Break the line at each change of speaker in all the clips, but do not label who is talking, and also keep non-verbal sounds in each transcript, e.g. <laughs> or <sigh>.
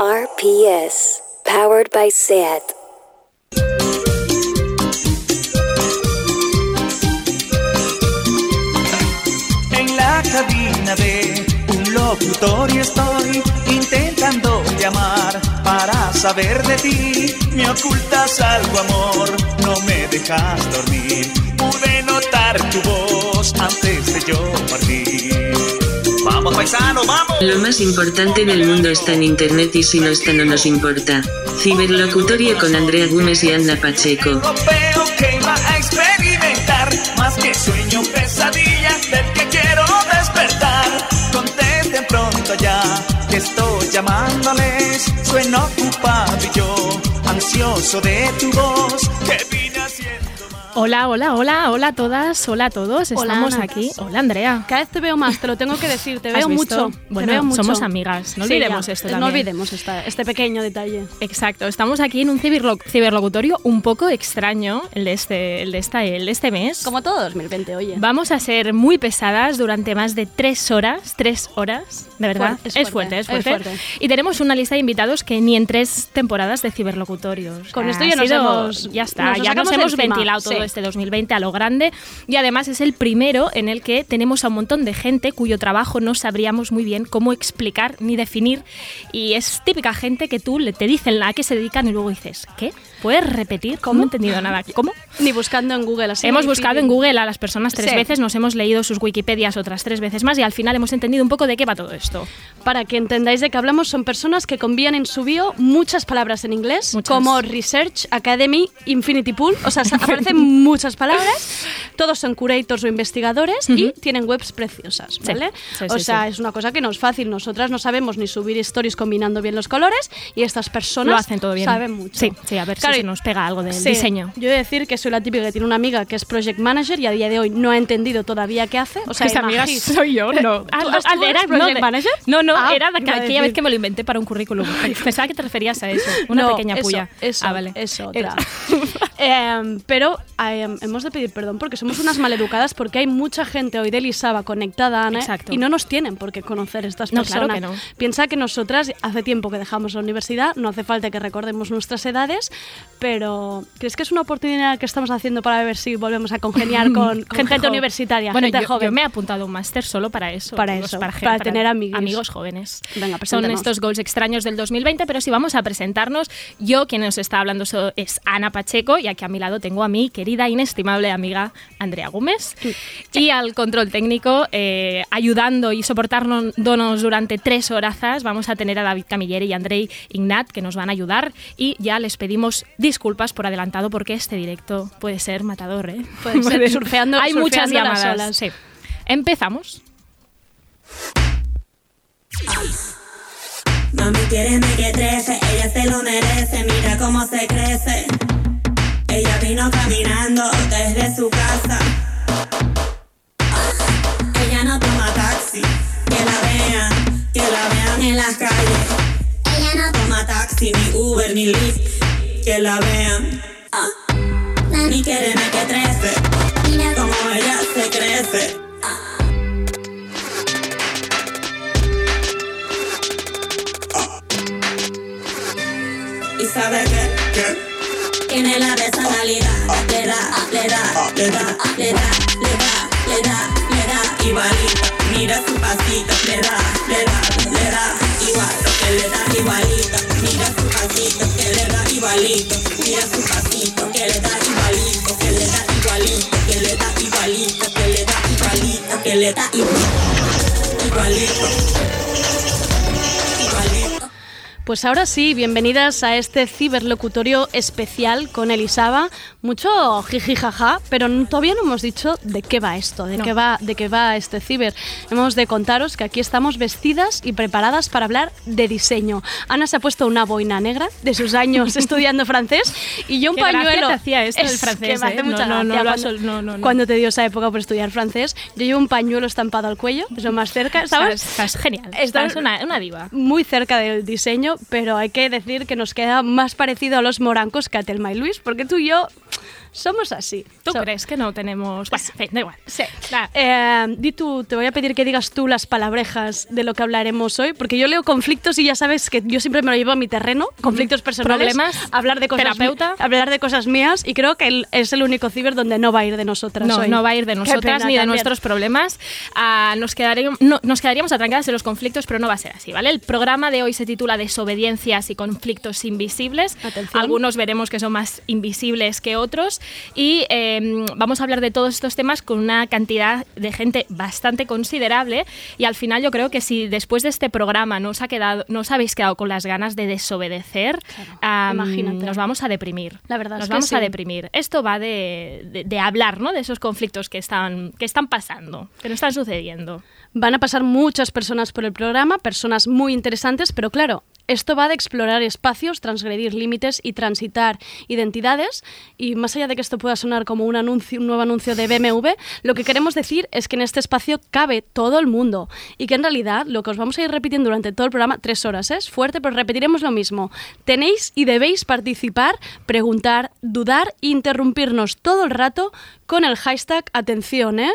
RPS, powered by SAT.
En la cabina de un locutorio estoy intentando llamar para saber de ti. Me ocultas algo, amor, no me dejas dormir. Pude notar tu voz antes de yo partir. Vamos, paisano, vamos.
Lo más importante del mundo está en internet y si no está no nos importa. Ciberlocutorio con Andrea Gómez y Anna Pacheco.
Veo que iba a experimentar más que sueño, pesadilla del que quiero despertar. Contesten pronto ya que estoy llamándoles. Sueno ocupado y yo, ansioso de tu voz, que vine haciendo.
Hola, hola, hola, hola a todas, hola a todos.
Hola,
Estamos
Ana.
aquí. Hola, Andrea.
Cada vez te veo más, te lo tengo que decir, te
¿Has
veo
visto?
mucho. te
Bueno,
veo mucho.
somos amigas, no
Sí,
olvidemos
ya,
esto
No olvidemos esta- este pequeño detalle.
Exacto, estamos aquí en un ciberlo- ciberlocutorio un poco extraño, el de este, el de esta, el de este mes.
Como todo 2020, oye.
Vamos a ser muy pesadas durante más de tres horas, tres horas, de verdad.
Es
es
fuerte,
fuerte, es
es
fuerte. Y tenemos una lista de invitados que ni en tres temporadas de ciberlocutorios.
Con esto ya nos hemos-
Ya está,
nos
ya nos hemos
encima,
ventilado todo
sí.
Este 2020 a lo grande. Y además es el primero en el que tenemos a un montón de gente cuyo trabajo no sabríamos muy bien cómo explicar ni definir. Y es típica gente que tú te dicen a qué se dedican y luego dices, ¿qué? ¿Puedes repetir? No he entendido nada. ¿Cómo?
Ni buscando en Google así.
Hemos buscado
difícil.
en Google a las personas tres
Sí.
veces, nos hemos leído sus Wikipedias otras tres veces más y al final hemos entendido un poco de qué va todo esto.
Para que entendáis de qué hablamos, son personas que convían en su bio muchas palabras en inglés,
Muchas.
como Research, Academy, Infinity Pool. O sea, <laughs> aparecen muchas palabras. Todos son curators o investigadores y tienen webs preciosas. ¿vale?
Sí,
o sea, es una cosa que no es fácil. Nosotras no sabemos ni subir stories combinando bien los colores y estas personas
Lo hacen todo bien.
saben mucho.
Sí, sí, a ver
Claro,
si
y-
nos pega algo del
Sí,
diseño.
Yo he de decir que soy la típica que tiene una amiga que es project manager y a día de hoy no ha entendido todavía qué hace. O sea,
Esa amiga soy yo, no. <laughs>
¿Tú-
no,
tú eres
era- no,
project
de-
manager?
No, no,
Ah,
era
a
aquella vez
decir.
que me lo inventé para un currículum. <laughs> Pensaba que te referías a eso, una
No,
pequeña
eso,
puya.
Eso,
ah, vale.
eso, otra. <laughs> Em, pero em, hemos de pedir perdón porque somos unas maleducadas porque hay mucha gente hoy de Lisaba conectada, Ana,
Exacto.
y no nos tienen por qué conocer estas
No,
personas.
claro que no.
Piensa que nosotras hace tiempo que dejamos la universidad, no hace falta que recordemos nuestras edades, pero ¿crees que es una oportunidad que estamos haciendo para ver si volvemos a congeniar <laughs> con, con gente universitaria,
Bueno,
gente
yo,
joven?
yo me he apuntado a un máster solo para eso.
Para eso,
gen-
para tener amiguis.
amigos jóvenes.
Venga,
Son estos goals extraños del 2020, pero si vamos a presentarnos, yo quien os está hablando es Ana Pacheco y aquí a mi lado tengo a mi querida, inestimable amiga Andrea Gómez. Y al control técnico, eh, ayudando y soportarnos durante tres horazas, vamos a tener a David Camilleri y Andrei Ignat que nos van a ayudar y ya les pedimos disculpas por adelantado porque este directo puede ser matador, ¿eh? <laughs>
Puede ser, <laughs> surfeando-
Hay muchas
las
llamadas.
olas.
Sí. Empezamos.
Mami, quiéreme que trece, ella se lo merece, mira cómo se crece. Ella vino caminando desde su casa. Ella no toma taxi, que la vean, que la vean en las calles. Ella no toma taxi, ni Uber, ni Lyft, que la vean. Ah. Mami, quiéreme que trece, mira cómo ella se crece. ¿Y sabe qué? Tiene la personalidad, le da, le da, le da, le da, le da, le da, le da, igualito. Mira su pasito, le da, le da, le da, igual lo que le da igualito. Mira su pasito, que le da igualito. Mira su pasito, que le da igualito, que le da igualito, que le da igualito, que le da igualito, que le da. Igualito. Igualito.
Pues ahora sí, bienvenidas a este ciberlocutorio especial con Elisaba. Mucho jiji jaja, pero todavía no hemos dicho de qué va esto, de
No.
qué va, de qué va este ciber. Hemos de contaros que aquí estamos vestidas y preparadas para hablar de diseño. Ana se ha puesto una boina negra de sus años <laughs> estudiando francés y yo un
Qué
pañuelo.
te hacía esto
Es
francés,
que me hace
¿eh?
Mucha
no, no
cuando, cuando te dio esa época por estudiar francés. Yo llevo un pañuelo estampado al cuello, eso más cerca, <laughs> ¿sabes?
Estás, estás genial.
Estás-
Estás una, una diva.
muy cerca del diseño, pero hay que decir que nos queda más parecido a los morancos que a Telma y Luis, porque tú y yo Somos así.
¿Tú
So-
crees que no tenemos...? Bueno, en fin, da igual.
Sí. Eh, di tú, te voy a pedir que digas tú las palabrejas de lo que hablaremos hoy, porque yo leo conflictos y ya sabes que yo siempre me lo llevo a mi terreno, conflictos personales,
Problemas,
hablar de cosas
terapeuta.
hablar de cosas mías y creo que es el único ciber donde no va a ir de nosotras
No,
hoy.
no va a ir de nosotras ni de nuestros problemas. Ah, nos, quedaríamos, no, nos quedaríamos atrancadas en los conflictos, pero no va a ser así, ¿vale? El programa de hoy se titula Desobediencias y conflictos invisibles.
Atención.
Algunos veremos que son más invisibles que otros. Y eh, vamos a hablar de todos estos temas con una cantidad de gente bastante considerable. Y al final yo creo que si después de este programa no os, ha quedado, no os habéis quedado con las ganas de desobedecer,
imagínate.
nos vamos a deprimir.
La verdad
nos
es que
vamos a deprimir. Esto va de, de- de hablar, ¿no? De esos conflictos que están, que están pasando, que no están sucediendo.
Van a pasar muchas personas por el programa, personas muy interesantes, pero claro, esto va de explorar espacios, transgredir límites y transitar identidades. Y más allá de que esto pueda sonar como un nuevo anuncio de BMW, lo que queremos decir es que en este espacio cabe todo el mundo y que en realidad lo que os vamos a ir repitiendo durante todo el programa, tres horas, ¿eh? es fuerte, pero repetiremos lo mismo. Tenéis y debéis participar, preguntar, dudar e interrumpirnos todo el rato con el hashtag, atención, ¿eh?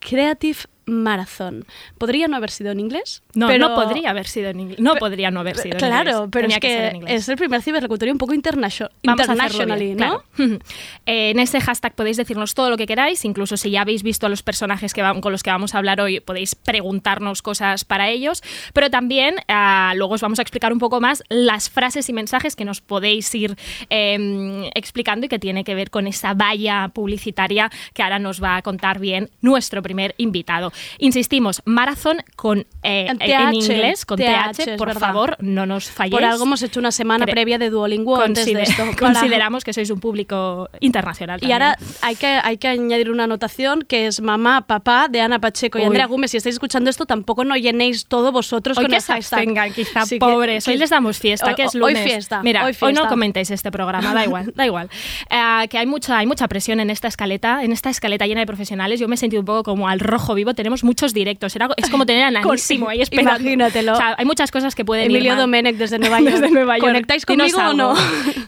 Creative Marathon. Podría no haber sido en inglés.
No,
pero-
no podría haber sido en inglés. No podría no haber sido en
Claro, pero
Tenía
es que,
ser en inglés.
es el primer ciberlocutorio un poco internacio-
Vamos a hacerlo
internationally,
bien,
¿no?
claro. <laughs> Eh, en ese hashtag podéis decirnos todo lo que queráis, incluso si ya habéis visto a los personajes que vam- con los que vamos a hablar hoy, podéis preguntarnos cosas para ellos, pero también ah, luego os vamos a explicar un poco más las frases y mensajes que nos podéis ir eh, explicando y que tiene que ver con esa valla publicitaria que ahora nos va a contar bien nuestro primer invitado. Insistimos, maratón con eh,
En
inglés, con
TH,
por favor, no nos falléis.
Por algo hemos hecho una semana
Cre-
previa de Duolingo antes de esto. <laughs>
Consideramos que sois un público internacional.
Y ahora
también.
hay que, hay que añadir una anotación que es mamá, papá de Ana Pacheco y
Uy.
Andrea Gómez. Si estáis escuchando esto, tampoco no llenéis todo vosotros
Hoy
con
que
el hashtag.
abstengan, quizá
Sí
pobres.
que-
hoy les damos fiesta,
Hoy-
que es
hoy
lunes.
fiesta,
Mira,
hoy
hoy, no
fiesta.
comentéis este programa, da igual, da igual. <laughs> Eh, que hay mucha, hay mucha presión en esta escaleta, en esta escaleta llena de profesionales. Yo me he sentido un poco como al rojo vivo. Tenemos muchos directos. Era, es como tener <laughs> a Nanísimo ahí esperando.
Imagínatelo.
O sea, hay muchas cosas que pueden ir
Emilio
mal.
Domenech desde Nueva <laughs> York.
Desde Nueva York.
¿Conectáis conmigo o no?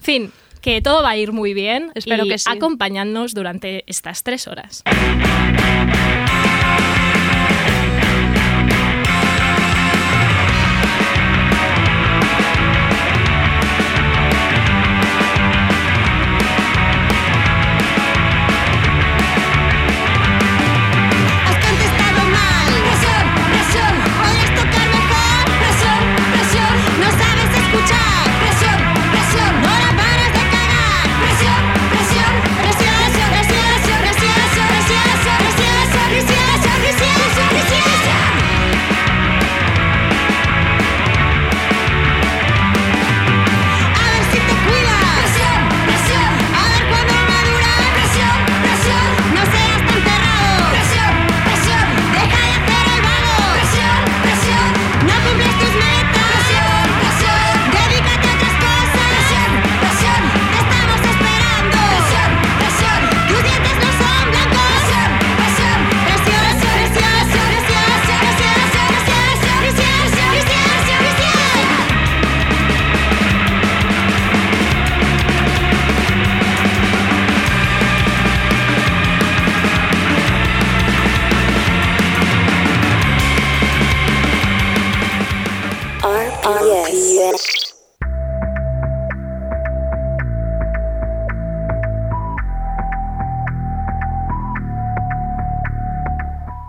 fin, que todo va a ir muy bien.
Espero
y
que sí.
acompañadnos durante estas tres horas.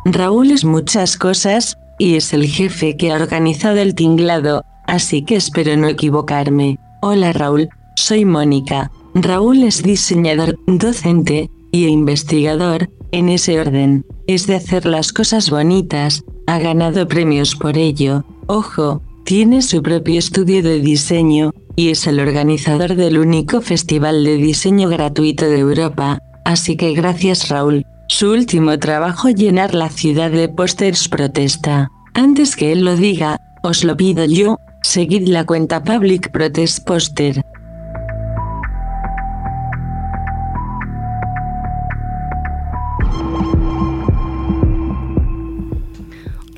Raúl es muchas cosas, y es el jefe que ha organizado el tinglado, así que espero no equivocarme. Hola Raúl, soy Mónica. Raúl es diseñador, docente, y investigador, en ese orden. Es de hacer las cosas bonitas, ha ganado premios por ello. Ojo, tiene su propio estudio de diseño, y es el organizador del único festival de diseño gratuito de Europa. Así que gracias Raúl. Su último trabajo llenar la ciudad de pósters protesta. Antes que él lo diga, os lo pido yo, seguid la cuenta Public Protest Poster.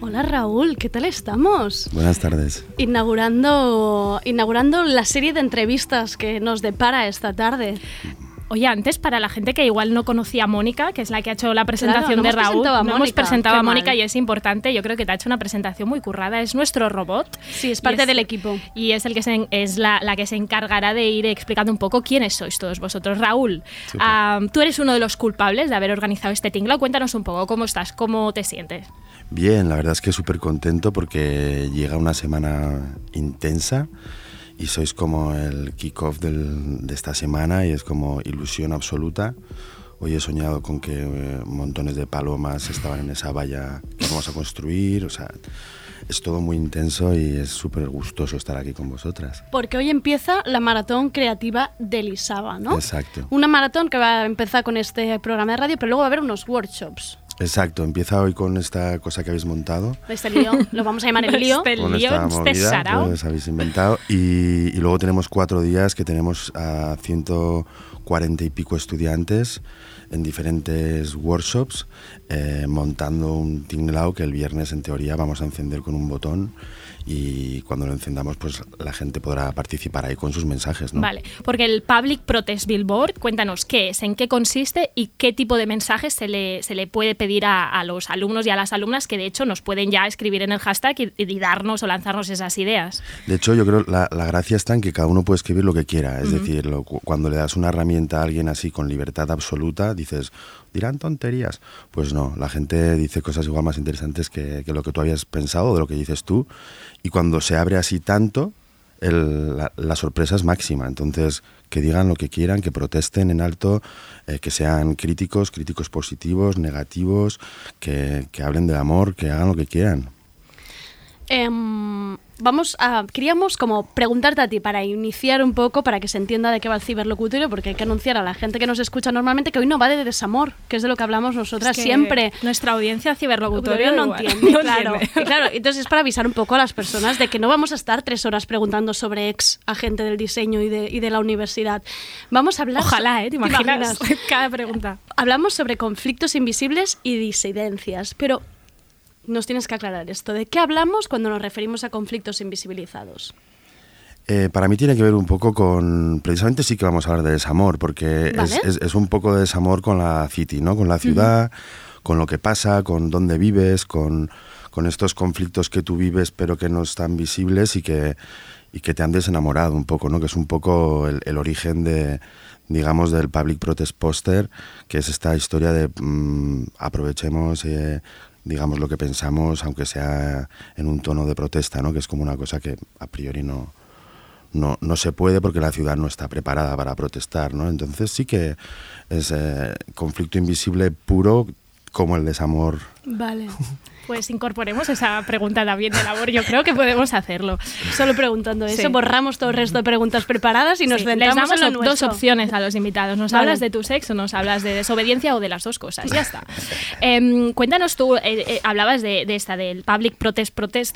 Hola Raúl, ¿qué tal estamos?
Buenas tardes.
Inaugurando, inaugurando la serie de entrevistas que nos depara esta tarde.
Oye, antes para la gente que igual no conocía a Mónica, que es la que ha hecho la presentación
no
de
hemos
Raúl, no hemos presentado
qué
a Mónica
mal.
y es importante, yo creo que te ha hecho una presentación muy currada, es nuestro robot.
Sí, es parte del equipo.
Y es, el que se, es la, la que se encargará de ir explicando un poco quiénes sois todos vosotros. Raúl, ah, tú eres uno de los culpables de haber organizado este tinglao. Cuéntanos un poco cómo estás, cómo te sientes.
Bien, la verdad es que súper contento porque llega una semana intensa y sois como el kickoff de esta semana y es como ilusión absoluta. Hoy he soñado con que eh, montones de palomas estaban en esa valla que vamos a construir, o sea, es todo muy intenso y es súper gustoso estar aquí con vosotras.
Porque hoy empieza la maratón creativa de Lisaba, ¿no?
Exacto.
Una maratón que va a empezar con este programa de radio, pero luego va a haber unos workshops.
Exacto, empieza hoy con esta cosa que habéis montado.
Este lío, lo vamos a llamar el <laughs> lío.
Este
con
lío,
esta
este
movida
sarao.
que os habéis inventado. Y, y luego tenemos cuatro días que tenemos a 140 y pico estudiantes en diferentes workshops eh, montando un tinglao que el viernes en teoría vamos a encender con un botón y cuando lo encendamos pues la gente podrá participar ahí con sus mensajes. ¿no?
Vale, porque el Public Protest Billboard, cuéntanos qué es, en qué consiste y qué tipo de mensajes se le, se le puede pedir a, a los alumnos y a las alumnas que de hecho nos pueden ya escribir en el hashtag y, y darnos o lanzarnos esas ideas.
De hecho, yo creo la, la gracia está en que cada uno puede escribir lo que quiera. Es decir, lo- cuando le das una herramienta a alguien así con libertad absoluta, dices, dirán tonterías. Pues no, la gente dice cosas igual más interesantes que, lo que tú habías pensado, de lo que dices tú. Y cuando se abre así tanto, la sorpresa es máxima. Entonces, que digan lo que quieran, que protesten en alto, eh, que sean críticos, críticos positivos, negativos, que, que hablen del amor, que hagan lo que quieran.
Em, vamos a. Queríamos como preguntarte a ti para iniciar un poco, para que se entienda de qué va el ciberlocutorio, porque hay que anunciar a la gente que nos escucha normalmente que hoy no va de desamor, que es de lo que hablamos nosotras
Es que
siempre.
Nuestra audiencia ciberlocutorio
Locutorio no
igual,
entiende, <laughs>
no
claro.
entiende.
Y claro, entonces es para avisar un poco a las personas de que no vamos a estar tres horas preguntando sobre ex agente del diseño y de, y de la universidad. Vamos a hablar.
Ojalá, ¿eh? ¿Te imaginas?
imaginas? <laughs>
Cada pregunta.
Hablamos sobre conflictos invisibles y disidencias, pero nos tienes que aclarar esto. ¿De qué hablamos cuando nos referimos a conflictos invisibilizados?
Eh, para mí tiene que ver un poco con, precisamente sí que vamos a hablar de desamor, porque es,
Vale.
es- es un poco de desamor con la city, ¿no? Con la ciudad, con lo que pasa, con dónde vives, con, con estos conflictos que tú vives pero que no están visibles y que, y que te han desenamorado un poco, ¿no? Que es un poco el, el origen de, digamos, del Public Protest Poster, que es esta historia de mm, aprovechemos, eh, digamos, lo que pensamos, aunque sea en un tono de protesta, ¿no? Que es como una cosa que a priori no, no, no se puede porque la ciudad no está preparada para protestar, ¿no? Entonces sí que es eh, conflicto invisible puro como el desamor.
Vale. <laughs>
Pues incorporemos esa pregunta también de labor. Yo creo que podemos hacerlo.
Solo preguntando eso,
Sí.
borramos todo el resto de preguntas preparadas y nos
Sí, les damos
en lo
dos opciones a los invitados. ¿Nos
Vale.
hablas de tu sexo, nos hablas de desobediencia o de las dos cosas? Ya está. <laughs> Em, cuéntanos tú, eh, eh, hablabas de, de esta, del public protest protest,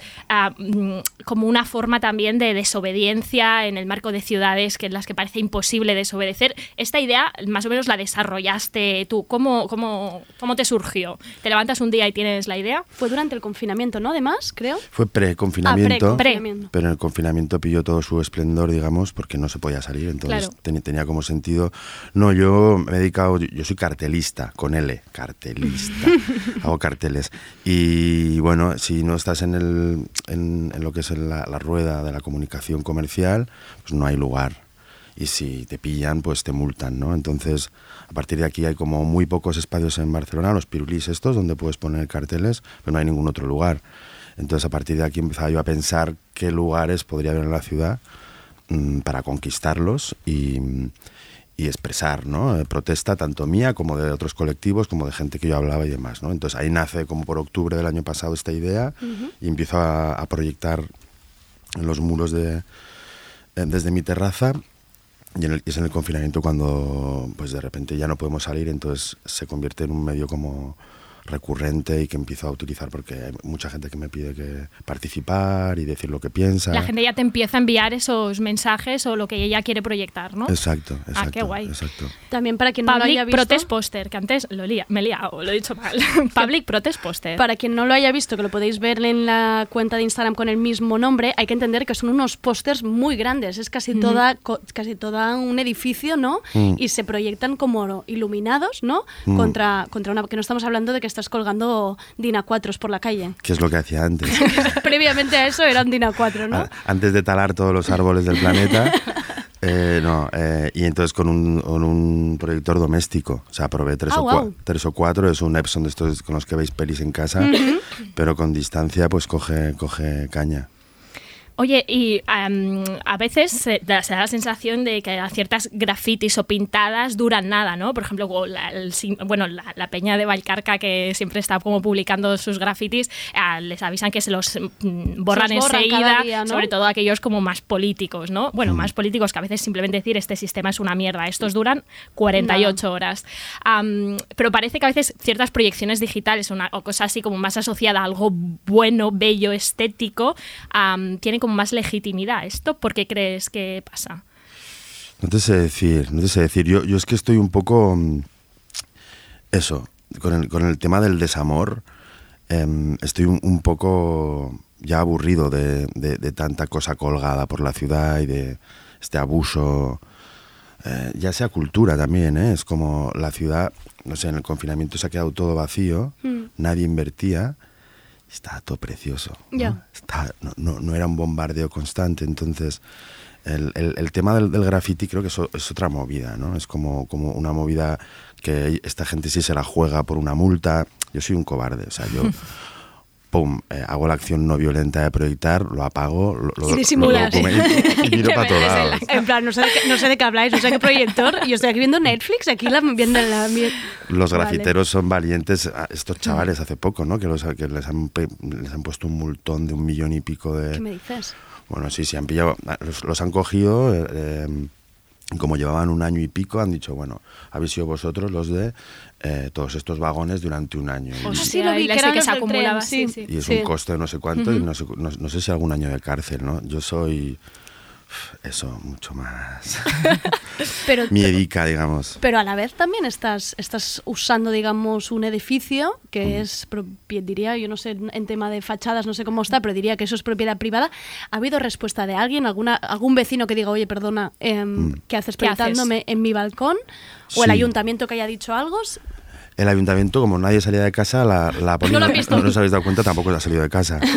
mm, como una forma también de desobediencia en el marco de ciudades que en las que parece imposible desobedecer. Esta idea más o menos la desarrollaste tú. ¿Cómo, cómo, cómo te surgió? ¿Te levantas un día y tienes la idea?
Fue durante el confinamiento, ¿no? Además, creo.
Fue pre-confinamiento,
Ah, pre-confinamiento.
pero en el confinamiento pilló todo su esplendor, digamos, porque no se podía salir, entonces
Claro.
ten- tenía como sentido. No, yo me he dedicado, yo, yo soy cartelista, con L, cartelista, <laughs> hago carteles. Y bueno, si no estás en, el, en, en lo que es la, la rueda de la comunicación comercial, pues no hay lugar. Y si te pillan, pues te multan, ¿no? Entonces, a partir de aquí hay como muy pocos espacios en Barcelona, los pirulís estos, donde puedes poner carteles, pero no hay ningún otro lugar. Entonces, a partir de aquí empezaba yo a pensar qué lugares podría haber en la ciudad mm, para conquistarlos y, y expresar, ¿no? Eh, Protesta tanto mía como de otros colectivos, como de gente que yo hablaba y demás, ¿no? Entonces, ahí nace como por octubre del año pasado esta idea y empiezo a, a proyectar en los muros de, eh, desde mi terraza y, en el- y es en el confinamiento cuando pues de repente ya no podemos salir entonces se convierte en un medio como recurrente y que empiezo a utilizar porque hay mucha gente que me pide que participar y decir lo que piensa.
La gente ya te empieza a enviar esos mensajes o lo que ella quiere proyectar, ¿no?
Exacto, exacto.
Ah, qué guay.
Exacto.
También para quien no lo haya visto.
Protest Poster, que antes lo lía, me he liado, lo he dicho mal. <laughs> Public Protest Poster.
Para quien no lo haya visto, que lo podéis ver en la cuenta de Instagram con el mismo nombre, hay que entender que son unos pósters muy grandes. Es casi toda co- casi toda un edificio, ¿no?
Mm.
Y se proyectan como iluminados, ¿no?
Mm.
Contra, contra una. Que no estamos hablando de que estás colgando Dina 4 por la calle.
Que es lo que hacía antes. <laughs>
Previamente a eso eran Dina 4, ¿no?
A- Antes de talar todos los árboles del planeta. <laughs> eh, no, eh, y entonces con un, con un proyector doméstico. O sea, probé tres,
Ah,
o,
guau.
tres o cuatro. Es un Epson de estos con los que veis pelis en casa. Pero con distancia, pues coge, coge caña.
Oye, y am, a veces se da, se da la sensación de que ciertas grafitis o pintadas duran nada, ¿no? Por ejemplo, la, el bueno, la, la peña de Valcarca que siempre está como publicando sus grafitis, ah, les avisan que se los mm, borran
Se los borran
enseguida,
día, ¿no?
sobre todo aquellos como más políticos, ¿no?
Mm.
Bueno, más políticos que a veces simplemente decir este sistema es una mierda, estos duran 48 horas. Am, pero parece que a veces ciertas proyecciones digitales una, o cosas así como más asociada a algo bueno, bello, estético, am, tienen como más legitimidad. ¿Esto por qué crees que pasa?
No te sé decir, no te sé decir. Yo, yo es que estoy un poco. mm, Eso, con el, con el tema del desamor, em, estoy un, un poco ya aburrido de, de- de tanta cosa colgada por la ciudad y de este abuso. eh, ya sea cultura también, ¿eh? es como la ciudad, no sé, en el confinamiento se ha quedado todo vacío, nadie invertía, estaba todo precioso. ¿no?
Ya.
Está- no, no- no era un bombardeo constante, entonces el, el- el tema del, del graffiti creo que eso es otra movida, ¿no? Es como, como una movida que esta gente sí se la juega por una multa. Yo soy un cobarde, o sea, yo <laughs> pum, eh, hago la acción no violenta de proyectar, lo apago, lo, lo-
Y
lo documento <laughs> y, y miro para todos lados.
En plan, no sé, de qué, no sé de qué habláis, no sé qué proyector. Yo estoy aquí viendo Netflix, aquí la, viendo la.
Los
Vale.
grafiteros son valientes, estos chavales hace poco, ¿no? Que, los, que les, han, les han puesto un multón de un millón y pico de...
¿Qué me dices?
Bueno, sí, sí, han pillado, los, los han cogido, eh, eh, y como llevaban un año y pico, han dicho, bueno, habéis sido vosotros los de eh, todos estos vagones durante un año. Y-
Ah,
Hostia,
sí, lo vi,
y
que eran
que se acumulaba,
sí.
sí,
y es
Sí.
un coste de no sé cuánto, y no sé, no- no sé si algún año de cárcel, ¿no? Yo soy... Eso, mucho más. <laughs>
Pero,
Miedica, digamos.
pero a la vez también estás, estás usando, digamos, un edificio que es, propie- diría, yo no sé, en tema de fachadas, no sé cómo está, pero diría que eso es propiedad privada. ¿Ha habido respuesta de alguien, alguna, algún vecino que diga, oye, perdona, em, ¿qué haces
¿Qué haces?
proyectándome en mi balcón? ¿O el ayuntamiento que haya dicho algo?
El ayuntamiento, como nadie salía de casa, la, la poli <laughs>
No lo
no,
visto.
no os habéis dado cuenta, tampoco ha salido de casa. <laughs>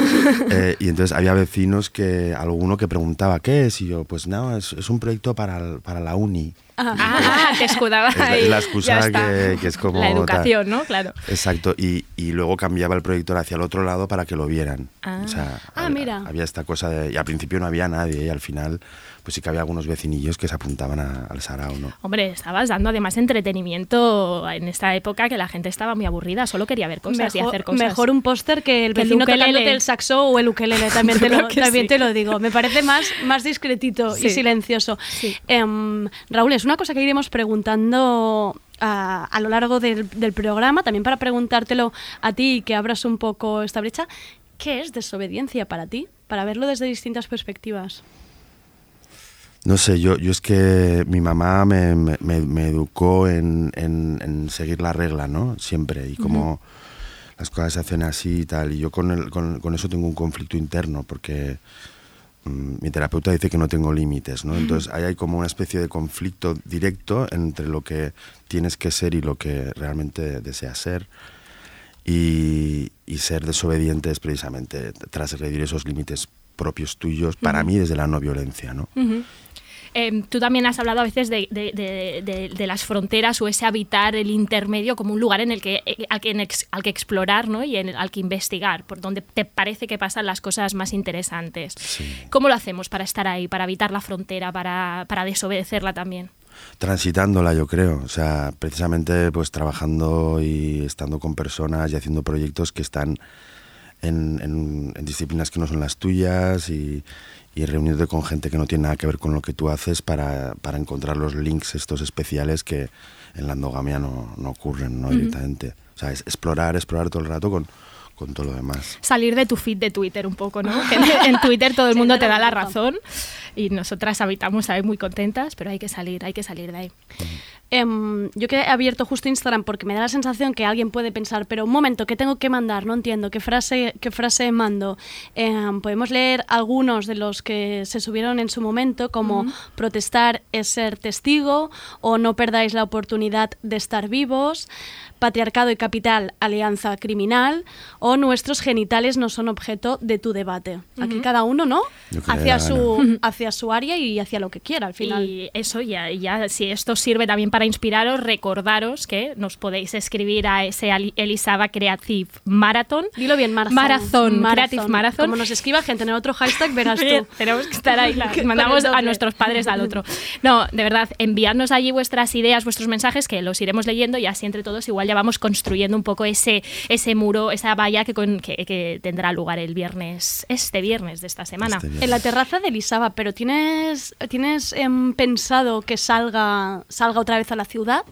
Eh, y entonces había vecinos que, alguno que preguntaba, ¿qué es? Y yo, pues no, es, es un proyecto para, el- para la uni.
Ah, te escudaba
Es la, es excusa que, que es como...
La
tal.
educación, ¿no? Claro.
Exacto, y, y luego cambiaba el proyector hacia el otro lado para que lo vieran.
Ah.
O sea,
Ah,
había,
mira.
había esta cosa de... Y al principio no había nadie, y al final pues sí que había algunos vecinillos que se apuntaban a- al sarao, ¿no?
Hombre, estabas dando además entretenimiento en esta época que la gente estaba muy aburrida, solo quería ver cosas y
mejor,
hacer cosas.
mejor un póster que el
Que el
vecino
ukelele.
tocándote el saxo o el ukelele, <laughs> también, te lo,
que
también
sí.
te lo digo. Me parece más, más discretito
Sí.
y silencioso.
Sí.
Em, Raúl, es una cosa que iremos preguntando a, a lo largo del, del programa, también para preguntártelo a ti y que abras un poco esta brecha. ¿Qué es desobediencia para ti? Para verlo desde distintas perspectivas.
No sé, yo, yo es que mi mamá me, me- me- me educó en, en- en seguir la regla, ¿no? Siempre. Y como las cosas se hacen así y tal. Y yo con, el- con, con eso tengo un conflicto interno porque mm, mi terapeuta dice que no tengo límites, ¿no? Entonces ahí hay como una especie de conflicto directo entre lo que tienes que ser y lo que realmente deseas ser. Y, y ser desobediente es precisamente transgredir esos límites propios tuyos, para mí desde la no violencia, ¿no?
Eh, tú también has hablado a veces de, de- de- de- las fronteras o ese habitar el intermedio como un lugar en el que, eh, al, que, ex- al que explorar ¿no? y en al que investigar, por donde te parece que pasan las cosas más interesantes. ¿Cómo lo hacemos para estar ahí, para evitar la frontera, para, para desobedecerla también?
transitándola yo creo o sea precisamente pues trabajando y estando con personas y haciendo proyectos que están en, en- en disciplinas que no son las tuyas y, y reunirte con gente que no tiene nada que ver con lo que tú haces para, para encontrar los links estos especiales que en la endogamia no, no ocurren ¿no? directamente. O sea, es explorar, explorar todo el rato con, con todo lo demás.
Salir de tu feed de Twitter un poco, ¿no? Que en, en Twitter todo el <laughs> mundo te da la razón y nosotras habitamos ahí muy contentas, pero hay que salir, hay que salir de ahí.
Em, yo que he abierto justo Instagram porque me da la sensación que alguien puede pensar, pero un momento, ¿qué tengo que mandar? No entiendo, ¿qué frase, qué frase mando? Em, podemos leer algunos de los que se subieron en su momento, como protestar es ser testigo o no perdáis la oportunidad de estar vivos, patriarcado y capital, alianza criminal o nuestros genitales no son objeto de tu debate. Aquí cada uno, ¿no? Hacia su, <laughs> hacia su área y hacia lo que quiera al final.
Y eso ya, ya, si esto sirve también para inspiraros, recordaros que nos podéis escribir a ese Elisaba Creative Marathon.
Dilo bien.
Marathon, Creative Marathon.
Como nos escriba gente en el otro hashtag, verás <laughs> tú.
Tenemos que estar ahí. la- <laughs> mandamos a nuestros padres al otro. No, de verdad, enviadnos allí vuestras ideas, vuestros mensajes, que los iremos leyendo y así entre todos igual ya vamos construyendo un poco ese, ese muro, esa valla que, con- que, que tendrá lugar el viernes, este viernes de esta semana.
Este.
En la terraza de Elisaba, pero ¿tienes, tienes em, pensado que salga, salga otra vez a la ciudad?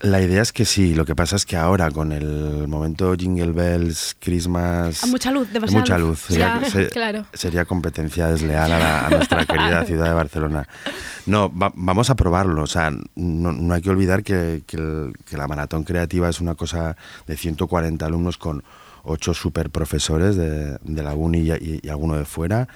La idea es que sí, lo que pasa es que ahora con el momento Jingle Bells, Christmas...
A mucha luz, demasiada
mucha
luz.
luz. Sería,
Ya, <laughs> claro.
sería competencia desleal a, la- a <laughs> nuestra querida ciudad de Barcelona. No, va- vamos a probarlo. O sea, no, no hay que olvidar que, que el- que la maratón creativa es una cosa de 140 alumnos con ocho super profesores de, de la uni y, y- y alguno de fuera,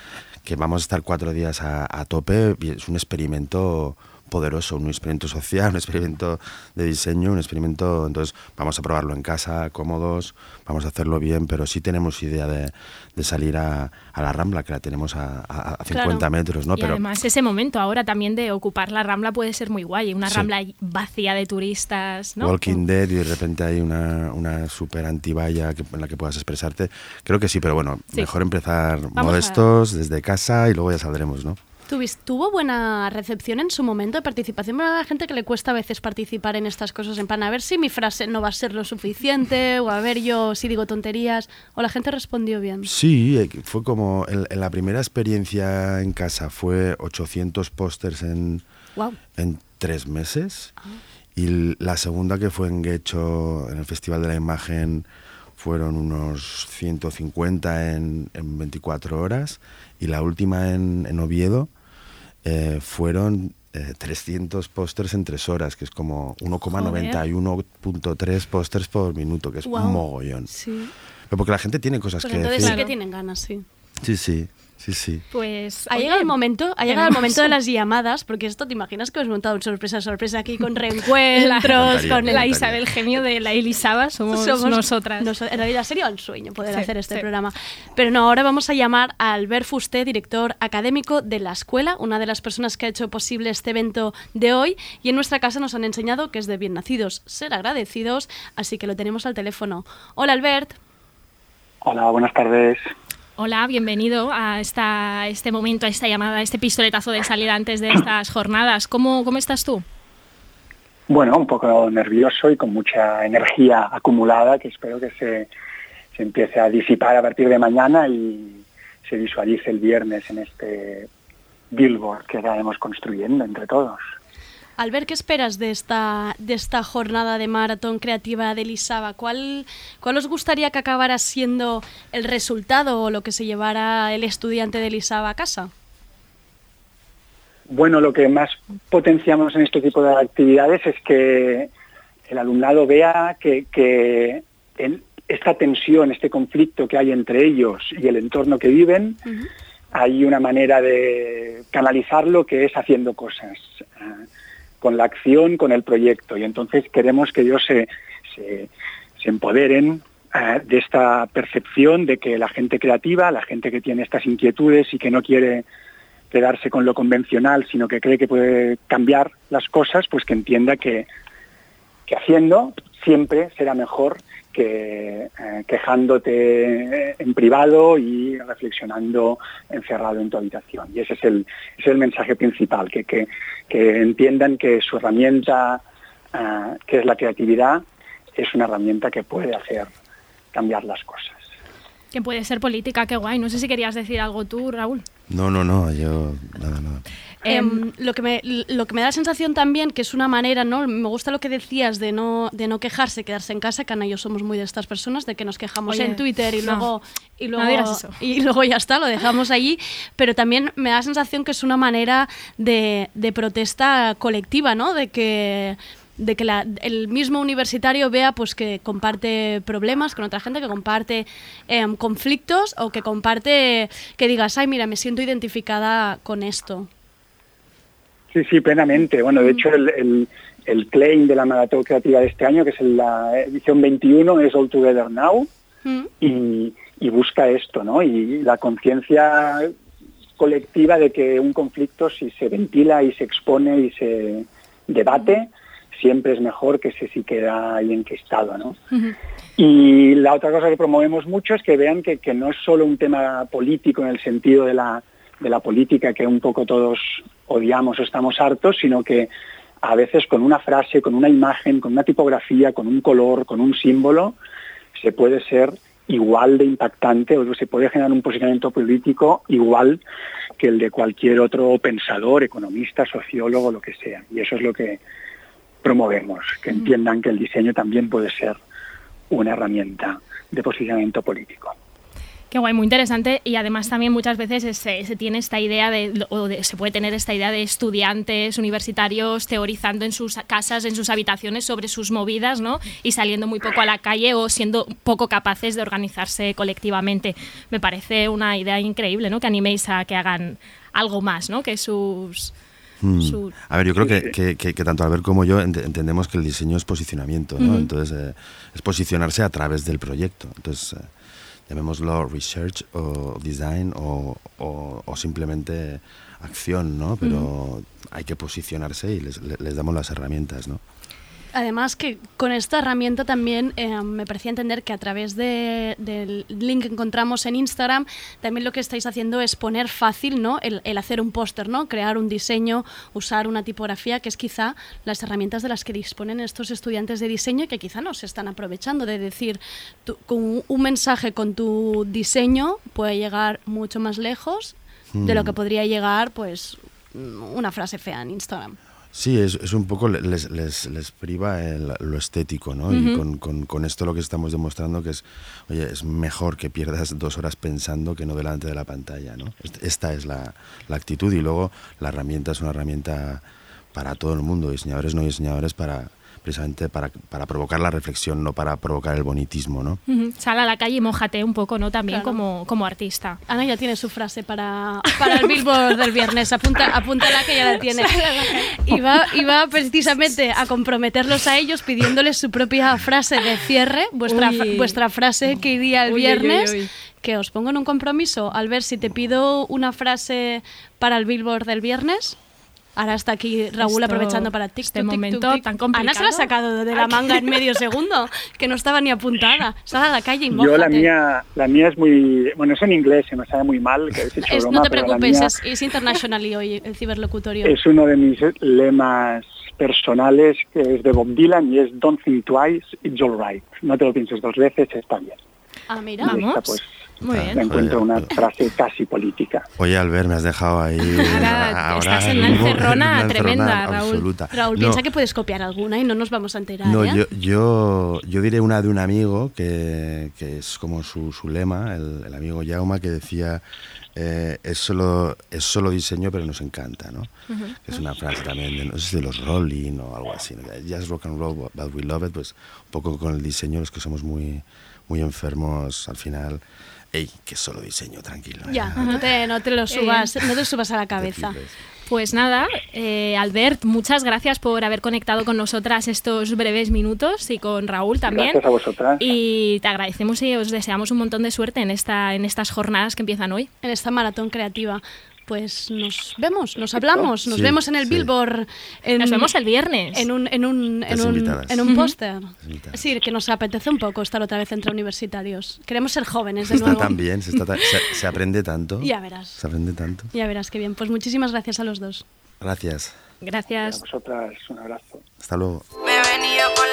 que vamos a estar cuatro días a, a tope. y es un experimento poderoso, un experimento social, un experimento de diseño, un experimento, entonces vamos a probarlo en casa, cómodos, vamos a hacerlo bien, pero sí tenemos idea de, de salir a, a la Rambla, que la tenemos a, a- a 50
Claro.
metros, ¿no?
y
pero
además ese momento ahora también de ocupar la Rambla puede ser muy guay, una
Sí.
Rambla vacía de turistas, ¿no?
Walking Dead y de repente hay una, una super antivalla que, en la que puedas expresarte. Creo que sí, pero bueno,
Sí.
mejor empezar modestos, desde casa y luego ya saldremos, ¿no?
¿Tuvis- ¿Tuvo buena recepción en su momento de participación? Bueno, a la gente que le cuesta a veces participar en estas cosas, en plan, a ver si mi frase no va a ser lo suficiente, o a ver yo si digo tonterías, o la gente respondió bien.
Sí, eh, fue como en, en la primera experiencia en casa fue 800 pósters en,
Wow.
en tres meses y l- la segunda que fue en Guecho, en el Festival de la Imagen, fueron unos 150 en, en 24 horas y la última en, en Oviedo eh, fueron eh, 300 pósters en tres horas, que es como 1,91.3 pósters por minuto, que es
Guau.
un mogollón.
Sí.
Pero porque la gente tiene cosas
Pues
que
entonces
decir.
sí que tienen ganas, sí.
Sí, sí, sí, sí.
Pues
Ha
oye,
llegado el momento, ha llegado el momento de las llamadas, porque esto te imaginas que os he montado un sorpresa sorpresa aquí con <laughs> reencuentros, con
la
el-.
Isabel Genio de la Elisaba somos,
Somos
nosotras.
nos- en realidad sería un sueño poder
Sí,
hacer este
sí.
programa. Pero no, ahora vamos a llamar a Albert Fusté, director académico de la escuela, una de las personas que ha hecho posible este evento de hoy. Y en nuestra casa nos han enseñado que es de bien nacidos ser agradecidos, así que lo tenemos al teléfono. Hola Albert.
Hola, buenas tardes.
Hola, bienvenido a esta, este momento, a esta llamada, a este pistoletazo de salida antes de estas jornadas. ¿Cómo, cómo estás tú?
Bueno, un poco nervioso y con mucha energía acumulada que espero que se, se empiece a disipar a partir de mañana y se visualice el viernes en este billboard que estaremos construyendo entre todos.
Albert, ¿qué esperas de esta, de esta jornada de maratón creativa de Elisaba? ¿Cuál, ¿Cuál os gustaría que acabara siendo el resultado o lo que se llevara el estudiante de Elisaba a casa?
Bueno, lo que más potenciamos en este tipo de actividades es que el alumnado vea que, esta tensión, este conflicto que hay entre ellos y el entorno que viven, hay una manera de canalizarlo que es haciendo cosas, con la acción, con el proyecto. Y entonces queremos que ellos se, empoderen eh, de esta percepción de que la gente creativa, la gente que tiene estas inquietudes y que no quiere quedarse con lo convencional, sino que cree que puede cambiar las cosas, pues que entienda que haciendo siempre será mejor que eh, quejándote en privado y reflexionando encerrado en tu habitación. Y ese es el, es el mensaje principal, que, que, que entiendan que su herramienta, eh, que es la creatividad, es una herramienta que puede hacer cambiar las cosas.
Que puede ser política, qué guay. No sé si querías decir algo tú, Raúl.
No, no, no, yo nada, nada.
Em, lo, que me, lo que me da la sensación también que es una manera, ¿no? Me gusta lo que decías de no, de no quejarse, quedarse en casa, que Ana y yo somos muy de estas personas, de que nos quejamos
Oye,
en Twitter y
no.
luego, y,
No
luego,
digas eso.
y luego ya está, lo dejamos allí. Pero también me da la sensación que es una manera de, de protesta colectiva, ¿no? De que de que la- el mismo universitario vea pues que comparte problemas con otra gente, que comparte em, conflictos o que comparte que digas, ay, mira, me siento identificada con esto.
Sí, sí, plenamente. Bueno, de hecho, el, el- el claim de la maratón creativa de este año, que es la edición 21, es All Together Now
Mm.
y, y busca esto, ¿no? Y la conciencia colectiva de que un conflicto, si se ventila y se expone y se debate, siempre es mejor que si si queda ahí enquistado, ¿no? Y la otra cosa que promovemos mucho es que vean que, que no es solo un tema político en el sentido de la, de la política que un poco todos odiamos o estamos hartos, sino que a veces con una frase, con una imagen, con una tipografía, con un color, con un símbolo, se puede ser igual de impactante o se puede generar un posicionamiento político igual que el de cualquier otro pensador, economista, sociólogo, lo que sea. Y eso es lo que promovemos, que entiendan que el diseño también puede ser una herramienta de posicionamiento político.
Qué guay, muy interesante. Y además también muchas veces se, se tiene esta idea de, o de- se puede tener esta idea de estudiantes universitarios teorizando en sus casas, en sus habitaciones sobre sus movidas, ¿no? Y saliendo muy poco a la calle o siendo poco capaces de organizarse colectivamente. Me parece una idea increíble, ¿no? Que animéis a que hagan algo más, ¿no? Que sus...
Mm.
su-
A ver, yo creo que, que- que- que tanto Albert como yo ent- entendemos que el diseño es posicionamiento, ¿no? Entonces, eh, es posicionarse a través del proyecto. Entonces, eh, llamémoslo research o design o, o- o simplemente acción, ¿no? Pero hay que posicionarse y les, le- les damos las herramientas, ¿no?
Además que con esta herramienta también eh, me parecía entender que a través de- del link que encontramos en Instagram también lo que estáis haciendo es poner fácil ¿no? el, el hacer un póster, ¿no? crear un diseño, usar una tipografía, que es quizá las herramientas de las que disponen estos estudiantes de diseño y que quizá no se están aprovechando de decir tú- con un mensaje con tu diseño puede llegar mucho más lejos de lo
Mm.
que podría llegar pues una frase fea en Instagram.
Sí, es, es un poco, le- les, les, les priva el- lo estético, ¿no? Y con, con- con esto lo que estamos demostrando que es, oye, es mejor que pierdas dos horas pensando que no delante de la pantalla, ¿no? Est- Esta es la, la actitud y luego la herramienta es una herramienta para todo el mundo, diseñadores, no diseñadores, para precisamente para, para provocar la reflexión, no para provocar el bonitismo, ¿no?
Ujú. Sal a la calle y mójate un poco, ¿no? También
Claro.
como, como artista.
Ana ya tiene su frase para, <laughs> para el Billboard del viernes. Apunta, apúntala que ya la tiene. Y va, y va precisamente a comprometerlos a ellos pidiéndoles su propia frase de cierre, vuestra,
Uy.
fra- vuestra frase que iría el
Uy, uy,
viernes.
uy, uy.
Que os pongo en un compromiso al ver si te pido una frase para el Billboard del viernes. Ahora está aquí Raúl
Esto-
aprovechando para tic,
este
tic,
momento
tic.
tan
Ana se la ha
complicado.
sacado de la manga en medio segundo, que no estaba ni apuntada. Sal a la calle y
Yo la mía, la mía es muy, bueno, es en inglés, se me sale muy mal, que hecho
Es-
broma,
no te preocupes,
mía
es, es international hoy el ciberlocutorio.
es uno de mis lemas personales, que es de Bob Dylan y es Don't think twice, it's all right. No te lo pienses dos veces, está bien.
Ah, mira.
Y esta, pues,
Muy bien.
la encuentro una frase casi política.
Oye, Albert, me has dejado ahí. <laughs>
Ahora estás en una encerrona tremenda, Raúl.
absoluta.
Raúl,
No,
piensa que puedes copiar alguna y no nos vamos a enterar.
No,
¿eh?
yo, yo, yo diré una de un amigo que, que es como su, su lema, el, el amigo Jauma, que decía, eh, es, solo, es solo diseño pero nos encanta, ¿no? Que es una frase también de, no sé si de los Rolling o algo así, ¿no? Just rock and roll, but we love it, pues un poco con el diseño, los que somos muy, muy enfermos al final. Ey, que solo diseño, tranquilo. ¿eh?
Ya, no te, no te lo
Qué <laughs>
subas, no te subas a la cabeza.
Pues nada, eh, Albert, muchas gracias por haber conectado con nosotras estos breves minutos y con Raúl también.
Gracias a vosotras.
Y te agradecemos y os deseamos un montón de suerte en, esta, en estas jornadas que empiezan hoy.
En esta maratón creativa. Pues nos vemos, nos hablamos, nos
Sí,
vemos en el
sí.
Billboard. En,
Nos vemos el viernes.
En un, en un, en un, en un póster. Sí, que nos apetece un poco estar otra vez entre universitarios. Queremos ser jóvenes de
Está
nuevo.
tan bien, se, está tan- se- <laughs> se aprende tanto.
Ya verás.
Se aprende tanto.
Ya verás qué bien. Pues muchísimas gracias a los dos.
Gracias.
A
Gracias.
vosotras un abrazo.
Hasta luego.
Me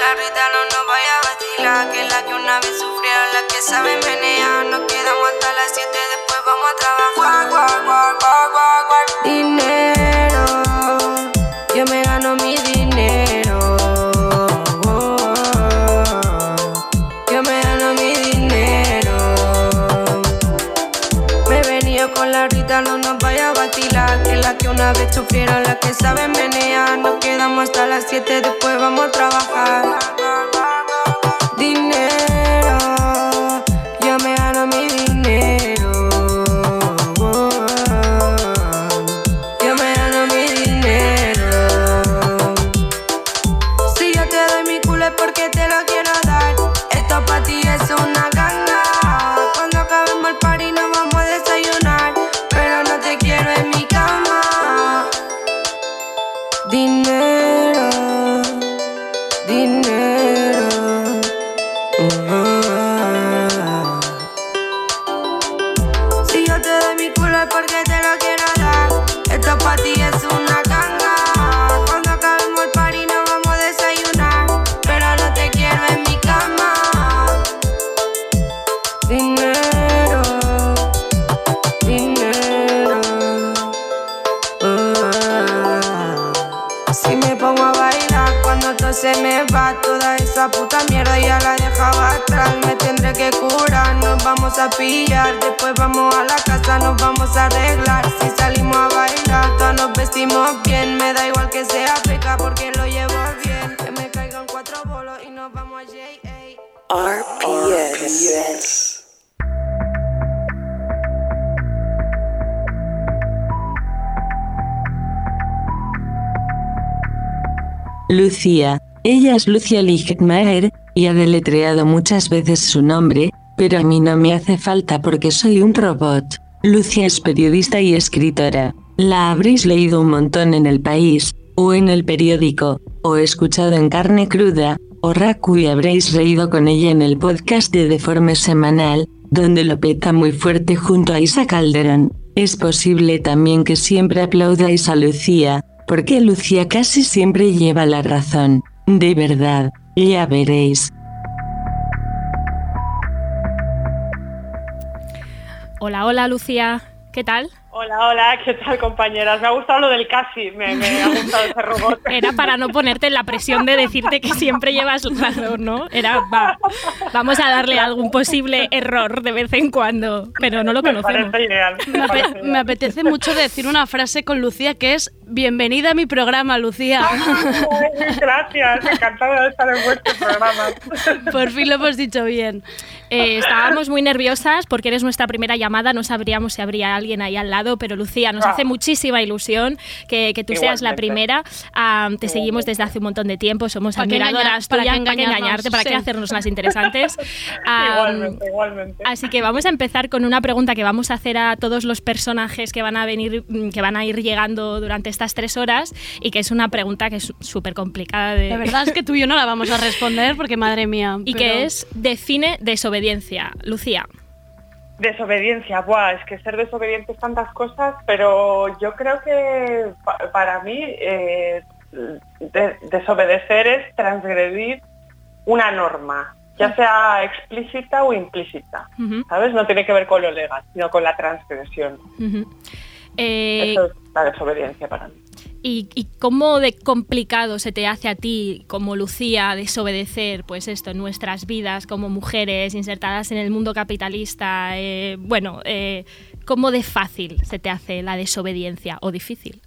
la
Rita no nos vaya a vacilar, que la que una vez sufrieron, la que sabe menear. Nos quedamos hasta las 7, después vamos a trabajar. Guau, guau, guau. Dinero, yo me gano mi dinero. Una vez sufrieron, la que sabe menear. Nos quedamos hasta las 7, después vamos a trabajar. Esa puta mierda ya la dejaba atrás. Me tendré que curar, nos vamos a pillar. Después vamos a la casa, nos vamos a arreglar. Si salimos a bailar, todos nos vestimos bien. Me da igual que sea feca porque lo llevo bien. Que me caigan cuatro bolos y nos vamos a JA
RPS.
Lucía. Ella es Lucia Lichtmaer, y ha deletreado muchas veces su nombre, pero a mí no me hace falta porque soy un robot. Lucia es periodista y escritora. La habréis leído un montón en el país, o en el periódico, o escuchado en carne cruda, o Raku y habréis reído con ella en el podcast de Deforme Semanal, donde lo peta muy fuerte junto a Isa Calderón. Es posible también que siempre aplaudáis a Lucía, porque Lucía casi siempre lleva la razón. De verdad, ya veréis.
Hola, hola Lucía, ¿qué tal?
Hola, hola, ¿qué tal compañeras? Me ha gustado lo del casi, me, me ha gustado ese robot. <laughs>
Era para no ponerte en la presión de decirte que siempre llevas razón, ¿no? Era, va, vamos a darle algún posible error de vez en cuando, pero no lo
Me
conocemos.
parece ideal.
Me, ape- me apetece mucho decir una frase con Lucía que es Bienvenida a mi programa, Lucía.
Gracias, encantada de estar en vuestro programa.
Por fin lo hemos dicho bien.
Eh, estábamos muy nerviosas porque eres nuestra primera llamada, no sabríamos si habría alguien ahí al lado, pero Lucía, nos
Ah.
hace muchísima ilusión que, que tú seas la primera. Ah, te seguimos desde hace un montón de tiempo, somos
¿Para qué
admiradoras
engañar- para
tuyas,
qué
¿para qué
engañarnos?
engañarte? ¿Para qué
Sí.
hacernos las interesantes? <laughs> Ah,
igualmente, igualmente.
Así que vamos a empezar con una pregunta que vamos a hacer a todos los personajes que van a venir, mm, que van a ir llegando durante estas tres horas y que es una pregunta que es súper complicada de,
La verdad es que tú y yo no la vamos a responder porque madre mía. <laughs>
y
pero-
que es define desobediencia. Lucía.
Desobediencia, buah, es que ser desobediente es tantas cosas, pero yo creo que pa- para mí eh, de- desobedecer es transgredir una norma, ya sea explícita o implícita, ¿sabes? No tiene que ver con lo legal, sino con la transgresión.
Eh,
Eso es la desobediencia para mí.
¿Y, y cómo de complicado se te hace a ti, como Lucía, desobedecer, pues esto, en nuestras vidas como mujeres insertadas en el mundo capitalista? Eh, bueno, eh, ¿cómo de fácil se te hace la desobediencia o difícil?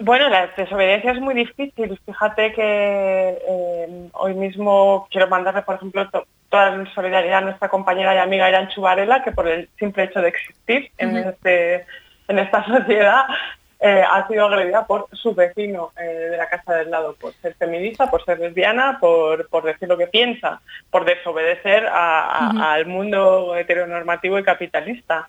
Bueno, la desobediencia es muy difícil. Fíjate que eh, hoy mismo quiero mandarle, por ejemplo, to- toda mi solidaridad a nuestra compañera y amiga Irán Chubarela, que por el simple hecho de existir en, este, en esta <laughs> sociedad eh, ha sido agredida por su vecino eh, de la casa del lado, por ser feminista, por ser lesbiana, por, por decir lo que piensa, por desobedecer a- a-
Ujú.
al mundo heteronormativo y capitalista.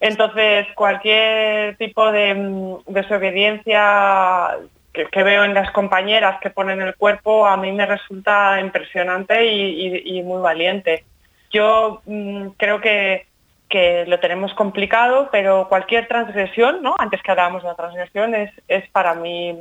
Entonces, cualquier tipo de mm, desobediencia que, que veo en las compañeras que ponen el cuerpo, a mí me resulta impresionante y, y- y muy valiente. Yo mm, creo que, que lo tenemos complicado, pero cualquier transgresión, ¿no? antes que hablábamos de la transgresión, es, es para mí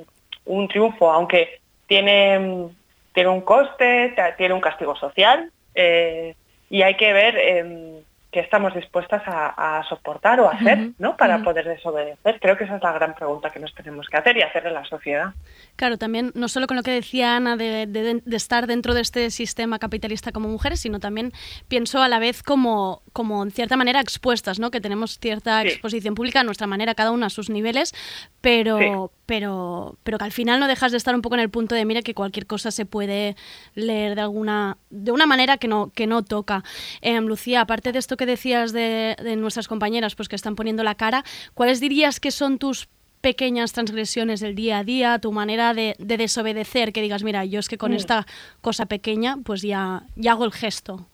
un triunfo, aunque tiene, tiene un coste, te- tiene un castigo social eh, y hay que ver em, qué estamos dispuestas a, a soportar o a hacer ¿no? para poder desobedecer. Creo que esa es la gran pregunta que nos tenemos que hacer y hacer en la sociedad.
Claro, también no solo con lo que decía Ana de, de- de estar dentro de este sistema capitalista como mujeres, sino también pienso a la vez como, como en cierta manera expuestas, ¿no? Que tenemos cierta
Sí.
exposición pública a nuestra manera, cada una a sus niveles, pero,
Sí.
pero, pero que al final no dejas de estar un poco en el punto de mira que cualquier cosa se puede leer de alguna, de una manera que no, que no toca. Em, Lucía, aparte de esto que decías de, de nuestras compañeras, pues que están poniendo la cara, ¿cuáles dirías que son tus pequeñas transgresiones del día a día, tu manera de, de desobedecer, que digas, mira, yo es que con
Mm.
esta cosa pequeña, pues ya, ya hago el gesto.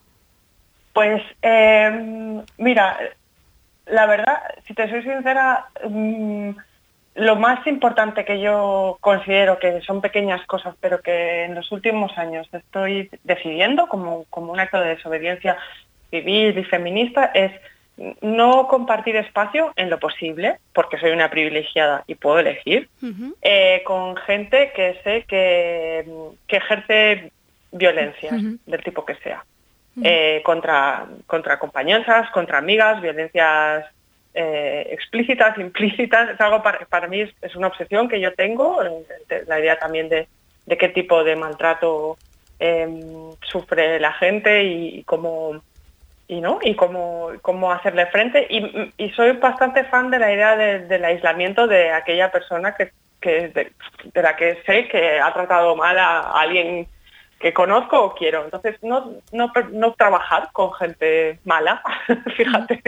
Pues eh, mira, la verdad, si te soy sincera, mm, lo más importante que yo considero que son pequeñas cosas, pero que en los últimos años estoy decidiendo como, como un acto de desobediencia civil y feminista es no compartir espacio en lo posible, porque soy una privilegiada y puedo elegir, eh, con gente que sé que, que ejerce violencia del tipo que sea. Eh, contra, contra compañeras, contra amigas, violencias eh, explícitas, <laughs> implícitas. Es algo para, para mí es, una obsesión que yo tengo, eh, la idea también de, de qué tipo de maltrato eh, sufre la gente y, cómo y no y cómo, cómo hacerle frente y, soy bastante fan de la idea de- del aislamiento de aquella persona que, que de la que sé que ha tratado mal a alguien que conozco o quiero entonces no no, no trabajar con gente mala <laughs> fíjate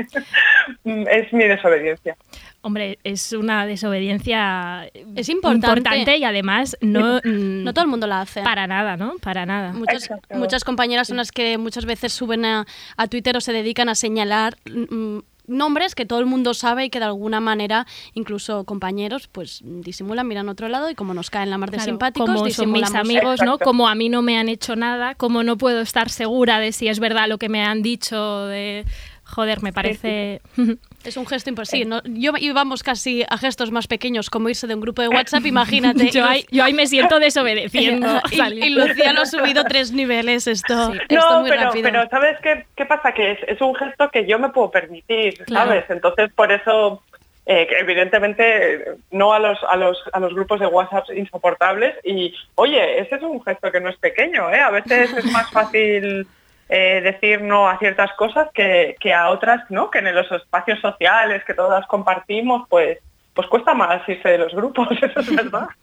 es mi desobediencia
Hombre, es una desobediencia
Es importante.
y además no,
No todo el mundo la hace.
para nada, ¿no? Para nada.
Muchas, muchas compañeras son las que muchas veces suben a, a Twitter o se dedican a señalar mm, nombres que todo el mundo sabe y que de alguna manera incluso compañeros pues disimulan, miran a otro lado y como nos caen la mar de
Claro,
simpáticos,
como son mis amigos, ¿no? Como a mí no me han hecho nada, como no puedo estar segura de si es verdad lo que me han dicho, de joder, me parece. <laughs>
Es un gesto imposible. ¿no? Yo íbamos casi a gestos más pequeños, como irse de un grupo de WhatsApp, <laughs> imagínate.
yo, ahí, yo ahí me siento desobedeciendo. <laughs>
y, Lucía lo ha subido tres niveles esto, esto
no,
muy
pero,
rápido.
pero ¿sabes qué, qué pasa? Que es, es un gesto que yo me puedo permitir,
Claro.
¿sabes? Entonces, por eso, eh, evidentemente, eh, no a los, a, los, a los grupos de WhatsApp insoportables. Y, oye, ese es un gesto que no es pequeño, ¿eh? A veces es más fácil eh, decir no a ciertas cosas que, que a otras, ¿no? Que en los espacios sociales que todas compartimos, pues pues cuesta más irse de los grupos, <laughs> eso es verdad. <laughs>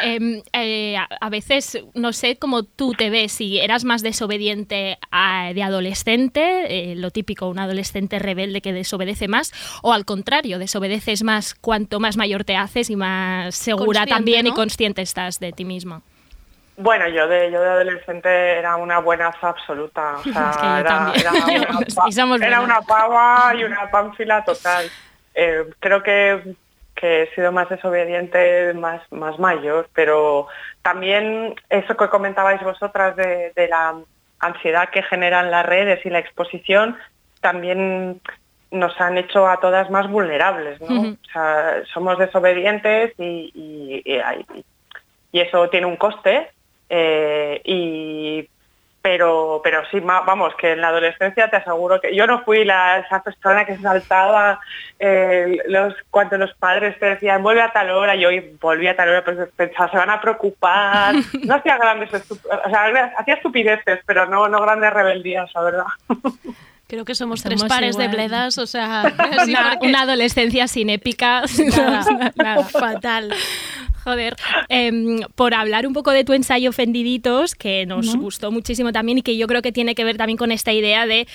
Em, eh, a, veces, no sé cómo tú te ves, si eras más desobediente a- de adolescente, eh, lo típico, un adolescente rebelde que desobedece más, o al contrario, desobedeces más cuanto más mayor te haces y más segura
Consciente,
también y consciente estás de ti mismo.
Bueno, yo de, yo de adolescente era una buenaza absoluta. O <laughs> sea,
Es que yo
era, una, <laughs> era pava y una pánfila total. Eh, creo que, que he sido más desobediente, más, más mayor, pero también eso que comentabais vosotras de, de la ansiedad que generan las redes y la exposición, también nos han hecho a todas más vulnerables, ¿no? O sea, somos desobedientes y, y- y hay- y eso tiene un coste eh, y pero pero sí vamos que en la adolescencia te aseguro que yo no fui la esa persona que saltaba eh, los cuando los padres te decían vuelve a tal hora yo volví a tal hora pues pensaba se van a preocupar <laughs> no hacía grandes o sea hacía estupideces pero no no grandes rebeldías la verdad <laughs>
Creo que somos, tres pares de bledas, o sea, <laughs>
una,
porque-
una adolescencia sin épica. <laughs>
Nada.
Nada.
fatal.
Joder, em, por hablar un poco de tu ensayo Ofendiditos, que nos gustó muchísimo también y que yo creo que tiene que ver también con esta idea de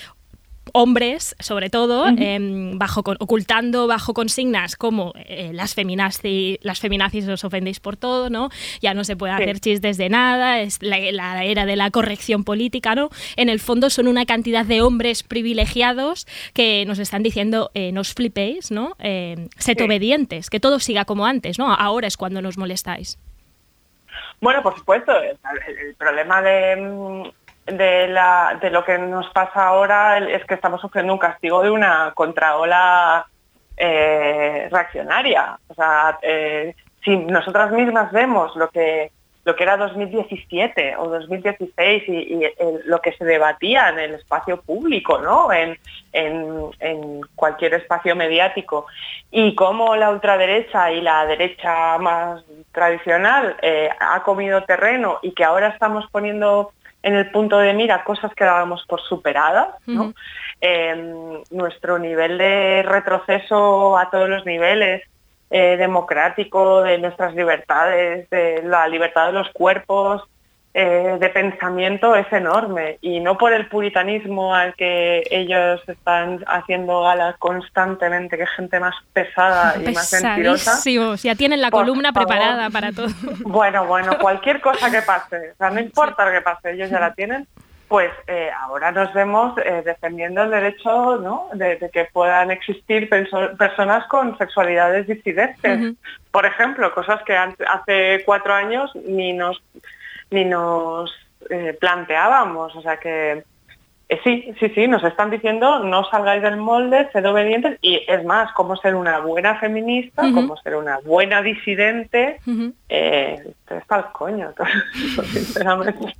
hombres, sobre todo,
Ujú.
em, bajo con- ocultando bajo consignas como eh, las feminazis, las feminazis os ofendéis por todo, ¿no? Ya no se puede
Sí.
hacer chistes de nada, es la, la era de la corrección política, ¿no? En el fondo son una cantidad de hombres privilegiados que nos están diciendo eh, no os flipéis, ¿no? Eh, sed
Sí.
obedientes, que todo siga como antes, ¿no? Ahora es cuando nos molestáis.
Bueno, por supuesto, el, el problema de, mm, de, lo que nos pasa ahora es que estamos sufriendo un castigo de una contraola eh, reaccionaria. O sea, eh, si nosotras mismas vemos lo que lo que era 2017 o 2016 y, lo que se debatía en el espacio público, ¿no? En, en- en cualquier espacio mediático. Y cómo la ultraderecha y la derecha más tradicional eh, ha comido terreno y que ahora estamos poniendo en el punto de mira cosas que dábamos por superadas. Eh, nuestro nivel de retroceso a todos los niveles, eh, democrático, de nuestras libertades, de la libertad de los cuerpos, eh, de pensamiento es enorme y no por el puritanismo al que ellos están haciendo gala constantemente, que gente más pesada y más mentirosa.
Ya tienen la columna
favor.
preparada para todo.
Bueno, bueno, <laughs> cualquier cosa que pase, o sea, no importa lo que pase, ellos ya la tienen, pues eh, ahora nos vemos eh, defendiendo el derecho ¿no? de, de que puedan existir perso- personas con sexualidades disidentes. Por ejemplo, cosas que hace cuatro años ni nos, ni nos eh, planteábamos. O sea que eh, sí, sí, sí, nos están diciendo no salgáis del molde, sed obedientes. Y es más, cómo ser una buena feminista, cómo ser una buena disidente, eh, está el coño, <laughs> sinceramente.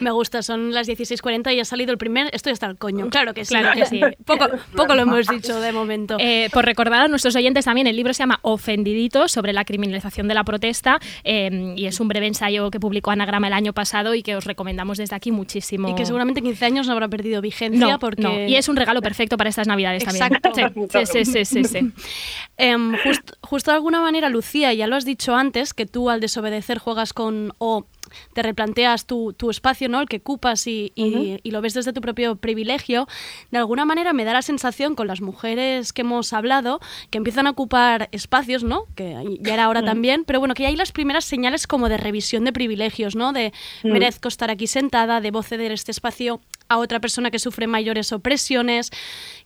Me gusta, son las 16.40 y ha salido el primer. Estoy hasta el coño. Claro que sí.
Claro que sí.
poco, <laughs> poco lo hemos dicho de momento.
Eh, por recordar a nuestros oyentes también, el libro se llama Ofendiditos sobre la criminalización de la protesta eh, y es un breve ensayo que publicó Anagrama el año pasado y que os recomendamos desde aquí muchísimo.
y que seguramente 15 años no habrá perdido vigencia
no,
porque...
no. Y es un regalo perfecto para estas navidades
Exacto.
también. Sí, sí, sí, sí, sí, sí. <laughs>
Em, just- justo de alguna manera, Lucía, ya lo has dicho antes, que tú al desobedecer juegas con o te replanteas tu, tu espacio, ¿no? El que ocupas y, y- y lo ves desde tu propio privilegio. De alguna manera me da la sensación con las mujeres que hemos hablado que empiezan a ocupar espacios, ¿no? Que ya era ahora también, pero bueno, que ya hay las primeras señales como de revisión de privilegios, ¿no? De
Mm.
merezco estar aquí sentada, debo ceder este espacio a otra persona que sufre mayores opresiones.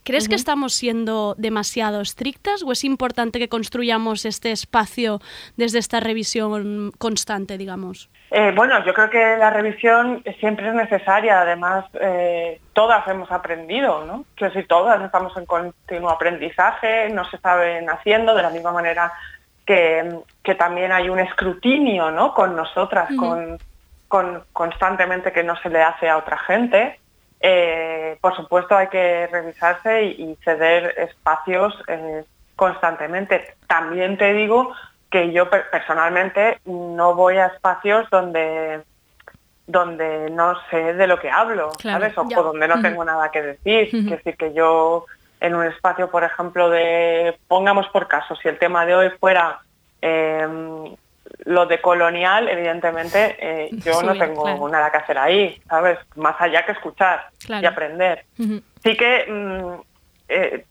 ¿Crees que estamos siendo demasiado estrictas o es importante que construyamos este espacio desde esta revisión constante, digamos?
Eh, bueno, yo creo que la revisión siempre es necesaria. Además, eh, todas hemos aprendido, ¿no? Que si todas estamos en continuo aprendizaje, no se saben haciendo de la misma manera que, que también hay un escrutinio, ¿no? Con nosotras, con constantemente que no se le hace a otra gente. Eh, por supuesto hay que revisarse y, y ceder espacios eh, constantemente. También te digo que yo per- personalmente no voy a espacios donde donde no sé de lo que hablo,
Claro,
¿sabes? O, donde no tengo nada que decir. Es decir, que yo en un espacio, por ejemplo, de, pongamos por caso, si el tema de hoy fuera eh, lo de colonial, evidentemente eh, yo
Sí,
no tengo
claro.
nada que hacer ahí, ¿sabes? Más allá que escuchar
Claro.
y aprender. Sí que, mm, eh,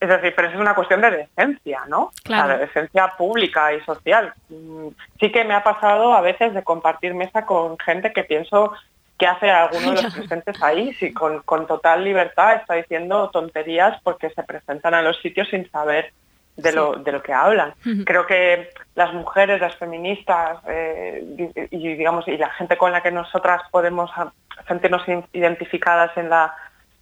es decir, pero eso es una cuestión de decencia, ¿no?
Claro.
O sea, de decencia pública y social. Mm, Sí que me ha pasado a veces de compartir mesa con gente que pienso que hace alguno de los <laughs> presentes ahí, sí, con, con total libertad está diciendo tonterías porque se presentan a los sitios sin saber de, lo, de lo que hablan. Creo que las mujeres, las feministas eh, y, y, digamos y la gente con la que nosotras podemos sentirnos identificadas en la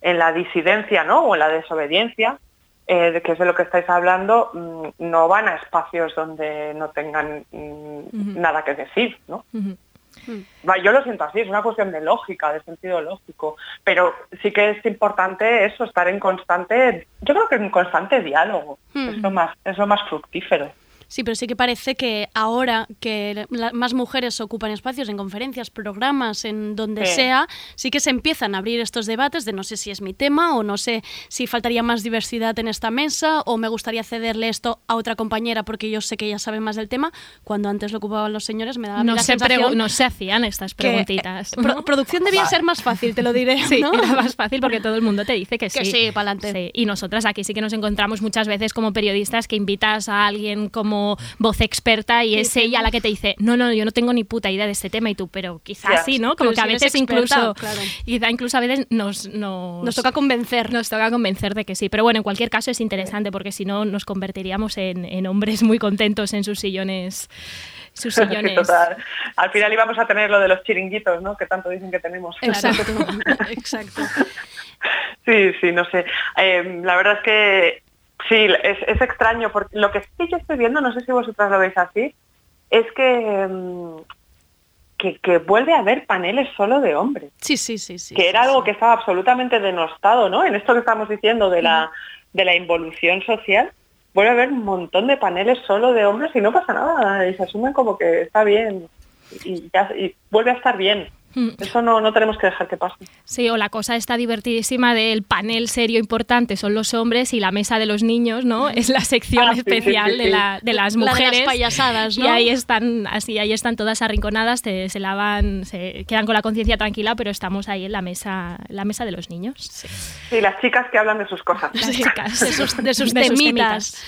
en la disidencia, ¿no? O en la desobediencia, eh, de que es de lo que estáis hablando, mm, no van a espacios donde no tengan mm, nada que decir, ¿no? Va, Yo lo siento así, es una cuestión de lógica, de sentido lógico, pero sí que es importante eso, estar en constante, yo creo que en constante diálogo,
Hmm.
es, lo más, es lo más fructífero.
Sí, pero sí que parece que ahora que la- más mujeres ocupan espacios en conferencias, programas, en donde
Sí.
sea, sí que se empiezan a abrir estos debates de no sé si es mi tema o no sé si faltaría más diversidad en esta mesa o me gustaría cederle esto a otra compañera porque yo sé que ella sabe más del tema, cuando antes lo ocupaban los señores me daba
No
la
se,
sensación
no se hacían estas
que,
preguntitas.
eh, pro- producción debía ser más fácil, te lo diré. <laughs>
Sí,
¿no?
era más fácil porque todo el mundo te dice que sí.
Que sí, pa'lante.
Sí, Y nosotras aquí sí que nos encontramos muchas veces como periodistas que invitas a alguien como voz experta y es ella la que te dice, no, no, yo no tengo ni puta idea de este tema y tú, pero quizás
Ya.
sí, ¿no? Como
Pero
que a
si
veces
experta,
incluso,
claro.
quizá incluso a veces nos, nos,
Nos toca convencer.
nos toca convencer de que sí. Pero bueno, en cualquier caso es interesante porque si no nos convertiríamos en, en hombres muy contentos en sus sillones. Sus <laughs> sillones.
Total. Al final íbamos a tener lo de los chiringuitos, ¿no? Que tanto dicen que tenemos. <laughs>
Exacto, <laughs> exacto.
Sí, sí, no sé. Eh, la verdad es que sí, es, es extraño, porque lo que sí que yo estoy viendo, no sé si vosotras lo veis así, es que mm, que, que vuelve a haber paneles solo de hombres.
Sí, sí, sí, sí.
que
sí,
era algo
sí.
que estaba absolutamente denostado, ¿no? En esto que estamos diciendo de la, de la involución social, vuelve a haber un montón de paneles solo de hombres y no pasa nada, y se asumen como que está bien y, ya- y vuelve a estar bien.
Mm.
Eso no, no tenemos que dejar que pase.
Sí, o la cosa está divertidísima del panel serio importante son los hombres y la mesa de los niños, ¿no? Es la sección
Ah, sí, sí,
especial
sí,
de,
sí.
la- de las
La de las
mujeres.
payasadas, ¿no?
Y ahí están, así, ahí están todas arrinconadas, te- se lavan, se quedan con la conciencia tranquila, pero estamos ahí en la mesa, la mesa de los niños.
Y las chicas que hablan de sus cosas,
Las chicas.
De sus, de sus <laughs>
De sus
temitas.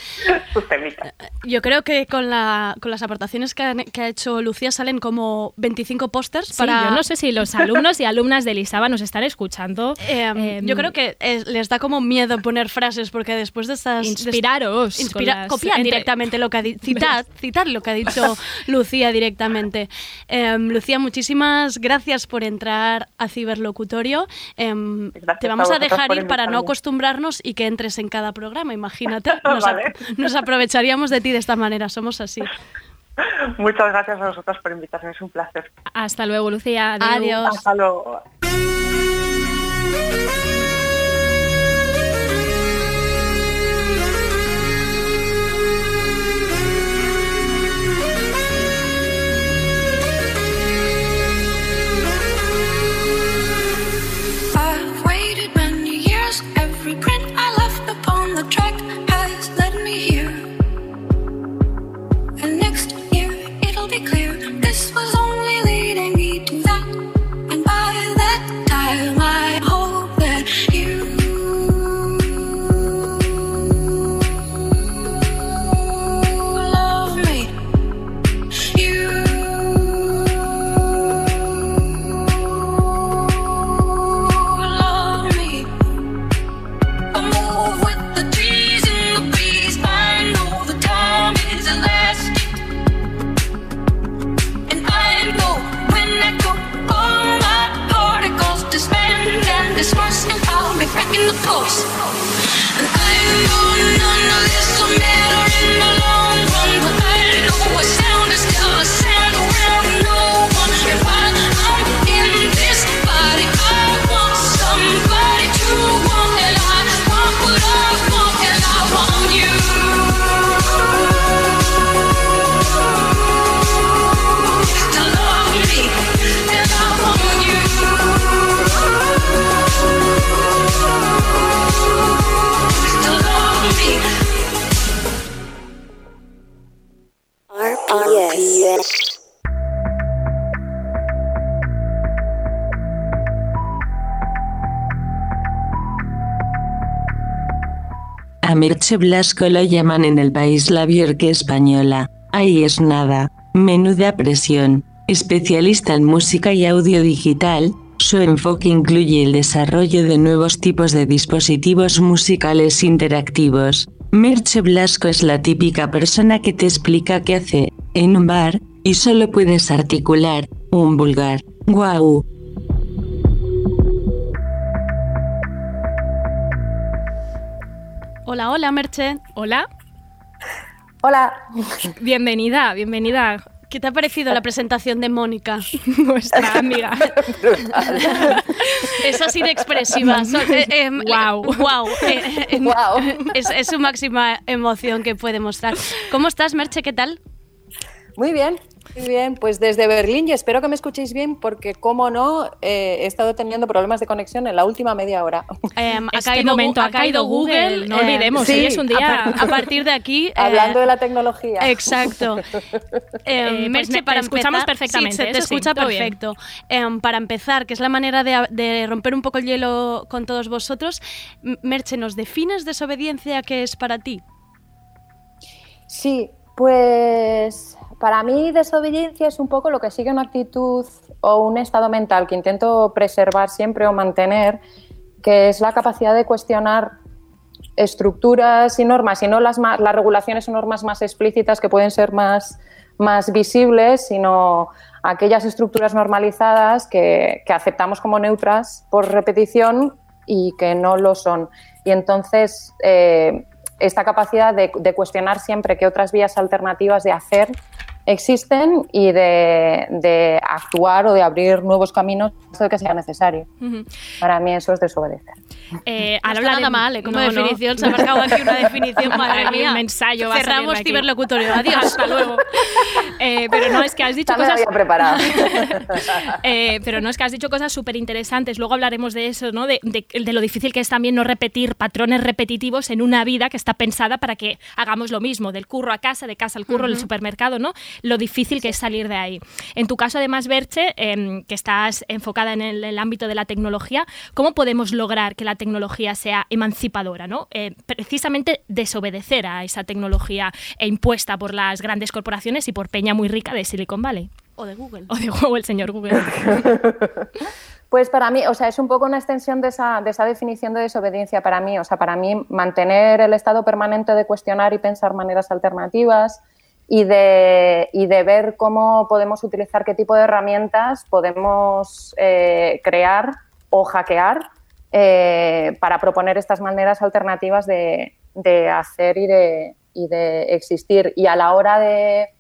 sus temitas.
Yo creo que con, la, con las aportaciones que, han- que ha hecho Lucía salen como 25 pósters
Sí,
para...
yo no sé si los alumnos y alumnas de Lisaba nos están escuchando.
Em,
Em,
yo creo que les da como miedo poner frases porque después de estas... de-
Inspiraros.
Inspira-
entre-
directamente lo que ha dicho. <laughs> Citad, citad lo que ha dicho <laughs> Lucía directamente. Em, Lucía, muchísimas gracias por entrar a Ciberlocutorio. Te vamos
a
dejar ir para no acostumbrarnos y que entres en cada programa. Imagínate. <laughs> Nos aprovecharíamos de ti de esta manera. Somos así. <laughs>
Muchas gracias a vosotros por invitarme, es un placer.
Hasta luego, Lucía.
Adiós.
Hasta luego.
Back
Merche Blasco lo llaman en el país la Björk española. Ahí es nada. Menuda presión. Especialista en música y audio digital, su enfoque incluye el desarrollo de nuevos tipos de dispositivos musicales interactivos. Merche Blasco es la típica persona que te explica qué hace en un bar y solo puedes articular un vulgar. Guau.
Hola, hola, Merche.
Hola.
Hola.
Bienvenida, bienvenida.
¿Qué te ha parecido la presentación de Mónica? <laughs>
Nuestra amiga. <laughs>
Es así de expresiva. <laughs> So- eh, em. Eh, eh,
Guau.
Es, es su máxima emoción que puede mostrar. ¿Cómo estás, Merche? ¿Qué tal?
Muy bien, muy bien. Pues desde Berlín y espero que me escuchéis bien porque, como no, eh, he estado teniendo problemas de conexión en la última media hora.
Em, <laughs>
Es que momento, ha caído Google, no olvidemos,
sí,
hoy es un día...
A, par- a partir de aquí. <laughs> eh,
Hablando de la tecnología.
Exacto. <laughs> Em,
Eh, pues
Merche,
me- te
para
escuchamos
empezar-
perfectamente,
Sí, se te
sí,
escucha perfecto. Em, para empezar, que es la manera de, de romper un poco el hielo con todos vosotros, Merche, ¿nos defines desobediencia qué es para ti?
Sí, pues para mí desobediencia es un poco lo que sigue una actitud o un estado mental que intento preservar siempre o mantener, que es la capacidad de cuestionar estructuras y normas, y no las, las regulaciones o normas más explícitas que pueden ser más, más visibles, sino aquellas estructuras normalizadas que, que aceptamos como neutras por repetición y que no lo son. Y entonces, eh, esta capacidad de, de cuestionar siempre qué otras vías alternativas de hacer existen y de, de actuar o de abrir nuevos caminos de que sea necesario. Para mí eso es desobedecer.
Eh,
No
ahora
está nada mal, ¿eh? Como
No, no.
definición, se ha marcado aquí una definición, <laughs> madre mía.
Un ensayo
Cerramos ciberlocutorio, adiós.
Hasta luego. Eh, pero no, es que has dicho cosas...
preparado. <laughs>
Eh, pero no es que has dicho cosas súper interesantes. Luego hablaremos de eso, ¿no? De, de- de lo difícil que es también no repetir patrones repetitivos en una vida que está pensada para que hagamos lo mismo, del curro a casa, de casa al curro, al
Ujú.
supermercado, ¿no? Lo difícil que es salir de ahí. En tu caso, además, Berche, em, que estás enfocada en el, el ámbito de la tecnología, ¿cómo podemos lograr que la tecnología sea emancipadora, ¿no? Eh, precisamente desobedecer a esa tecnología e impuesta por las grandes corporaciones y por Peña muy rica de Silicon Valley.
O de Google.
O de Google, el señor Google. <laughs>
Pues para mí, o sea, es un poco una extensión de esa, de esa definición de desobediencia para mí. O sea, para mí mantener el estado permanente de cuestionar y pensar maneras alternativas y de, y de ver cómo podemos utilizar qué tipo de herramientas podemos eh, crear o hackear eh, para proponer estas maneras alternativas de, de hacer y de, y de existir. Y a la hora de,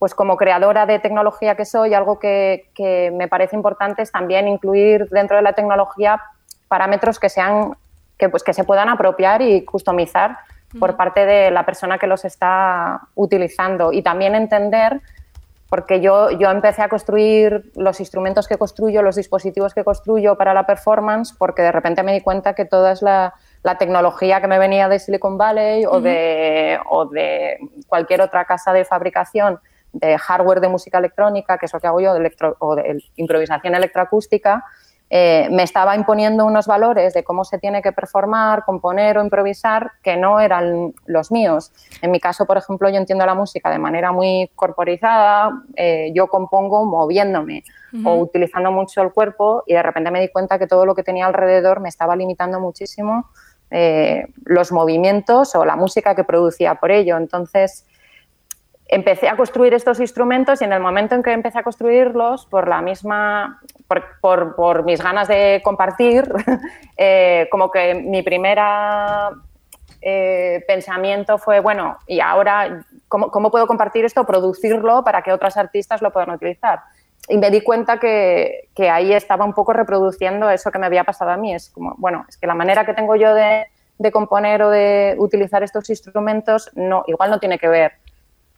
pues como creadora de tecnología que soy, algo que, que me parece importante es también incluir dentro de la tecnología parámetros que sean que, pues, que se puedan apropiar y customizar por parte de la persona que los está utilizando. Y también entender porque yo, yo empecé a construir los instrumentos que construyo, los dispositivos que construyo para la performance, porque de repente me di cuenta que toda es la, la tecnología que me venía de Silicon Valley o, de, o de cualquier otra casa de fabricación de hardware de música electrónica, que es lo que hago yo, de electro- o de improvisación electroacústica, eh, me estaba imponiendo unos valores de cómo se tiene que performar, componer o improvisar que no eran los míos. En mi caso, por ejemplo, yo entiendo la música de manera muy corporizada, eh, yo compongo moviéndome o
Ujú.
utilizando mucho el cuerpo y de repente me di cuenta que todo lo que tenía alrededor me estaba limitando muchísimo eh, los movimientos o la música que producía por ello. Entonces, empecé a construir estos instrumentos y en el momento en que empecé a construirlos, por la misma, por, por- por mis ganas de compartir, <laughs> eh, como que mi primera eh, pensamiento fue, bueno, y ahora, ¿cómo, cómo puedo compartir esto, producirlo para que otros artistas lo puedan utilizar? Y me di cuenta que, que ahí estaba un poco reproduciendo eso que me había pasado a mí. Es como, bueno, es que la manera que tengo yo de, de componer o de utilizar estos instrumentos no, igual no tiene que ver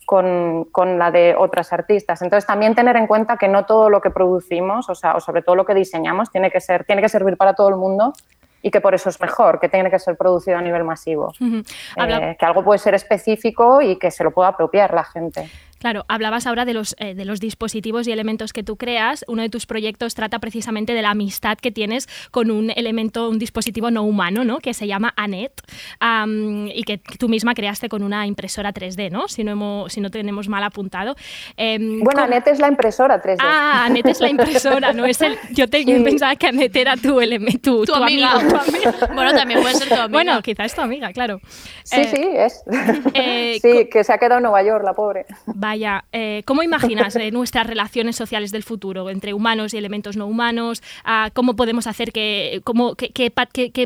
con, con la de otras artistas. Entonces, también tener en cuenta que no todo lo que producimos, o sea, o sobre todo lo que diseñamos, tiene que, ser, tiene que servir para todo el mundo y que por eso es mejor, que tiene que ser producido a nivel masivo. Eh, que algo puede ser específico y que se lo pueda apropiar la gente.
Claro, hablabas ahora de los, eh, de los dispositivos y elementos que tú creas. Uno de tus proyectos trata precisamente de la amistad que tienes con un elemento, un dispositivo no humano, ¿no? Que se llama Anet y que tú misma creaste con una impresora 3D, ¿no? Si no, hemos- si no tenemos mal apuntado. Em,
Bueno,
¿cómo-
Anet es la impresora 3D.
Ah, Anet es la impresora, no es el. Yo, te, yo
Sí.
pensaba que Anet era tu, tu,
Tu
tu
amiga.
amigo.
Tu amiga. Bueno, también puede ser tu amiga.
Bueno, quizás es tu amiga, claro.
Sí,
Eh,
sí, es.
eh,
sí, que se ha quedado en Nueva York, la pobre.
Vaya, eh, ¿cómo imaginas eh, nuestras relaciones sociales del futuro entre humanos y elementos no humanos? Ah, ¿Cómo podemos hacer que, cómo,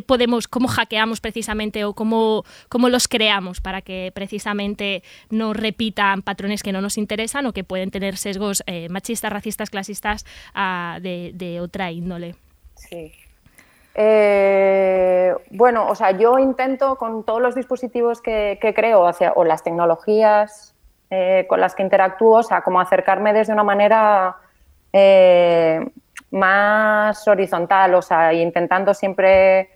podemos, cómo hackeamos precisamente o cómo, cómo los creamos para que precisamente no repitan patrones que no nos interesan o que pueden tener sesgos eh, machistas, racistas, clasistas ah, de, de otra índole?
Sí. Eh, bueno, o sea, yo intento con todos los dispositivos que, que creo hacia, o las tecnologías eh, con las que interactúo, o sea, como acercarme desde una manera eh, más horizontal, o sea, intentando siempre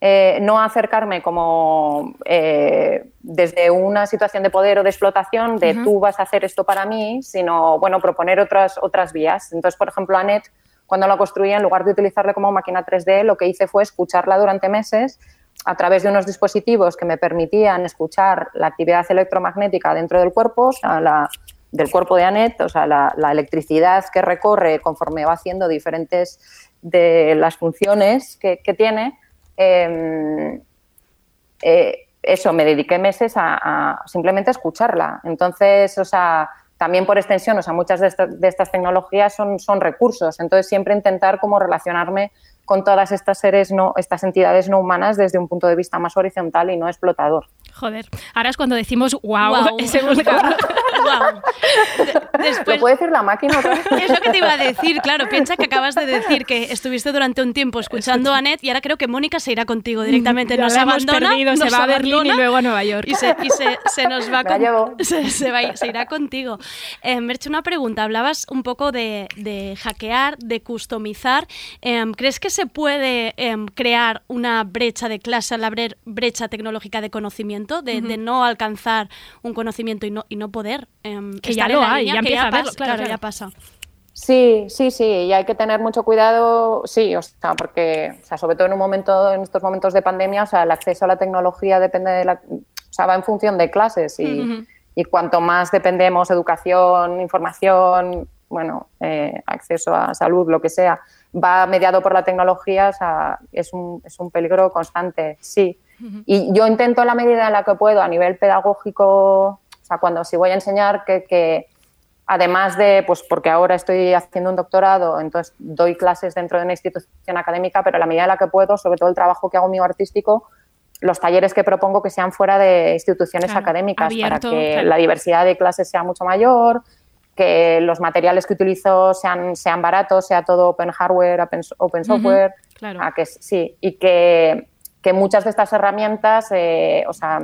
eh, no acercarme como eh, desde una situación de poder o de explotación, de tú vas a hacer esto para mí, sino, bueno, proponer otras, otras vías. Entonces, por ejemplo, Anet, cuando la construí, en lugar de utilizarla como máquina 3D, lo que hice fue escucharla durante meses a través de unos dispositivos que me permitían escuchar la actividad electromagnética dentro del cuerpo, o sea, la- del cuerpo de Anet, o sea, la, electricidad que recorre conforme va haciendo diferentes de las funciones que, tiene. eh, eh, eso, me dediqué meses a, a simplemente escucharla. Entonces, o sea, también por extensión, o sea, muchas de estas tecnologías son, son recursos. Entonces, siempre intentar como relacionarme con todas estas seres no, estas entidades no humanas desde un punto de vista más horizontal y no explotador.
Joder, ahora es cuando decimos wow,
Guau. <laughs>
ese.
De- Después,
¿Lo puede decir la máquina otra vez?
Es lo que te iba a decir, claro. Piensa que acabas de decir que estuviste durante un tiempo escuchando a Net y ahora creo que Mónica se irá contigo directamente.
Ya
Nos abandona,
perdido, se va a Berlín y luego a Nueva York.
Y se, y se- se nos va <laughs> con- <laughs> se, se va a ir- se irá contigo. Eh, Merche, una pregunta. Hablabas un poco de, de hackear, de customizar. Em, ¿Crees que se puede em, crear una brecha de clase, la bre- brecha tecnológica de conocimiento, de, de no alcanzar un conocimiento y no, y no poder? em,
Que
estar
ya
en
lo
la
hay,
línea,
ya a verlo, claro,
ya pasa.
Sí, sí, sí, y hay que tener mucho cuidado, sí, o sea, porque, o sea, sobre todo en un momento, en estos momentos de pandemia, o sea, el acceso a la tecnología depende de la, o sea, va en función de clases y, y cuanto más dependemos, educación, información, bueno, eh, acceso a salud, lo que sea, va mediado por la tecnología, o sea, es un, es un peligro constante, sí. Y yo intento en la medida en la que puedo, a nivel pedagógico, o sea, cuando si voy a enseñar, que, que además de, pues porque ahora estoy haciendo un doctorado, entonces doy clases dentro de una institución académica, pero a la medida en la que puedo, sobre todo el trabajo que hago mío artístico, los talleres que propongo que sean fuera de instituciones
Claro,
académicas
abierto,
para que
claro.
la diversidad de clases sea mucho mayor, que los materiales que utilizo sean, sean baratos, sea todo open hardware, open, open software,
claro.
a que sí, y que, que muchas de estas herramientas, eh, o sea,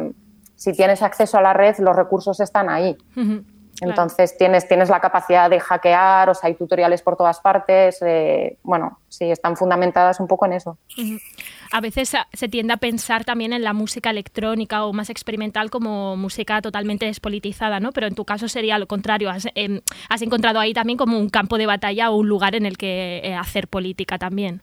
si tienes acceso a la red, los recursos están ahí. Entonces tienes, tienes la capacidad de hackear, o sea, hay tutoriales por todas partes. eh, bueno, sí, están fundamentadas un poco en eso.
A veces se tiende a pensar también en la música electrónica o más experimental como música totalmente despolitizada, ¿no? Pero en tu caso sería lo contrario. Has, em, has encontrado ahí también como un campo de batalla o un lugar en el que eh, hacer política también.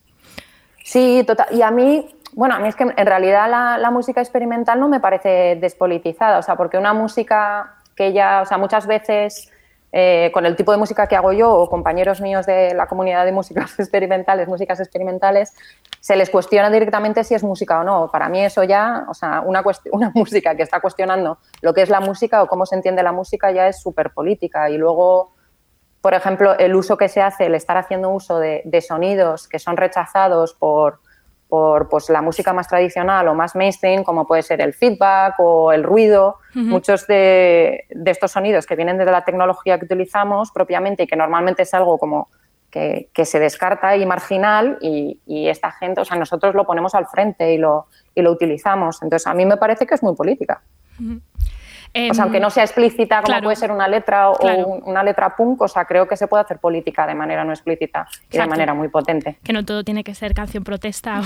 Sí, total. Y a mí, bueno, a mí es que en realidad la, música experimental no me parece despolitizada, o sea, porque una música que ya, o sea, muchas veces eh, con el tipo de música que hago yo o compañeros míos de la comunidad de músicas <laughs> experimentales, músicas experimentales, se les cuestiona directamente si es música o no. Para mí eso ya, o sea, una, una <laughs> música que está cuestionando lo que es la música o cómo se entiende la música ya es súper política. Y luego, por ejemplo, el uso que se hace, el estar haciendo uso de sonidos que son rechazados por, por pues, la música más tradicional o más mainstream, como puede ser el feedback o el ruido. Muchos de, de estos sonidos que vienen de la tecnología que utilizamos propiamente y que normalmente es algo como que, que se descarta y marginal y, y esta gente, o sea, nosotros lo ponemos al frente y lo, y lo utilizamos. Entonces, a mí me parece que es muy política. O sea, aunque no sea explícita como
claro.
puede ser una letra o
Claro.
un- una letra punk, o sea, creo que se puede hacer política de manera no explícita y de
Exacto.
manera muy potente.
Que no todo tiene que ser canción protesta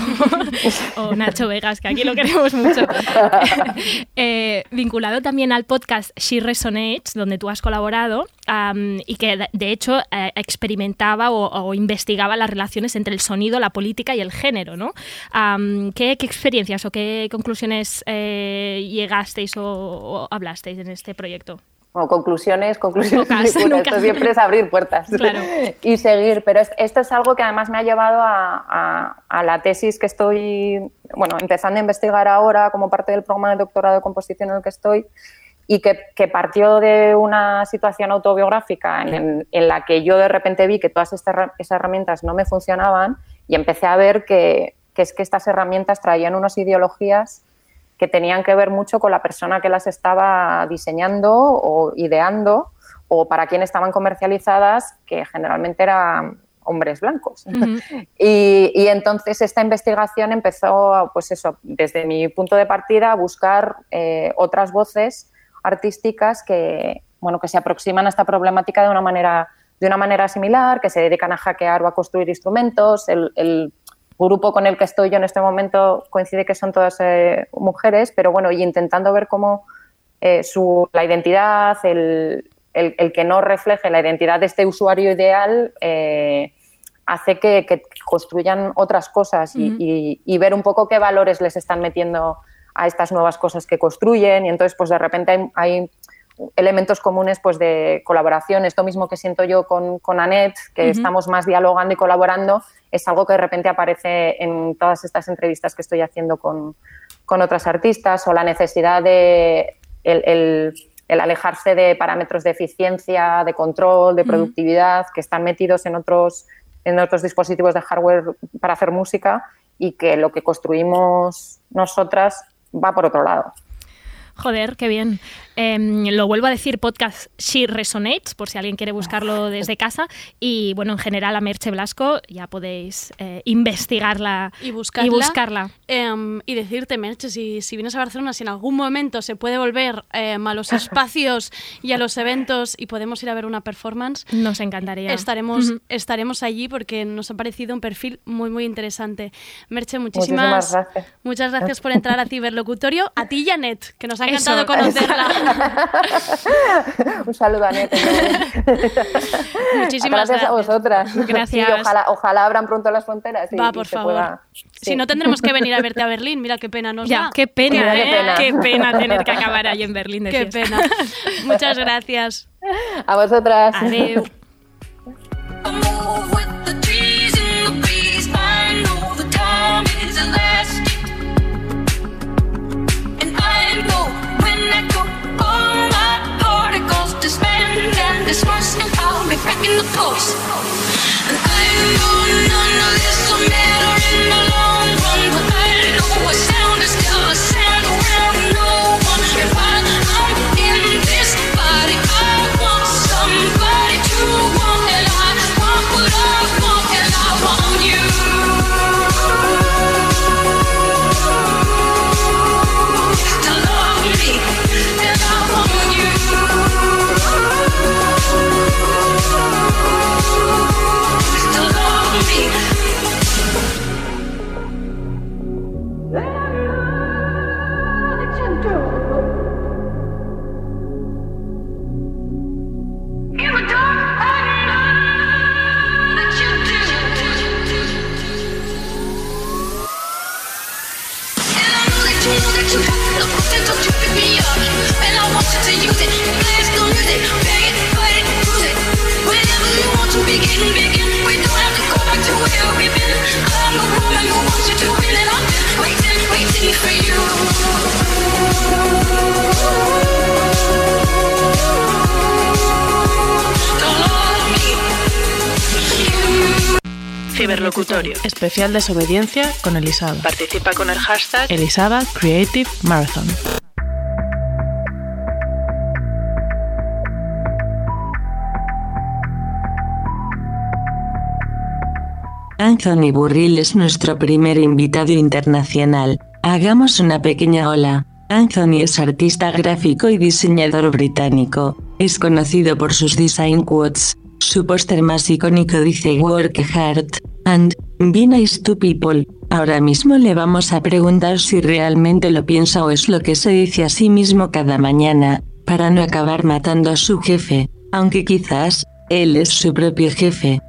o, <laughs> o Nacho Vegas, que aquí lo queremos mucho. <laughs> Eh, vinculado también al podcast She Resonates, donde tú has colaborado am, y que de, hecho eh, experimentaba o, o investigaba las relaciones entre el sonido, la política y el género. ¿no? Am, ¿qué, qué experiencias o qué conclusiones eh, llegasteis o, o hablasteis en este proyecto?
Bueno, conclusiones, conclusiones.
Pocas, <laughs> nunca.
Esto siempre es abrir puertas
Claro. <laughs>
y seguir. Pero es- esto es algo que además me ha llevado a, a- a la tesis que estoy, bueno, empezando a investigar ahora como parte del programa de doctorado de composición en el que estoy y que, que partió de una situación autobiográfica en, en la que yo de repente vi que todas estas esas herramientas no me funcionaban y empecé a ver que, que es que estas herramientas traían unas ideologías que tenían que ver mucho con la persona que las estaba diseñando o ideando o para quién estaban comercializadas, que generalmente eran hombres blancos. <laughs> y, y entonces esta investigación empezó, pues eso, desde mi punto de partida, a buscar eh, otras voces artísticas que, bueno, que se aproximan a esta problemática de una manera, de una manera similar, que se dedican a hackear o a construir instrumentos. El, el grupo con el que estoy yo en este momento coincide que son todas eh, mujeres, pero bueno, y intentando ver cómo eh, su, la identidad, el, el, el que no refleje la identidad de este usuario ideal, eh, hace que, que construyan otras cosas y,
Ujú.
y- y ver un poco qué valores les están metiendo a estas nuevas cosas que construyen y entonces pues de repente hay, hay elementos comunes pues de colaboración. Esto mismo que siento yo con, con Annette, que estamos más dialogando y colaborando, es algo que de repente aparece en todas estas entrevistas que estoy haciendo con, con otras artistas o la necesidad de el, el- el alejarse de parámetros de eficiencia, de control, de productividad que están metidos en otros en otros dispositivos de hardware para hacer música y que lo que construimos nosotras va por otro lado.
Joder, qué bien. Em, lo vuelvo a decir, podcast She Resonates, por si alguien quiere buscarlo desde casa. Y bueno, en general a Merche Blasco ya podéis eh, investigarla
y buscarla.
Y, buscarla.
Em, y decirte, Merche, si, si vienes a Barcelona, si en algún momento se puede volver em, a los <laughs> espacios y a los eventos y podemos ir a ver una performance,
Nos encantaría.
estaremos, estaremos allí porque nos ha parecido un perfil muy, muy interesante. Merche,
Muchísimas
muchísimas,
gracias.
muchas gracias por entrar a Ciberlocutorio. A ti, Janet, que nos ha
Eso,
encantado conocerla. <laughs>
Un saludo a Nete. <laughs>
Muchísimas
gracias. a
gracias.
vosotras.
Gracias.
Sí, ojalá, ojalá abran pronto las fronteras. y-
Va,
y
por favor.
pueda-
Si no, tendremos que venir a verte a <laughs> Berlín. Mira qué pena nos
Ya,
da.
qué pena,
Mira, qué
¿eh?
pena.
Qué pena tener que <laughs> acabar ahí en Berlín de
Qué
fiesta.
pena. Muchas gracias.
A vosotras.
I with disband and and I'll be back in the course. And I know none of this will matter in the long
Ciberlocutorio.
Especial desobediencia con Elisaba.
Participa con el hashtag
Elisaba Creative Marathon.
Anthony Burrill es nuestro primer invitado internacional. Hagamos una pequeña ola. Anthony es artista gráfico y diseñador británico. Es conocido por sus design quotes. Su póster más icónico dice Work hard and be nice to people. Ahora mismo le vamos a preguntar si realmente lo piensa o es lo que se dice a sí mismo cada mañana, para no acabar matando a su jefe, aunque quizás, él es su propio jefe.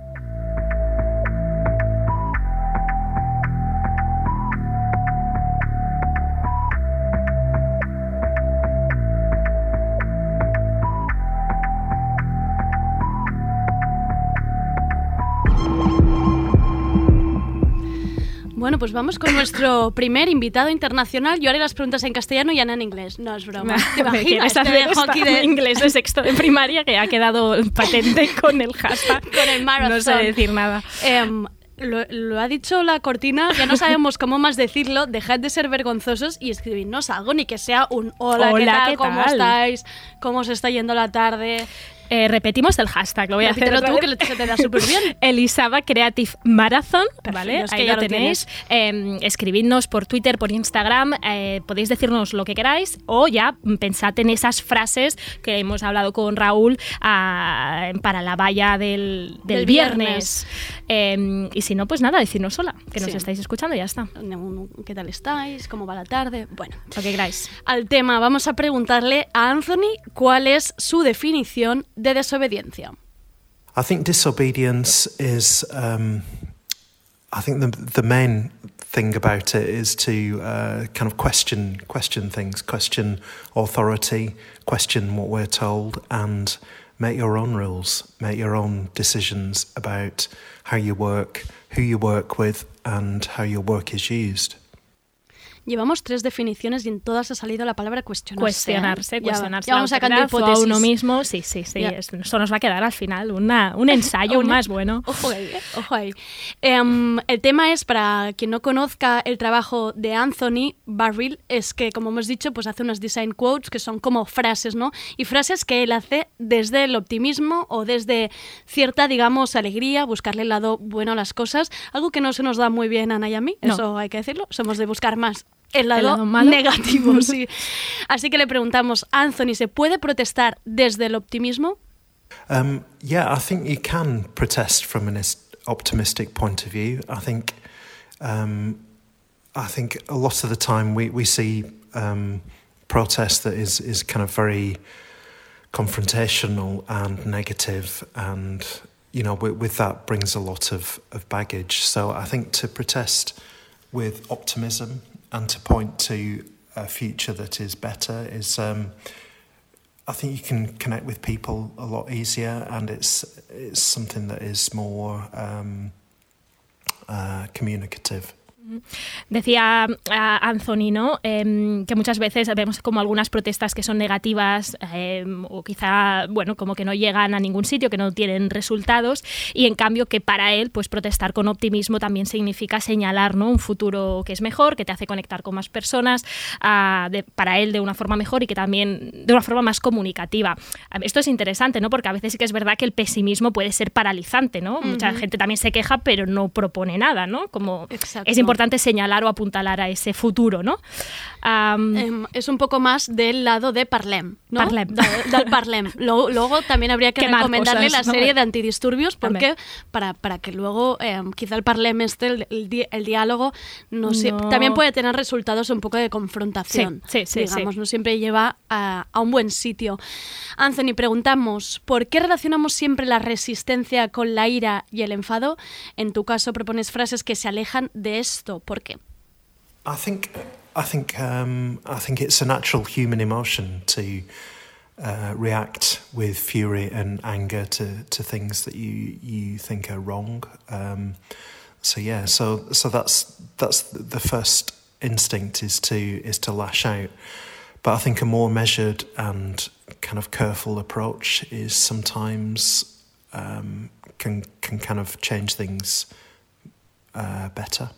Bueno, pues vamos con nuestro <laughs> primer invitado internacional. Yo haré las preguntas en castellano y Ana en inglés. No es broma. <laughs> ¿Te imaginas? Te dejo aquí de
inglés de sexto de primaria que ha quedado patente <laughs> con el hashtag.
con el marathon.
No sé decir nada.
Em, lo, lo ha dicho la cortina, ya no sabemos cómo más decirlo. Dejad de ser vergonzosos y escribidnos algo, ni que sea un hola, ¿qué
Hola,
tal?
¿qué
¿Cómo
tal?
estáis? ¿Cómo os está yendo la tarde?
Eh, repetimos el hashtag, lo voy a hacer.
Tú, que se te da súper bien. <laughs>
Elisaba Creative Marathon, ¿vale? Ahí
ya
lo
lo
tenéis. Eh, escribidnos por Twitter, por Instagram, eh, podéis decirnos lo que queráis o ya pensad en esas frases que hemos hablado con Raúl ah, para la valla del, del
Del
viernes. Eh, y si no, pues nada, decidnos sola, que nos
Sí.
estáis escuchando y ya está.
¿Qué tal estáis? ¿Cómo va la tarde? Bueno,
Lo que queráis.
al tema, vamos a preguntarle a Anthony cuál es su definición de desobediencia.
I think disobedience is. Um, I think the the main thing about it is to uh, kind of question question things, question authority, question what we're told, and make your own rules, make your own decisions about how you work, who you work with, and how your work is used.
Llevamos tres definiciones y en todas ha salido la palabra cuestionarse.
Cuestionarse,
¿eh? Ya-
cuestionarse
Ya, vamos sacando
autoridad o
hipótesis.
a uno mismo. Sí, sí, sí.
Ya.
es- Eso nos va a quedar al final una, un <laughs> ensayo
Una-
más bueno.
Ojo ahí, ¿eh? ojo ahí. Em, el tema es, para quien no conozca el trabajo de Anthony Barril, es que, como hemos dicho, pues hace unos design quotes que son como frases, ¿no? Y frases que él hace desde el optimismo o desde cierta, digamos, alegría, buscarle el lado bueno a las cosas, algo que no se nos da muy bien a Ana y a mí,
No.
eso hay que decirlo, somos de buscar más el lado,
¿El lado malo?
negativo, <laughs> sí. Así que le preguntamos, Anthony, ¿se puede protestar desde el optimismo?
Um, yeah, I think you can protest from an optimistic point of view. I think, um, I think a lot of the time we we see um, protest that is is kind of very confrontational and negative, and you know, with, with that brings a lot of of baggage. So I think to protest with optimism and to point to a future that is better is. Um, I think you can connect with people a lot easier, and it's it's something that is more um, uh, communicative.
Decía ah, Anthony, ¿no? Em, que muchas veces vemos como algunas protestas que son negativas em, o quizá, bueno, como que no llegan a ningún sitio, que no tienen resultados y en cambio que para él, pues protestar con optimismo también significa señalar, ¿no? Un futuro que es mejor, que te hace conectar con más personas, ah, de- para él de una forma mejor y que también de una forma más comunicativa. Esto es interesante, ¿no? Porque a veces sí que es verdad que el pesimismo puede ser paralizante, ¿no? Mucha gente también se queja, pero no propone nada, ¿no? Como
Exacto.
es importante señalar o apuntalar a ese futuro, ¿no?
Es un poco más del lado de Parlem, ¿no?
Parlem.
Del Parlem. <laughs> Lo- luego también habría que
Quemar
recomendarle
cosas,
la
¿no?
serie de antidisturbios porque para, para que luego em, quizá el Parlem este, el, el di- el diálogo, no también puede tener resultados un poco de confrontación.
Sí, sí, sí,
digamos,
sí.
no siempre lleva a, a un buen sitio. Anthony, preguntamos, ¿por qué relacionamos siempre la resistencia con la ira y el enfado? En tu caso propones frases que se alejan de esto. ¿Por qué?
I think I think um, I think it's a natural human emotion to uh, react with fury and anger to, to things that you you think are wrong. Um, so yeah, so so that's that's the first instinct is to is to lash out. But I think a more measured and kind of careful approach is sometimes um, can can kind of change things uh, better.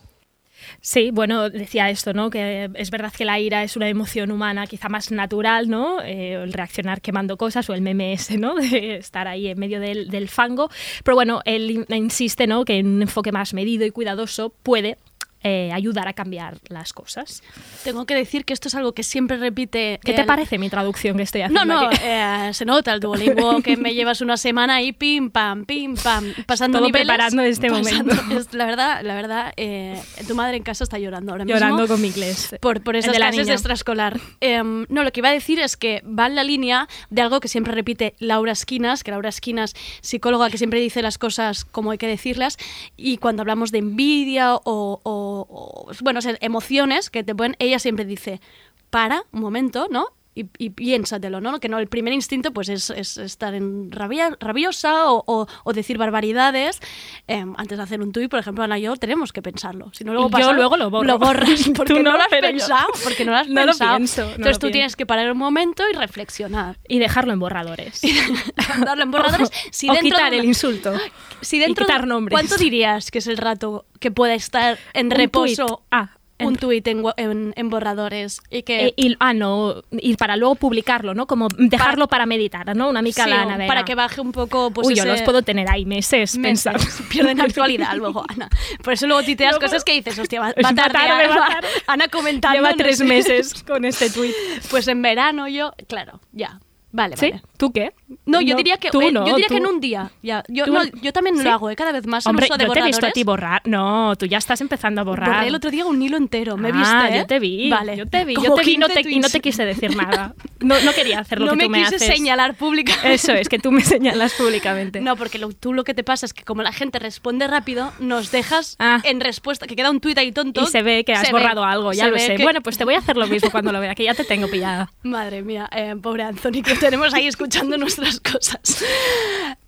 Sí, bueno, decía esto, ¿no? Que es verdad que la ira es una emoción humana quizá más natural, ¿no? Eh, el reaccionar quemando cosas o el meme ese, ¿no? <laughs> De estar ahí en medio del, del fango. Pero bueno, él in- insiste, ¿no? Que un enfoque más medido y cuidadoso puede eh, ayudar a cambiar las cosas.
Tengo que decir que esto es algo que siempre repite.
¿Qué te
el-
parece mi traducción que estoy
No,
haciendo
no,
aquí? <laughs>
eh, se nota el Duolingo que me llevas una semana ahí pim pam, pim pam, pasando
Todo
niveles.
preparando este
pasando-
momento. <laughs>
es- la verdad, la verdad, eh, tu madre en casa está llorando ahora mismo.
Llorando con mi inglés.
Por, por
El
esas
de la
clases de extraescolar. Em, no, lo que iba a decir es que va en la línea de algo que siempre repite Laura Esquinas, que Laura Esquinas, psicóloga que siempre dice las cosas como hay que decirlas, y cuando hablamos de envidia o, o- o, bueno, emociones que te pueden, ella siempre dice, para un momento, ¿no? Y, y piénsatelo, ¿no? Que no, el primer instinto pues es, es estar en rabia, rabiosa o, o- o decir barbaridades. Em, antes de hacer un tuit, por ejemplo, Ana y yo tenemos que pensarlo. Si no, luego
Y yo
pasa-
luego lo borro.
Lo borras <laughs>
Tú
porque
no,
no, lo has
yo-
pensado. Porque no lo has <laughs>
No lo
pensado.
pienso, no lo
Entonces tú
pienso.
tienes que parar un momento y reflexionar.
Y dejarlo en borradores. <laughs>
Darle en borradores. Si
o
dentro
quitar
de
el
una-
insulto.
Si dentro
y quitar
de-
nombres.
¿Cuánto dirías que es el rato que pueda estar en
Un
reposo
tuit. Ah,
un tuit en, gua- en- en borradores? Y que
Eh, y, ah, no, y para luego publicarlo, ¿no? Como dejarlo para, meditar, ¿no? Una mica
Sí,
la navega.
para que baje un poco pues
Uy, yo los puedo tener ahí meses,
meses.
pensar. <laughs>
Pierden actualidad luego, Ana. Por eso luego tuiteas
Luego-
cosas que dices, hostia, va, <laughs> va
va
tarde, Ana,
va tarde.
Ana comentando.
Lleva tres meses con este tuit. <laughs>
Pues en verano yo, claro, ya. Vale,
¿Sí?
vale.
¿Tú qué?
No, yo diría que
tú
eh,
no,
yo diría
tú-
que en un día. Ya. Yo, no, yo también
¿Sí?
lo hago, eh, cada vez más
Hombre,
uso de
yo te he visto a ti borrar. No, tú ya estás empezando a borrar.
Borré el otro día un hilo entero, me
ah,
viste, ¿eh?
yo te vi.
Vale.
Yo te vi. Yo te vi y no
15
te, y no te quise decir <laughs> nada. No, no quería hacer lo
no
que
me
tú me
quise
haces.
señalar públicamente.
Eso es, que tú me señalas públicamente.
No, porque lo- tú lo que te pasa es que como la gente responde rápido, nos dejas
Ah.
en respuesta, que queda un tuit ahí tonto.
Y se ve que has borrado algo, ya lo sé. Bueno, pues te voy a hacer lo mismo cuando lo vea, que ya te tengo pillada. <laughs>
Madre mía, eh, pobre Anthony, que tenemos ahí escuchando nuestras cosas.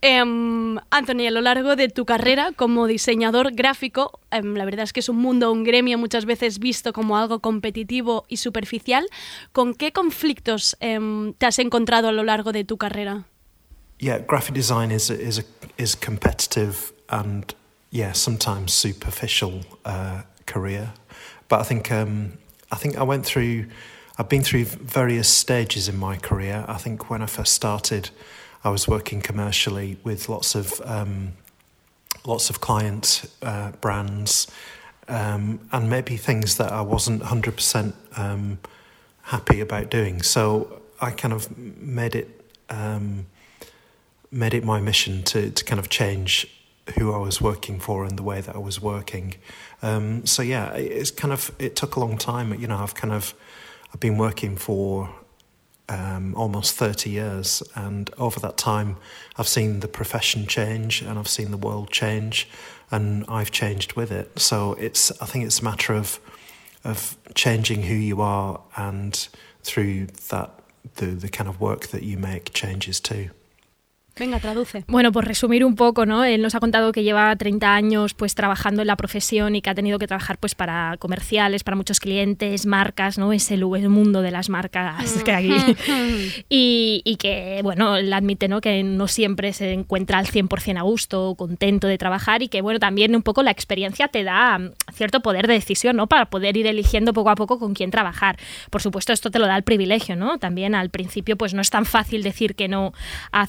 Em, Anthony, a lo largo de tu carrera como diseñador gráfico, em, la verdad es que es un mundo, un gremio muchas veces visto como algo competitivo y superficial. ¿Con qué conflictos em, te has encontrado a lo largo de tu carrera?
Yeah, graphic design is is a, is competitive and yeah, sometimes superficial uh, career. But I think um, I think I went through. I've been through various stages in my career. I think when I first started, I was working commercially with lots of um, lots of client uh, brands, um, and maybe things that I wasn't hundred percent um, happy about doing. So I kind of made it um, made it my mission to to kind of change who I was working for and the way that I was working. Um, so yeah, it- it's kind of it took a long time. You know, I've kind of I've been working for um, almost 30 years. And over that time, I've seen the profession change and I've seen the world change and I've changed with it. So it's, I think it's a matter of, of changing who you are and through that, the, the kind of work that you make changes too.
Venga, traduce.
Bueno, por resumir un poco, ¿no? Él nos ha contado que lleva 30 años pues trabajando en la profesión y que ha tenido que trabajar pues para comerciales, para muchos clientes, marcas, ¿no? Es el, el mundo de las marcas que hay. <laughs> y, y que, bueno, él admite, ¿no? Que no siempre se encuentra al 100% a gusto, o contento de trabajar y que, bueno, también un poco la experiencia te da mm, cierto poder de decisión, ¿no? Para poder ir eligiendo poco a poco con quién trabajar. Por supuesto, esto te lo da el privilegio, ¿no? También al principio, pues no es tan fácil decir que no a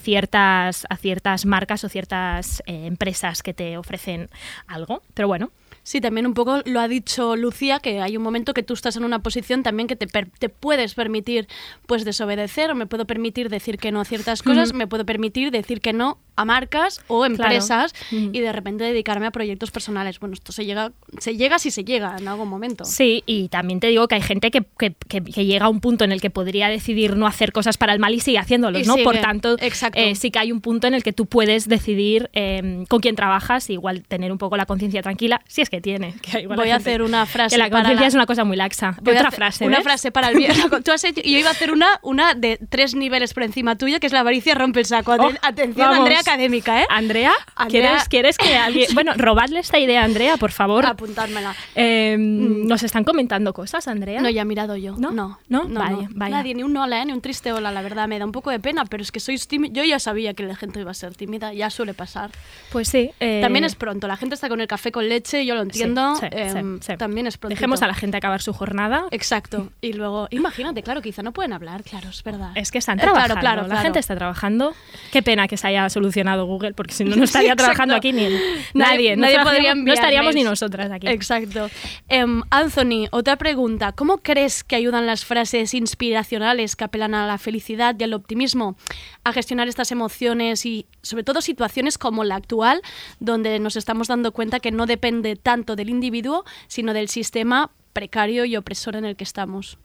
a ciertas marcas o ciertas eh, empresas que te ofrecen algo. Pero bueno.
Sí, también un poco lo ha dicho Lucía, que hay un momento que tú estás en una posición también que te, per- te puedes permitir pues desobedecer, o me puedo permitir decir que no a ciertas cosas, me puedo permitir decir que no a marcas o empresas y de repente dedicarme a proyectos personales. Bueno, esto se llega, se llega si se llega en algún momento.
Sí, y también te digo que hay gente que, que- que- que llega a un punto en el que podría decidir no hacer cosas para el mal y sigue haciéndolos,
Y
¿no? Por tanto, eh, sí que hay un punto en el que tú puedes decidir eh, con quién trabajas, igual tener un poco la conciencia tranquila, si es que tiene. que igual
Voy a
gente
hacer una frase
Que la conciencia es una cosa muy laxa.
Voy
Otra frase.
Una
¿ves?
frase para el bien. Tú has hecho, yo iba a hacer una, una de tres niveles por encima tuya, que es la avaricia rompe el saco.
Oh,
Atención,
vamos.
Andrea académica, ¿eh?
Andrea, ¿quieres, ¿quieres que alguien... Bueno, robadle esta idea a Andrea, por favor.
Apuntármela.
Eh, Nos están comentando cosas, Andrea.
No, ya he mirado yo.
¿No?
No,
¿No? Vaya, vaya.
Nadie, ni un hola, ¿eh? ni un triste hola, la verdad. Me da un poco de pena, pero es que sois tímida. Yo ya sabía que la gente iba a ser tímida, ya suele pasar.
Pues sí. eh,
También es pronto, la gente está con el café con leche, yo lo entiendo.
sí,
em,
sí.
También es pronto.
Dejemos a la gente acabar su jornada.
Exacto. Y luego, imagínate, claro, quizá no pueden hablar, claro, es verdad.
Es que están
Eh, claro,
trabajando.
claro,
La
claro.
gente está trabajando. Qué pena que se haya solucionado Google, porque si no, no <laughs> estaría trabajando aquí ni
Nadie-
nadie. No
nadie
estaríamos-
podría
No estaríamos ni nosotras aquí.
Exacto. Em, Anthony, otra pregunta. ¿Cómo crees que ayudan las frases inspiracionales que apelan a la felicidad y al optimismo a gestionar estas emociones y sobre todo situaciones como la actual, donde nos estamos dando cuenta que no depende tanto del individuo, sino del sistema precario y opresor en el que estamos?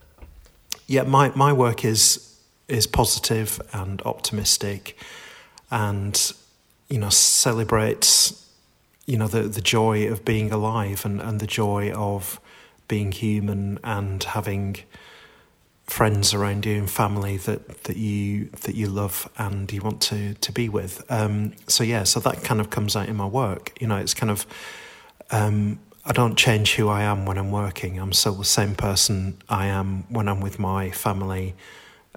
Yeah, my, my work is is positive and optimistic, and you know celebrates you know the the joy of being alive and and the joy of being human and having friends around you and family that that you that you love and you want to to be with. Um, so yeah, so that kind of comes out in my work. You know, it's kind of um, I don't change who I am when I'm working. I'm still the same person I am when I'm with my family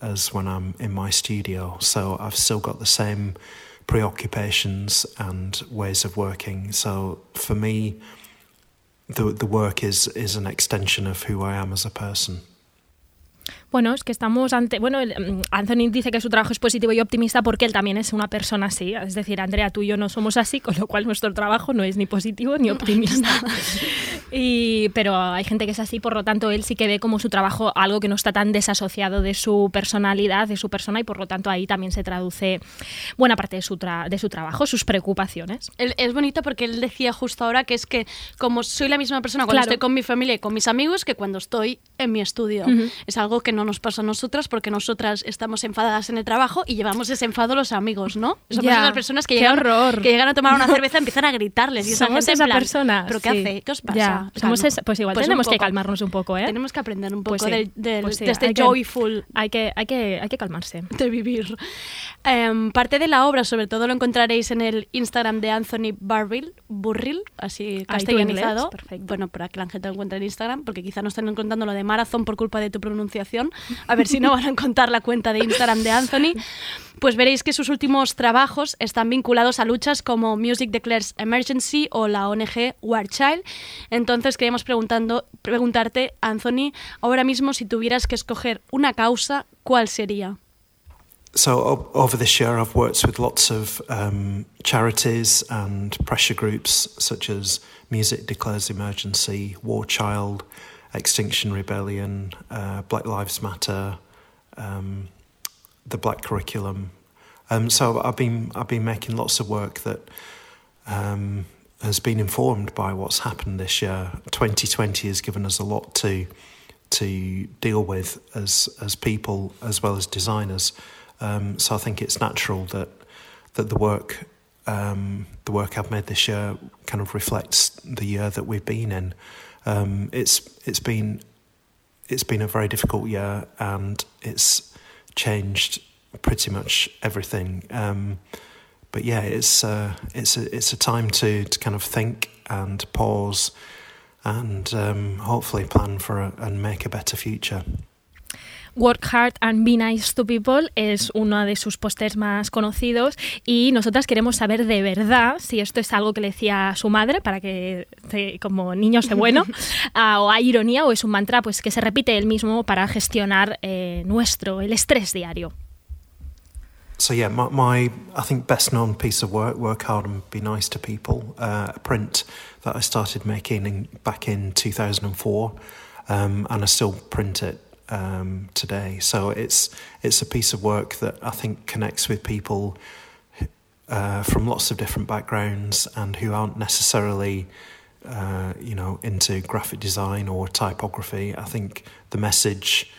as when I'm in my studio. So I've still got the same preoccupations and ways of working. So for me, the the work is is an extension of who I am as a person.
Bueno, es que estamos ante. Bueno, mm, Anthony dice que su trabajo es positivo y optimista porque él también es una persona así. Es decir, Andrea, tú y yo no somos así, con lo cual nuestro trabajo no es ni positivo ni optimista. <laughs> y, pero hay gente que es así, por lo tanto, él sí que ve como su trabajo algo que no está tan desasociado de su personalidad, de su persona, y por lo tanto ahí también se traduce buena parte de su, tra- de su trabajo, sus preocupaciones.
Es bonito porque él decía justo ahora que es que como soy la misma persona cuando
Claro.
estoy con mi familia y con mis amigos que cuando estoy en mi estudio. Es algo que no nos pasa a nosotras porque nosotras estamos enfadadas en el trabajo y llevamos ese enfado a los amigos, ¿no? Somos
Ya.
esas personas que llegan, que llegan a tomar una cerveza y <laughs> empiezan a gritarles. Y esa
Somos
gente en
esa
plan,
persona,
¿Pero qué
sí.
hace? ¿Qué os pasa?
Somos esa- pues igual
Pues
tenemos que
poco.
calmarnos un poco, ¿eh?
Tenemos que aprender un poco
Pues sí,
del- del-
pues sí,
de este
hay que-
joyful
Hay que, hay, que, hay que calmarse.
de vivir. Em, parte de la obra, sobre todo lo encontraréis en el Instagram de Anthony Barril, Burril, así castellanizado.
perfecto.
Bueno, para que la gente lo encuentre en Instagram, porque quizá no estén contando lo de Marathon por culpa de tu pronunciación. A ver si no van a encontrar la cuenta de Instagram de Anthony. Pues veréis que sus últimos trabajos están vinculados a luchas como Music Declares Emergency o la ONG War Child. Entonces queríamos preguntando, preguntarte, Anthony, ahora mismo si tuvieras que escoger una causa, ¿cuál sería?
So over this year, I've worked with lots of um, charities and pressure groups such as Music Declares Emergency, War Child, Extinction Rebellion, uh, Black Lives Matter, um, the Black Curriculum. Um, so I've been I've been making lots of work that um, has been informed by what's happened this year. 2020 has given us a lot to to deal with as as people as well as designers. Um, so I think it's natural that that the work um, the work I've made this year kind of reflects the year that we've been in. Um, it's it's been it's been a very difficult year and it's changed pretty much everything. Um, but yeah, it's uh, it's a it's a time to, to kind of think and pause and um, hopefully plan for a, and make a better future.
Work Hard and Be Nice to People es uno de sus pósters más conocidos y nosotras queremos saber de verdad si esto es algo que le decía a su madre para que como niño sé bueno <laughs> ah, o hay ironía o es un mantra pues que se repite él mismo para gestionar eh, nuestro el estrés diario.
So yeah, my, my I think best known piece of work, work hard and be nice to people, uh, a print that I started making in, back in 2004, um, and I still print it um, today. So it's it's a piece of work that I think connects with people uh, from lots of different backgrounds and who aren't necessarily uh, you know into graphic design or typography. I think the message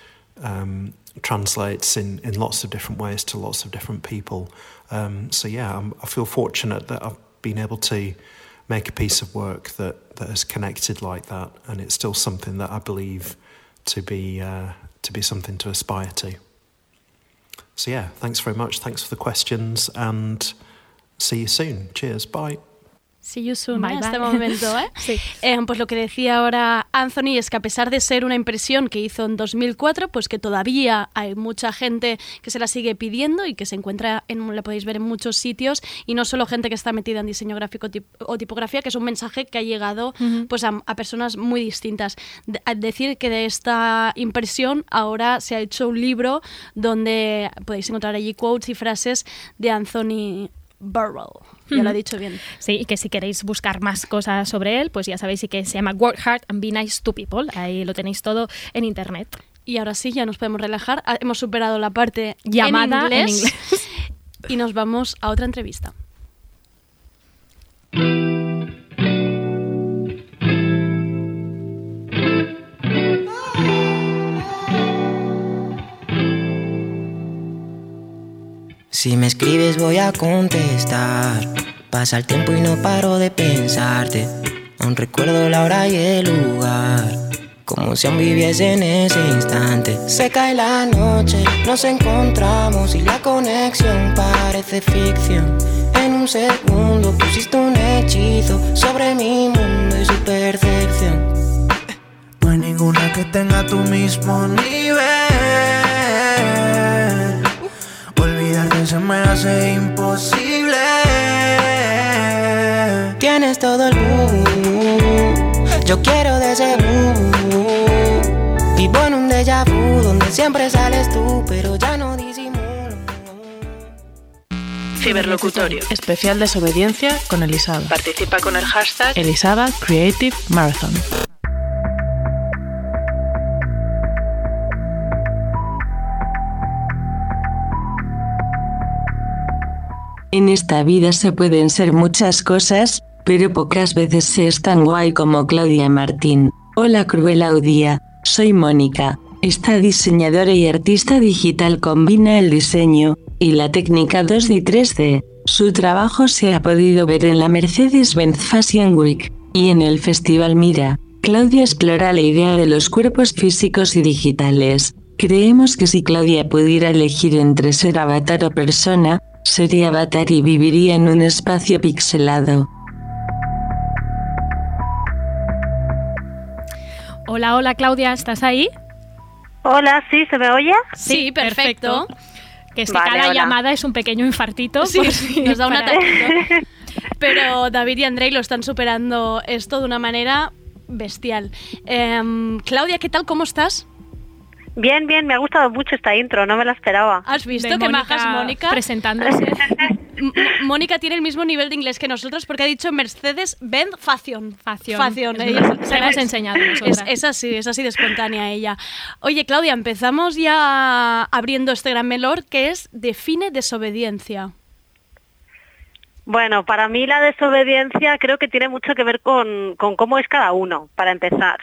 um, translates in, in lots of different ways to lots of different people. Um, so yeah, I'm, I feel fortunate that I've been able to make a piece of work that, that has connected like that, and it's still something that I believe to be uh, to be something to aspire to. So yeah, thanks very much. Thanks for the questions, and see you soon. Cheers. Bye.
See you soon,
Bye,
¿eh?
bye.
este momento. ¿eh? <laughs> Eh, pues lo que decía ahora Anthony es que a pesar de ser una impresión que hizo en 2004, pues que todavía hay mucha gente que se la sigue pidiendo y que se encuentra, en, la podéis ver en muchos sitios, y no solo gente que está metida en diseño gráfico tip- o tipografía, que es un mensaje que ha llegado
Ujú.
pues a, a personas muy distintas. De- a decir que de esta impresión ahora se ha hecho un libro donde podéis encontrar allí quotes y frases de Anthony Burrell. Ya lo he dicho bien.
Sí, y que si queréis buscar más cosas sobre él, pues ya sabéis que se llama Work Hard and Be Nice to People. Ahí lo tenéis todo en internet.
Y ahora sí, ya nos podemos relajar. Ah, Hemos superado la parte
Llamada
en inglés. <laughs> y nos vamos a otra entrevista.
Si me escribes voy a contestar. Pasa el tiempo y no paro de pensarte. Aún recuerdo la hora y el lugar. Como si aún viviese en ese instante. Se cae la noche, nos encontramos y la conexión parece ficción. En un segundo pusiste un hechizo sobre mi mundo y su percepción.
No hay ninguna que tenga tu mismo nivel. Me hace imposible.
Tienes todo el boom. Yo quiero de ese boom. Vivo en un déjà vu donde siempre sales tú, pero ya no disimulo.
Ciberlocutorio. Especial desobediencia con Elisaba.
Participa con el hashtag
Elisaba Creative Marathon.
En esta vida se pueden ser muchas cosas, pero pocas veces se es tan guay como Claudia Martín. Hola cruel audía, soy Mónica. Esta diseñadora y artista digital combina el diseño y la técnica 2D y 3D. Su trabajo se ha podido ver en la Mercedes-Benz Fashion Week y en el Festival Mira. Claudia explora la idea de los cuerpos físicos y digitales. Creemos que si Claudia pudiera elegir entre ser avatar o persona, sería avatar y viviría en un espacio pixelado.
Hola, hola Claudia, ¿estás ahí?
Hola, sí, ¿se me oye?
Sí, perfecto. Que es que
Vale,
cada
hola.
llamada es un pequeño infartito.
Sí, nos da un ataque. <laughs> Pero David y Andrei lo están superando esto de una manera bestial. Em, Claudia, ¿qué tal? ¿Cómo estás?
Bien, bien, me ha gustado mucho esta intro, no me la esperaba.
¿Has visto
De
que
Mónica
majas Mónica?
presentándose. <laughs>
Mónica tiene el mismo nivel de inglés que nosotros porque ha dicho Mercedes-Benz Fashion.
Fashion. Es
Ella se-
la hemos enseñado
es así, es así de espontánea ella. Oye, Claudia, empezamos ya abriendo este gran melor que es define desobediencia.
Bueno, para mí la desobediencia creo que tiene mucho que ver con, con cómo es cada uno, para empezar.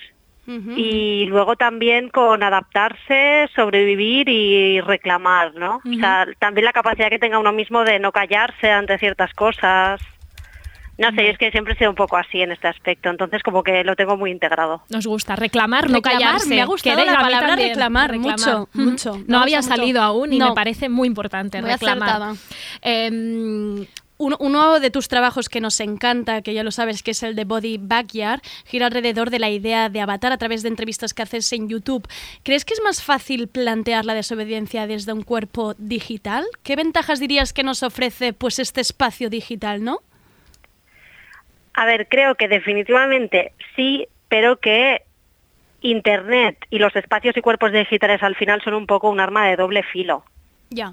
Y luego también con adaptarse, sobrevivir y reclamar, ¿no? O sea, también la capacidad que tenga uno mismo de no callarse ante ciertas cosas. No sé, es que siempre he sido un poco así en este aspecto, entonces como que lo tengo muy integrado.
Nos gusta reclamar, no
Reclamar,
callarse.
me ha gustado
Que
la palabra reclamar, mucho, mucho.
No había
mucho.
salido aún y
No.
me parece muy importante
Muy
reclamar.
Uno, uno de tus trabajos que nos encanta, que ya lo sabes, que es el de Body Backyard, gira alrededor de la idea de avatar a través de entrevistas que haces en YouTube. ¿Crees que es más fácil plantear la desobediencia desde un cuerpo digital? ¿Qué ventajas dirías que nos ofrece pues este espacio digital, no?
A ver, creo que definitivamente sí, pero que Internet y los espacios y cuerpos digitales al final son un poco un arma de doble filo.
Ya.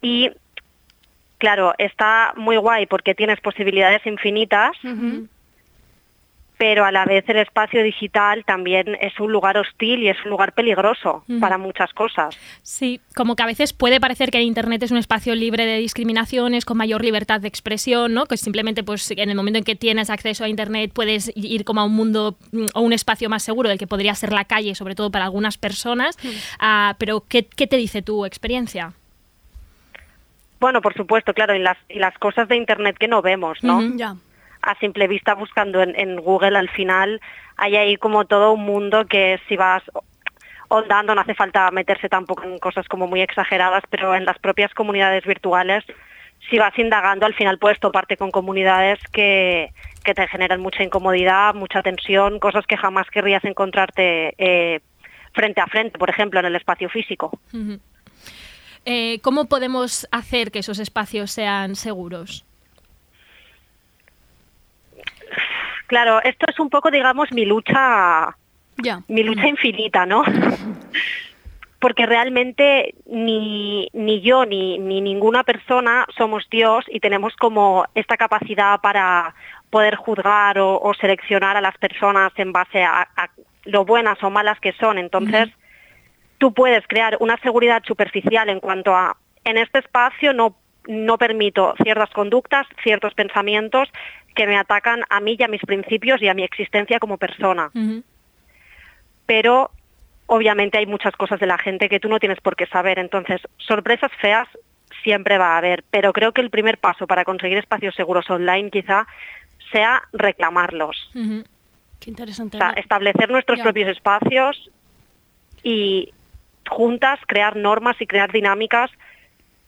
Y claro, está muy guay porque tienes posibilidades infinitas, pero a la vez el espacio digital también es un lugar hostil y es un lugar peligroso para muchas cosas.
Sí, como que a veces puede parecer que Internet es un espacio libre de discriminaciones, con mayor libertad de expresión, ¿no? Que simplemente pues en el momento en que tienes acceso a Internet puedes ir como a un mundo mm, o un espacio más seguro del que podría ser la calle, sobre todo para algunas personas. Ah, pero ¿qué, qué te dice tu experiencia?
Bueno, por supuesto, claro, y las, y las cosas de Internet que no vemos, ¿no? A simple vista buscando en, en Google al final hay ahí como todo un mundo que si vas ondando no hace falta meterse tampoco en cosas como muy exageradas, pero en las propias comunidades virtuales si vas indagando al final puedes toparte con comunidades que, que te generan mucha incomodidad, mucha tensión, cosas que jamás querrías encontrarte eh, frente a frente, por ejemplo, en el espacio físico.
Eh, ¿Cómo podemos hacer que esos espacios sean seguros?
Claro, esto es un poco, digamos, mi lucha mi lucha infinita, ¿no? <laughs> Porque realmente ni, ni yo ni, ni ninguna persona somos Dios y tenemos como esta capacidad para poder juzgar o, o seleccionar a las personas en base a, a lo buenas o malas que son. Entonces, tú puedes crear una seguridad superficial en cuanto a, en este espacio no, no permito ciertas conductas, ciertos pensamientos que me atacan a mí y a mis principios y a mi existencia como persona pero obviamente hay muchas cosas de la gente que tú no tienes por qué saber. Entonces, sorpresas feas siempre va a haber, pero creo que el primer paso para conseguir espacios seguros online quizá sea reclamarlos.
Qué interesante.
O sea, establecer nuestros propios espacios y juntas crear normas y crear dinámicas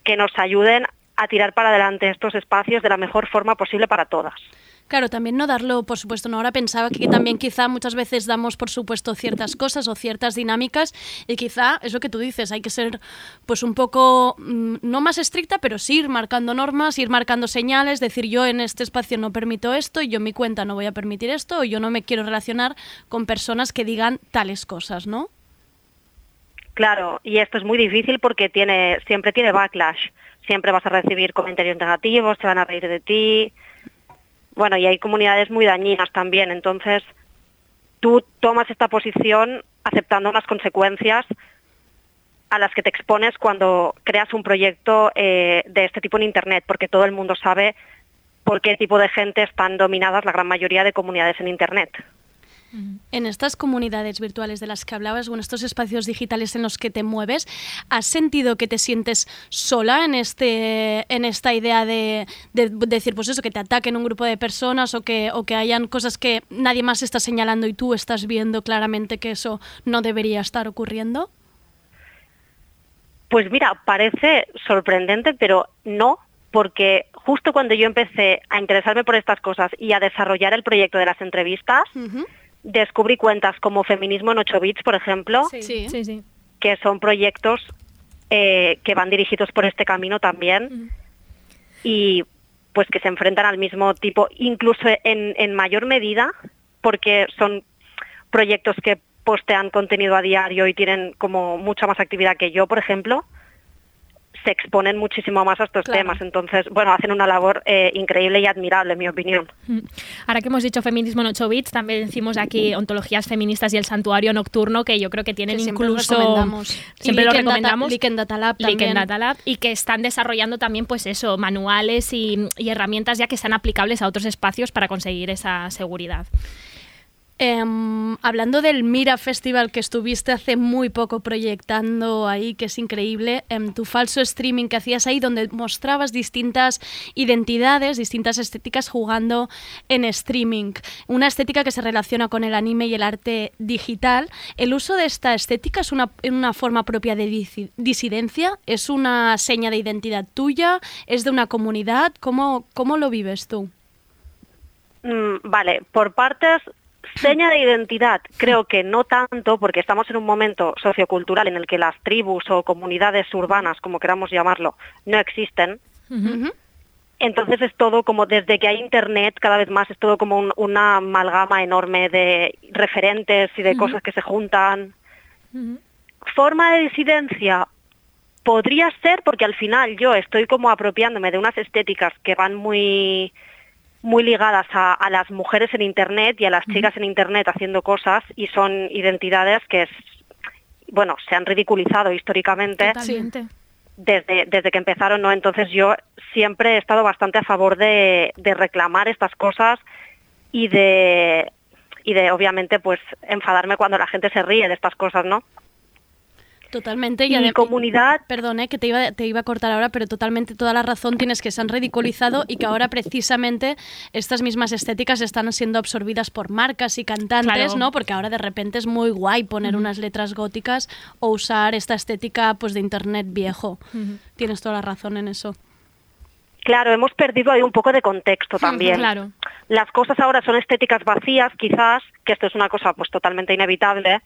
que nos ayuden a tirar para adelante estos espacios de la mejor forma posible para todas.
Claro, también no darlo, por supuesto, no. Ahora pensaba que también quizá muchas veces damos, por supuesto, ciertas cosas o ciertas dinámicas y quizá es lo que tú dices, hay que ser pues un poco, mm, no más estricta, pero sí ir marcando normas, ir marcando señales, decir yo en este espacio no permito esto, y yo en mi cuenta no voy a permitir esto, o yo no me quiero relacionar con personas que digan tales cosas, ¿no?
Claro, y esto es muy difícil porque siempre tiene backlash. Siempre vas a recibir comentarios negativos, te van a reír de ti. Bueno, y hay comunidades muy dañinas también. Entonces, tú tomas esta posición aceptando las consecuencias a las que te expones cuando creas un proyecto eh, de este tipo en Internet, porque todo el mundo sabe por qué tipo de gente están dominadas la gran mayoría de comunidades en Internet.
En estas comunidades virtuales de las que hablabas o en estos espacios digitales en los que te mueves, ¿has sentido que te sientes sola en, este, en esta idea de, de- de decir, pues eso, que te ataquen un grupo de personas o que, o que hayan cosas que nadie más está señalando y tú estás viendo claramente que eso no debería estar ocurriendo?
Pues mira, parece sorprendente, pero no, porque justo cuando yo empecé a interesarme por estas cosas y a desarrollar el proyecto de las entrevistas, descubrí cuentas como Feminismo en 8 bits, por ejemplo,
Sí, sí, sí.
que son proyectos eh, que van dirigidos por este camino también y pues que se enfrentan al mismo tipo, incluso en, en mayor medida, porque son proyectos que postean contenido a diario y tienen como mucha más actividad que yo, por ejemplo, se exponen muchísimo más a estos temas. Entonces, bueno, hacen una labor eh, increíble y admirable, en mi opinión.
Mm. Ahora que hemos dicho feminismo en 8 bits, también decimos aquí ontologías feministas y el santuario nocturno, que yo creo que tienen
Que siempre
incluso...
recomendamos.
Siempre lo recomendamos.
Leak en Data Lab también.
Data Lab, y que están desarrollando también, pues eso, manuales y, y herramientas ya que sean aplicables a otros espacios para conseguir esa seguridad.
Em, hablando del Mira Festival que estuviste hace muy poco proyectando ahí, que es increíble, em, tu falso streaming que hacías ahí, donde mostrabas distintas identidades, distintas estéticas jugando en streaming. Una estética que se relaciona con el anime y el arte digital. ¿El uso de esta estética es una, una forma propia de disi- disidencia? ¿Es una seña de identidad tuya? ¿Es de una comunidad? ¿Cómo, cómo lo vives tú?
Mm, vale, por partes, seña de identidad, creo que no tanto, porque estamos en un momento sociocultural en el que las tribus o comunidades urbanas, como queramos llamarlo, no existen. Entonces es todo como desde que hay internet cada vez más es todo como un- una amalgama enorme de referentes y de cosas que se juntan. Forma de disidencia podría ser porque al final yo estoy como apropiándome de unas estéticas que van muy muy ligadas a, a las mujeres en internet y a las chicas en internet haciendo cosas y son identidades que es bueno se han ridiculizado históricamente
Totalmente.
desde, desde que empezaron, ¿no? Entonces yo siempre he estado bastante a favor de, de reclamar estas cosas y de, y de, obviamente, pues enfadarme cuando la gente se ríe de estas cosas, ¿no?
Totalmente.
Y
adem-
comunidad...
Perdón, eh, que te iba, te iba a cortar ahora, pero totalmente toda la razón tienes que se han ridiculizado y que ahora precisamente estas mismas estéticas están siendo absorbidas por marcas y cantantes,
Claro.
¿no? Porque ahora de repente es muy guay poner unas letras góticas o usar esta estética pues de internet viejo. Tienes toda la razón en eso.
Claro, hemos perdido ahí un poco de contexto también.
Claro.
Las cosas ahora son estéticas vacías, quizás, que esto es una cosa pues totalmente inevitable.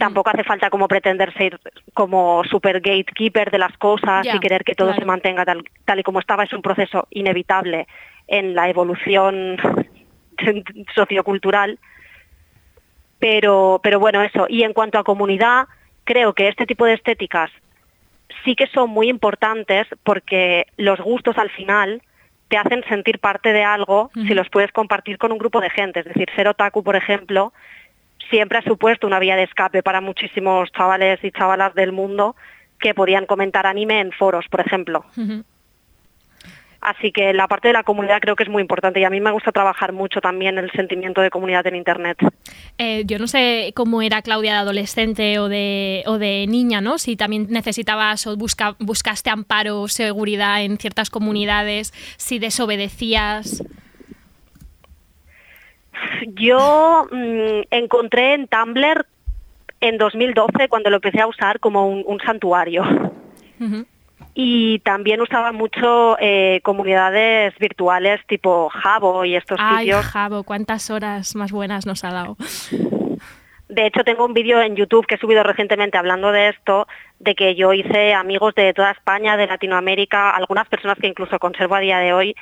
Tampoco hace falta como pretender ser como super gatekeeper de las cosas y querer que todo
claro.
se mantenga tal, tal y como estaba. Es un proceso inevitable en la evolución <laughs> sociocultural. Pero, pero bueno, eso. Y en cuanto a comunidad, creo que este tipo de estéticas sí que son muy importantes porque los gustos al final te hacen sentir parte de algo si los puedes compartir con un grupo de gente. Es decir, ser otaku, por ejemplo, siempre ha supuesto una vía de escape para muchísimos chavales y chavalas del mundo que podían comentar anime en foros, por ejemplo. Así que la parte de la comunidad creo que es muy importante y a mí me gusta trabajar mucho también el sentimiento de comunidad en Internet.
Eh, yo no sé cómo era Claudia de adolescente o de, o de niña, ¿no? Si también necesitabas o busca- buscaste amparo o seguridad en ciertas comunidades, si desobedecías.
Yo mm, encontré en Tumblr en 2012 cuando lo empecé a usar como un, un santuario. Y también usaba mucho eh, comunidades virtuales tipo Jabo y estos
Ay,
sitios.
Jabo, cuántas horas más buenas nos ha dado.
De hecho, tengo un vídeo en YouTube que he subido recientemente hablando de esto, de que yo hice amigos de toda España, de Latinoamérica, algunas personas que incluso conservo a día de hoy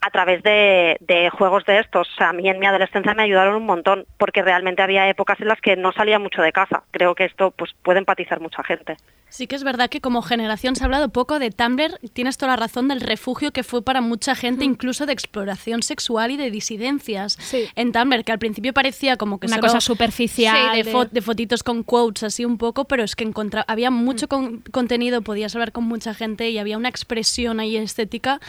a través de, de juegos de estos. O sea, a mí en mi adolescencia me ayudaron un montón, porque realmente había épocas en las que no salía mucho de casa. Creo que esto pues puede empatizar mucha gente.
Sí que es verdad que como generación se ha hablado poco de Tumblr, tienes toda la razón del refugio que fue para mucha gente, incluso de exploración sexual y de disidencias en Tumblr, que al principio parecía como que
Una
solo-
cosa superficial,
Sí, de,
de-
fo- de fotitos con quotes así un poco, pero es que encontra había mucho con- contenido, podías hablar con mucha gente y había una expresión ahí estética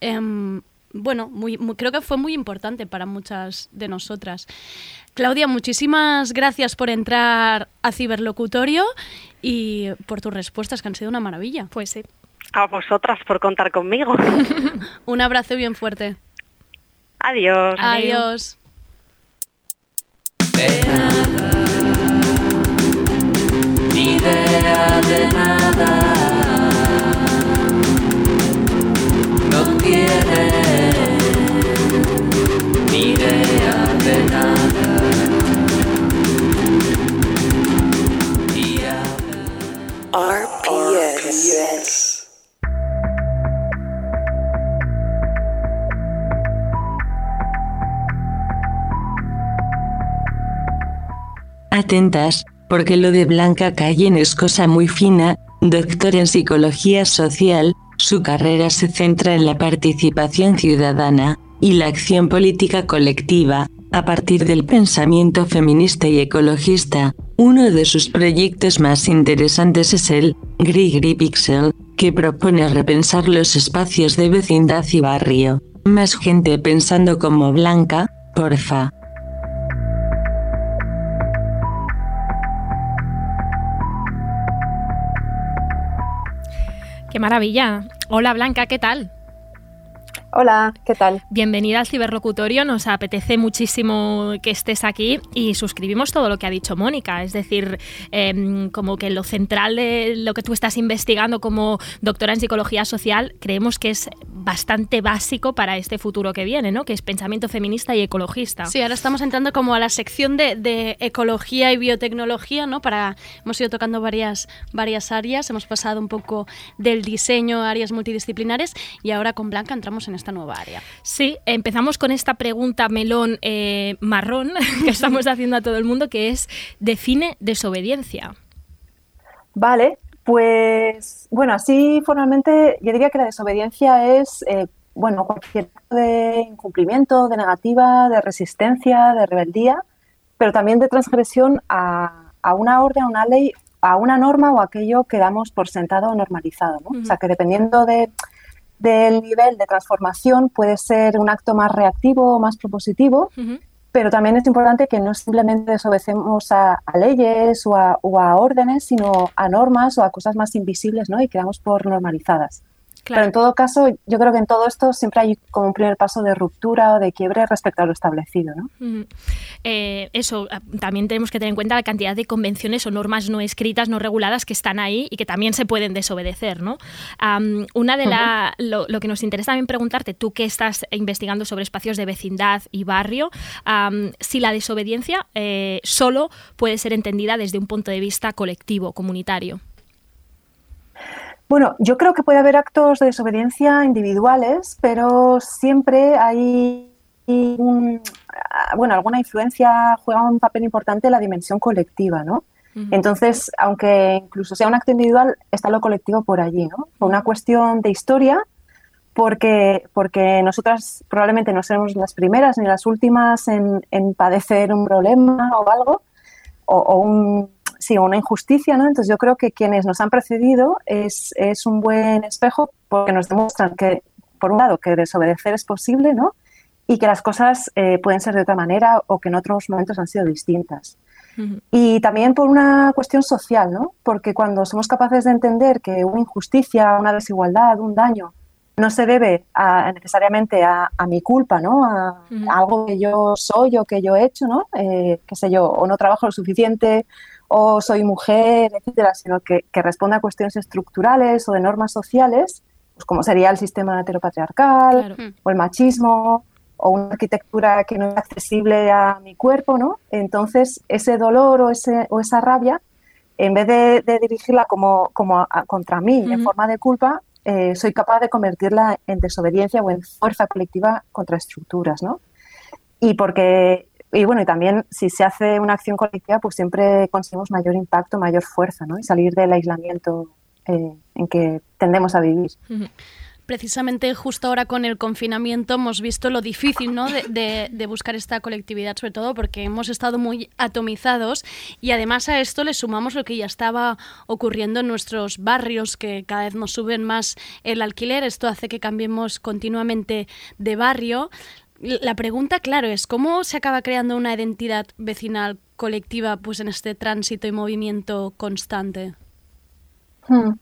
em, bueno, muy, muy- creo que fue muy importante para muchas de nosotras. Claudia, muchísimas gracias por entrar a Ciberlocutorio y por tus respuestas, que han sido una maravilla.
Pues sí.
A vosotras por contar conmigo. <laughs>
Un abrazo bien fuerte.
Adiós.
Adiós.
De nada. No idea de nada.
RPS.
Atentas, porque lo de Blanca Cayen es cosa muy fina, doctor en psicología social, su carrera se centra en la participación ciudadana y la acción política colectiva, a partir del pensamiento feminista y ecologista. Uno de sus proyectos más interesantes es el Grigri Pixel, que propone repensar los espacios de vecindad y barrio. Más gente pensando como Blanca, porfa.
Qué maravilla. Hola Blanca, ¿qué tal?
Hola, ¿qué tal?
Bienvenida al ciberlocutorio, nos apetece muchísimo que estés aquí y suscribimos todo lo que ha dicho Mónica, es decir, em, como que lo central de lo que tú estás investigando como doctora en psicología social, creemos que es bastante básico para este futuro que viene, ¿no? Que es pensamiento feminista y ecologista.
Sí, ahora estamos entrando como a la sección de, de ecología y biotecnología, ¿no? Para, hemos ido tocando varias, varias áreas, hemos pasado un poco del diseño a áreas multidisciplinares y ahora con Blanca entramos en esta nueva área.
Sí, empezamos con esta pregunta melón eh, marrón <laughs> que estamos haciendo a todo el mundo, que es, define desobediencia.
Vale, pues bueno, así formalmente yo diría que la desobediencia es eh, bueno cualquier tipo de incumplimiento, de negativa, de resistencia, de rebeldía, pero también de transgresión a, a una orden, a una ley, a una norma o aquello que damos por sentado o normalizado. ¿no? O sea que dependiendo de, del nivel de transformación puede ser un acto más reactivo o más propositivo, pero también es importante que no simplemente desobedecemos a, a leyes o a, o a órdenes, sino a normas o a cosas más invisibles ¿no? y que damos por normalizadas.
Claro.
Pero en todo caso, yo creo que en todo esto siempre hay como un primer paso de ruptura o de quiebre respecto a lo establecido. ¿no?
Eh, eso, ah, también tenemos que tener en cuenta la cantidad de convenciones o normas no escritas, no reguladas que están ahí y que también se pueden desobedecer, ¿no? Una de la, lo, lo que nos interesa también preguntarte, tú que estás investigando sobre espacios de vecindad y barrio, si la desobediencia eh, solo puede ser entendida desde un punto de vista colectivo, comunitario.
Bueno, yo creo que puede haber actos de desobediencia individuales, pero siempre hay un- ah, bueno, alguna influencia juega un papel importante en la dimensión colectiva, ¿no? Entonces, aunque incluso sea un acto individual, está lo colectivo por allí, ¿no? Una cuestión de historia, porque, porque nosotras probablemente no seremos las primeras ni las últimas en, en padecer un problema o algo, o, o un, sí, una injusticia, ¿no? Entonces yo creo que quienes nos han precedido es, es un buen espejo porque nos demuestran que, por un lado, que desobedecer es posible, ¿no? Y que las cosas eh, pueden ser de otra manera o que en otros momentos han sido distintas. Y también por una cuestión social, ¿no? Porque cuando somos capaces de entender que una injusticia, una desigualdad, un daño, no se debe a- necesariamente a, a mi culpa, ¿no? A, a algo que yo soy o que yo he hecho, ¿no? Eh, qué sé yo, o no trabajo lo suficiente, o soy mujer, etcétera, sino que, que responde a cuestiones estructurales o de normas sociales, pues como sería el sistema heteropatriarcal o el machismo o una arquitectura que no es accesible a mi cuerpo, ¿no? Entonces, ese dolor o, ese, o esa rabia, en vez de, de dirigirla como, como a- a- contra mí en
Ujú.
forma de culpa, eh, soy capaz de convertirla en desobediencia o en fuerza colectiva contra estructuras, ¿no? Y porque, y bueno, y también si se hace una acción colectiva, pues siempre conseguimos mayor impacto, mayor fuerza, ¿no? Y salir del aislamiento eh, en que tendemos a vivir.
Precisamente justo ahora con el confinamiento hemos visto lo difícil ¿no? de, de- de buscar esta colectividad, sobre todo porque hemos estado muy atomizados y además a esto le sumamos lo que ya estaba ocurriendo en nuestros barrios, que cada vez nos suben más el alquiler. Esto hace que cambiemos continuamente de barrio. La pregunta, claro, es cómo se acaba creando una identidad vecinal colectiva pues en este tránsito y movimiento constante.
Hmm.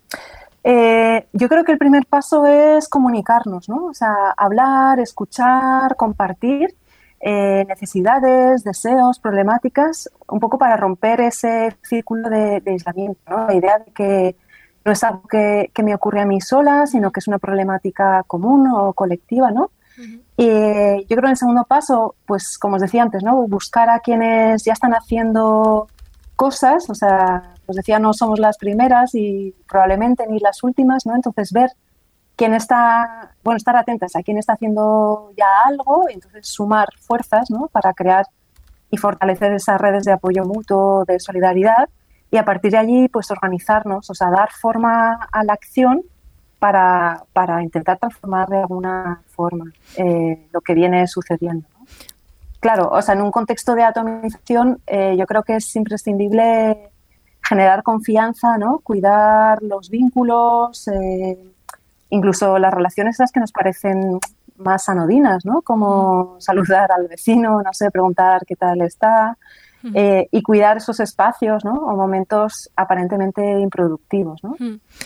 Eh, yo creo que el primer paso es comunicarnos, ¿no? O sea, hablar, escuchar, compartir eh, necesidades, deseos, problemáticas, un poco para romper ese círculo de, de aislamiento, ¿no? La idea de que no es algo que, que me ocurre a mí sola, sino que es una problemática común o colectiva, ¿no? Eh, yo creo que el segundo paso, pues como os decía antes, ¿no? Buscar a quienes ya están haciendo cosas, o sea, os decía, no somos las primeras y probablemente ni las últimas, ¿no? Entonces ver quién está, bueno, estar atentas a quién está haciendo ya algo y entonces sumar fuerzas, ¿no? Para crear y fortalecer esas redes de apoyo mutuo, de solidaridad y a partir de allí, pues organizarnos, o sea, dar forma a la acción para, para intentar transformar de alguna forma eh, lo que viene sucediendo. ¿no? Claro, o sea, en un contexto de atomización, eh, yo creo que es imprescindible generar confianza, ¿no? Cuidar los vínculos, eh, incluso las relaciones las que nos parecen más anodinas, ¿no? Como saludar al vecino, no sé, preguntar qué tal está, eh, y cuidar esos espacios, ¿no? O momentos aparentemente improductivos, ¿no?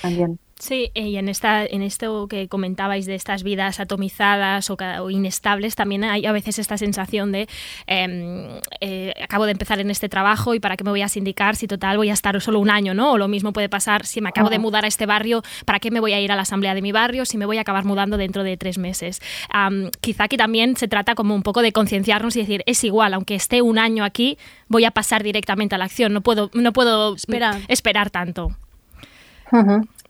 También.
Sí, y en, esta, en esto que comentabais de estas vidas atomizadas o, inestables, también hay a veces esta sensación de em, eh, acabo de empezar en este trabajo y para qué me voy a sindicar si total voy a estar solo un año, ¿no? O lo mismo puede pasar si me acabo de mudar a este barrio, ¿para qué me voy a ir a la asamblea de mi barrio si me voy a acabar mudando dentro de tres meses? Am, quizá aquí también se trata como un poco de concienciarnos y decir, es igual, aunque esté un año aquí, voy a pasar directamente a la acción, no puedo, no puedo
Esperar.
esperar tanto.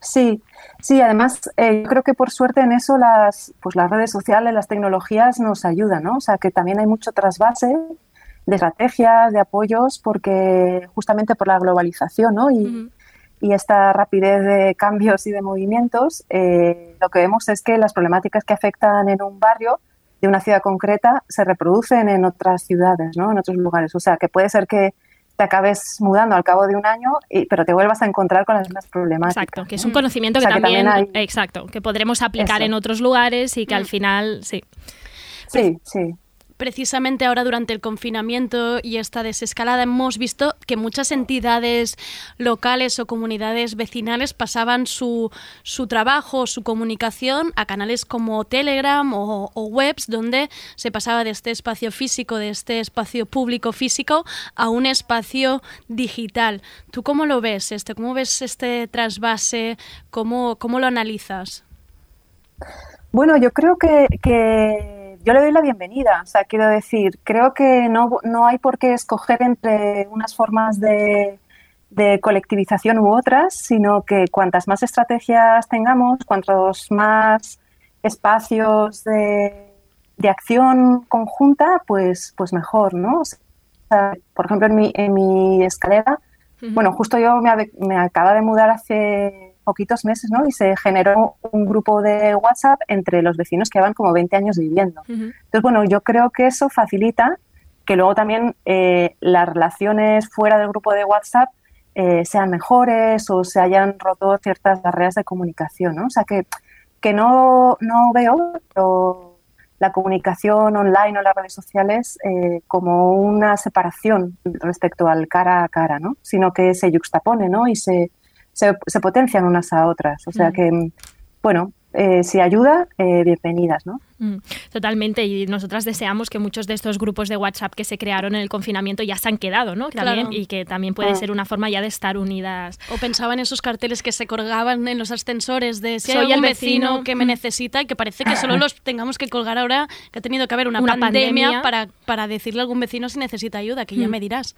Sí, sí, además eh, yo creo que por suerte en eso las, pues las redes sociales, las tecnologías nos ayudan, ¿no? O sea, que también hay mucho trasvase de estrategias, de apoyos, porque justamente por la globalización, ¿no? Y, y esta rapidez de cambios y de movimientos, eh, lo que vemos es que las problemáticas que afectan en un barrio de una ciudad concreta se reproducen en otras ciudades, ¿no? En otros lugares. O sea, que puede ser que te acabes mudando al cabo de un año, y- pero te vuelvas a encontrar con las mismas problemáticas.
Exacto, que es un conocimiento
O sea,
que también,
hay-
exacto, que podremos aplicar
Eso.
en otros lugares y que
Mm.
al final, sí.
Sí, sí.
Precisamente ahora durante el confinamiento y esta desescalada hemos visto que muchas entidades locales o comunidades vecinales pasaban su, su trabajo, su comunicación a canales como Telegram o, webs donde se pasaba de este espacio físico, de este espacio público físico a un espacio digital. ¿Tú cómo lo ves este? ¿Cómo ves este trasvase? ¿Cómo, cómo lo analizas?
Bueno, yo creo que, que yo le doy la bienvenida. O sea, quiero decir, creo que no, no hay por qué escoger entre unas formas de, de colectivización u otras, sino que cuantas más estrategias tengamos, cuantos más espacios de, de acción conjunta, pues, pues mejor, ¿no? O sea, por ejemplo, en mi, en mi escalera, bueno, justo yo me, me acaba de mudar hace poquitos meses, ¿no? Y se generó un grupo de WhatsApp entre los vecinos que llevan como 20 años viviendo. Entonces, bueno, yo creo que eso facilita que luego también eh, las relaciones fuera del grupo de WhatsApp eh, sean mejores o se hayan roto ciertas barreras de comunicación, ¿no? O sea, que, que no, no veo pero la comunicación online o las redes sociales eh, como una separación respecto al cara a cara, ¿no? Sino que se yuxtapone, ¿no? Y se, se, se potencian unas a otras. O sea
Mm.
que, bueno, eh, si ayuda, eh, bienvenidas, ¿no?
Mm, Totalmente, y nosotras deseamos que muchos de estos grupos de WhatsApp que se crearon en el confinamiento ya se han quedado, ¿no? También,
Claro.
Y que también puede
Ah.
ser una forma ya de estar unidas.
O pensaba en esos carteles que se colgaban en los ascensores de si hay
Soy el
vecino,
vecino.
que me <laughs> necesita y que parece que solo <laughs> los tengamos que colgar ahora, que ha tenido que haber una,
Una
pandemia,
pandemia.
Para, para decirle a algún vecino si necesita ayuda, que ya
Mm.
me dirás.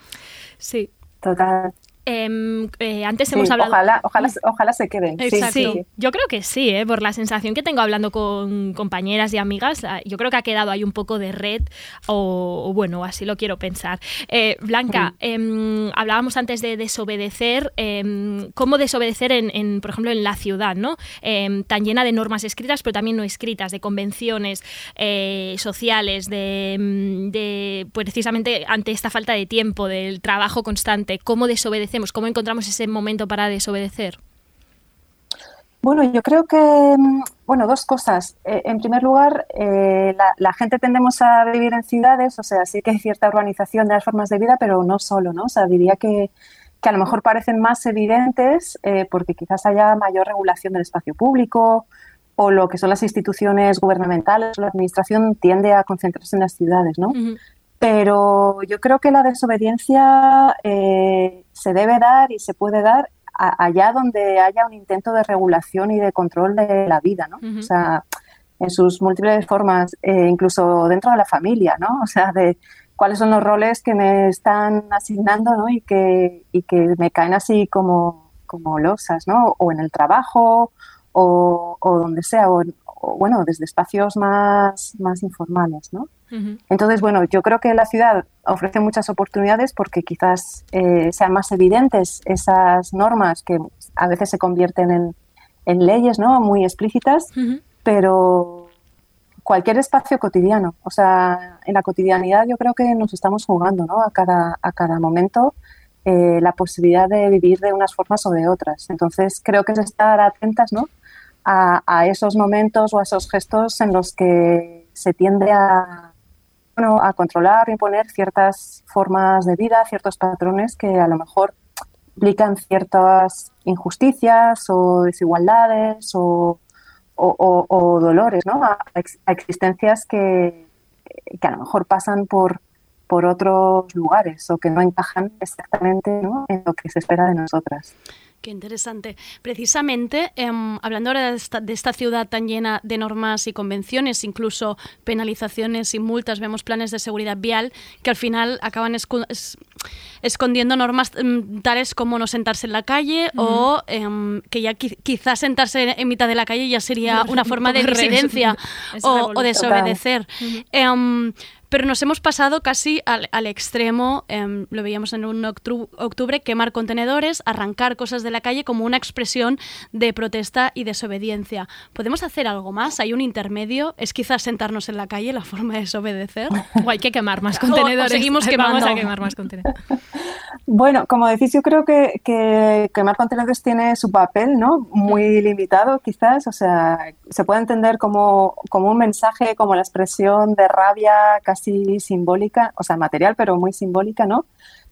Sí.
Total.
Em, eh, antes
Sí,
hemos hablado...
ojalá, ojalá, ojalá se queden. Sí,
Exacto.
sí,
Sí,
sí.
yo creo que sí, ¿eh? por la sensación que tengo hablando con compañeras y amigas, ah, yo creo que ha quedado ahí un poco de red, o, o bueno, así lo quiero pensar. Eh, Blanca, em, hablábamos antes de desobedecer, em, cómo desobedecer, en, en, por ejemplo, en la ciudad, ¿no? Tan llena de normas escritas, pero también no escritas, de convenciones sociales, de, de, pues, precisamente ante esta falta de tiempo, del trabajo constante, cómo desobedecemos, cómo encontramos ese momento para desobedecer.
Bueno, yo creo que, mm, bueno, dos cosas. Eh, en primer lugar, eh, la, la gente tendemos a vivir en ciudades, o sea, sí que hay cierta organización de las formas de vida, pero no solo, ¿no? O sea, diría que, que a lo mejor parecen más evidentes eh, porque quizás haya mayor regulación del espacio público o lo que son las instituciones gubernamentales, la administración tiende a concentrarse en las ciudades, ¿no? Pero yo creo que la desobediencia eh, se debe dar y se puede dar a- allá donde haya un intento de regulación y de control de la vida, ¿no? O sea, en sus múltiples formas, eh, incluso dentro de la familia, ¿no? O sea, de cuáles son los roles que me están asignando, ¿no? Y que, y que me caen así como, como losas, ¿no? O en el trabajo, o, o donde sea, o, o, bueno, desde espacios más, más informales, ¿no? Entonces, bueno, yo creo que la ciudad ofrece muchas oportunidades porque quizás eh, sean más evidentes esas normas que a veces se convierten en, en leyes, ¿no? Muy explícitas, pero cualquier espacio cotidiano, o sea, en la cotidianidad yo creo que nos estamos jugando, ¿no? A cada, a cada momento eh, la posibilidad de vivir de unas formas o de otras. Entonces, creo que es estar atentas, ¿no? A, esos momentos o a esos gestos en los que se tiende a, a controlar, imponer ciertas formas de vida, ciertos patrones que a lo mejor implican ciertas injusticias o desigualdades o, o- o- o dolores, ¿no? A, a existencias que, que a lo mejor pasan por, por otros lugares o que no encajan exactamente ¿no? en lo que se espera de nosotras.
Qué interesante. Precisamente, em, hablando ahora de esta, de esta ciudad tan llena de normas y convenciones, incluso penalizaciones y multas, vemos planes de seguridad vial que al final acaban escondiendo normas em, tales como no sentarse en la calle o em, que ya qui- quizás sentarse en mitad de la calle ya sería
Un <laughs>
una forma de
poco re-
disidencia <laughs>
es
o, desobedecer. Pero nos hemos pasado casi al, al extremo, em, lo veíamos en un octru- octubre, quemar contenedores, arrancar cosas de la calle como una expresión de protesta y desobediencia. ¿Podemos hacer algo más? ¿Hay un intermedio? ¿Es quizás sentarnos en la calle la forma de desobedecer? <laughs>
O hay que quemar más <laughs>
O- o
contenedores.
seguimos <laughs>
Vamos
quemando.
a quemar más contenedores.
Bueno, como decís, yo creo que, que quemar contenedores tiene su papel, ¿no? Muy limitado, quizás. O sea, se puede entender como, como un mensaje, como la expresión de rabia casi simbólica, o sea, material, pero muy simbólica, ¿no?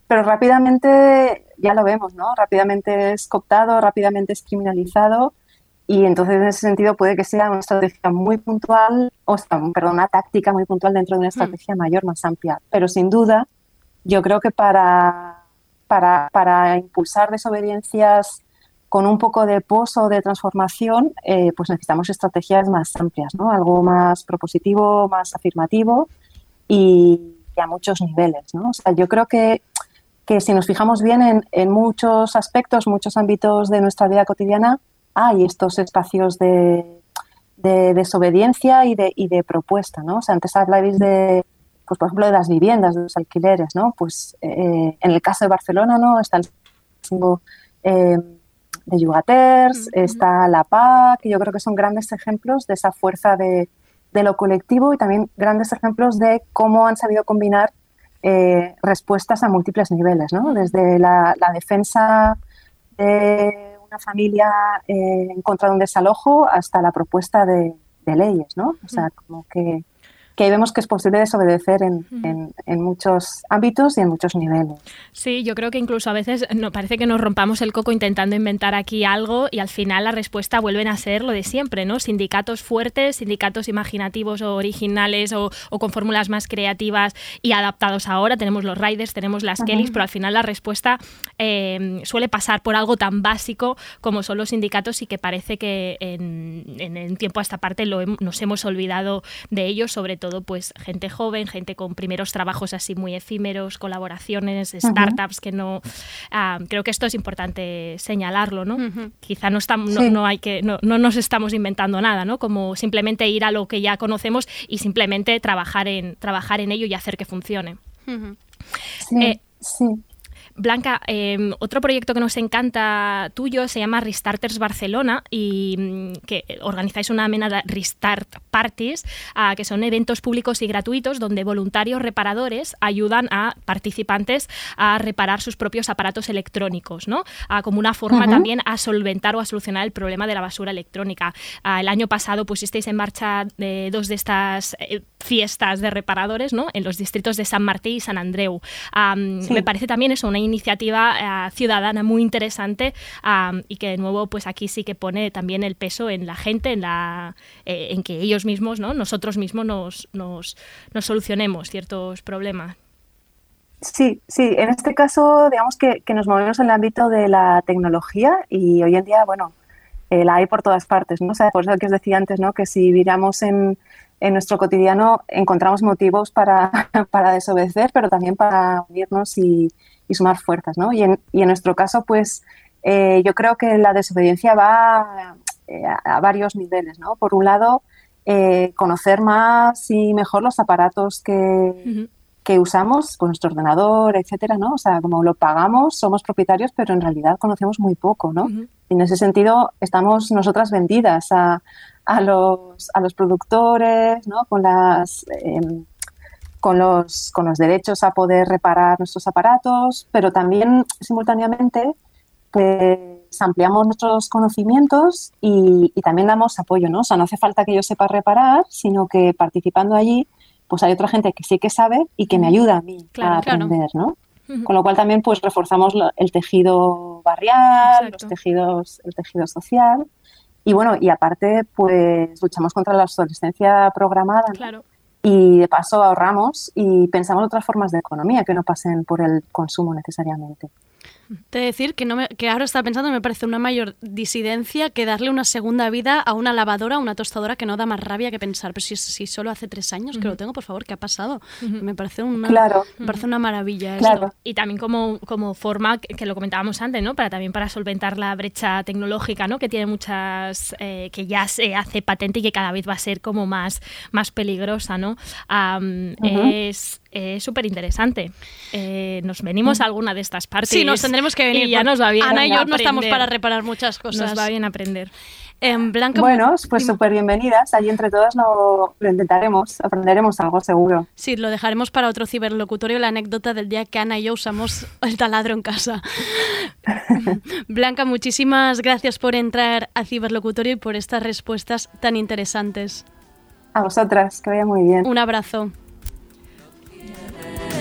Pero rápidamente, ya lo vemos, ¿no? Rápidamente es cooptado, rápidamente es criminalizado. Y entonces, en ese sentido, puede que sea una estrategia muy puntual, o sea, perdón, una táctica muy puntual dentro de una estrategia mayor, más amplia. Pero sin duda, yo creo que para, para, para impulsar desobediencias con un poco de pozo de transformación, eh, pues necesitamos estrategias más amplias, ¿no? Algo más propositivo, más afirmativo y, y a muchos niveles, ¿no? O sea, yo creo que, que si nos fijamos bien en, en muchos aspectos, muchos ámbitos de nuestra vida cotidiana, hay estos espacios de, de desobediencia y de, y de propuesta, ¿no? O sea, antes hablabais de, pues por ejemplo, de las viviendas, de los alquileres, ¿no? Pues eh, en el caso de Barcelona, ¿no? Está el eh, de Yugaters, está la PAC, yo creo que son grandes ejemplos de esa fuerza de, de lo colectivo y también grandes ejemplos de cómo han sabido combinar eh, respuestas a múltiples niveles, ¿no? Desde la, defensa de una familia eh, en contra de un desalojo hasta la propuesta de, de leyes, ¿no? O sea, como que, que ahí vemos que es posible desobedecer en, en, en muchos ámbitos y en muchos niveles.
Sí, yo creo que incluso a veces no, parece que nos rompamos el coco intentando inventar aquí algo y al final la respuesta vuelven a ser lo de siempre, ¿no? Sindicatos fuertes, sindicatos imaginativos o originales o, o con fórmulas más creativas y adaptados ahora. Tenemos los Riders, tenemos las. Kellys, pero al final la respuesta eh, suele pasar por algo tan básico como son los sindicatos y que parece que en, en el tiempo a esta parte lo nos hemos olvidado de ellos, sobre todo todo pues gente joven, gente con primeros trabajos así muy efímeros, colaboraciones, startups que no ah, creo que esto es importante señalarlo, ¿no? Quizá no estamos no,
Sí.
no hay que no, no nos estamos inventando nada, ¿no? Como simplemente ir a lo que ya conocemos y simplemente trabajar en trabajar en ello y hacer que funcione.
Sí,
Eh,
sí.
Blanca, eh, otro proyecto que nos encanta tuyo se llama Restarters Barcelona y mm, que organizáis una amenada Restart Parties, ah, que son eventos públicos y gratuitos donde voluntarios reparadores ayudan a participantes a reparar sus propios aparatos electrónicos, ¿no? Ah, como una forma también a solventar o a solucionar el problema de la basura electrónica. Ah, el año pasado pusisteis en marcha eh, dos de estas eh, fiestas de reparadores, ¿no? En los distritos de San Martín y San Andreu.
Sí.
Me parece también eso una iniciativa eh, ciudadana muy interesante y que de nuevo pues aquí sí que pone también el peso en la gente, en la eh, en que ellos mismos, ¿no? Nosotros mismos nos, nos, nos solucionemos ciertos problemas.
Sí, sí, en este caso, digamos que, que nos movemos en el ámbito de la tecnología y hoy en día, bueno, eh, la hay por todas partes, ¿no? O sea, por eso que os decía antes, ¿no? Que si miramos en, en nuestro cotidiano, encontramos motivos para, <laughs> para desobedecer, pero también para unirnos y, y sumar fuerzas, ¿no? Y en, y en nuestro caso, pues, eh, yo creo que la desobediencia va eh, a, varios niveles, ¿no? Por un lado, eh, conocer más y mejor los aparatos que, que usamos, pues nuestro ordenador, etcétera, ¿no? O sea, como lo pagamos, somos propietarios, pero en realidad conocemos muy poco, ¿no? Y en ese sentido, estamos nosotras vendidas a, a los, a los productores, ¿no? Con las em, con los, con los derechos a poder reparar nuestros aparatos, pero también simultáneamente pues ampliamos nuestros conocimientos y, y también damos apoyo, ¿no? O sea, no hace falta que yo sepa reparar, sino que participando allí, pues hay otra gente que sí que sabe y que me ayuda a mí
Claro,
a
claro.
aprender, ¿no? Con lo cual también pues reforzamos lo- el tejido barrial,
Exacto.
los tejidos, el tejido social y bueno, y aparte pues luchamos contra la obsolescencia programada.
Claro.
y de paso ahorramos y pensamos en otras formas de economía que no pasen por el consumo necesariamente.
Te decir que, no me- que ahora estaba pensando, me parece una mayor disidencia que darle una segunda vida a una lavadora, a una tostadora que no da más rabia que pensar. Pero si, si solo hace tres años que lo tengo, por favor, ¿qué ha pasado? Me parece una,
Claro.
me parece una maravilla
Claro.
esto.
Y también como, como forma, que, que lo comentábamos antes, ¿no? Para también para solventar la brecha tecnológica, ¿no? Que tiene muchas, eh, que ya se hace patente y que cada vez va a ser como más, más peligrosa, ¿no? Am,
Ujú.
Es súper interesante. nos venimos a alguna de estas partes.
Sí, nos tendremos que venir.
Y ya nos va bien.
Ana y yo no estamos para reparar muchas cosas.
Nos va bien aprender.
En Blanca,
Bueno, pues súper bienvenidas. Allí entre todas lo, lo intentaremos, aprenderemos algo seguro.
Sí, lo dejaremos para otro ciberlocutorio, la anécdota del día que Ana y yo usamos el taladro en casa. <laughs> Blanca, muchísimas gracias por entrar a ciberlocutorio y por estas respuestas tan interesantes.
A vosotras, que vaya muy bien.
Un abrazo.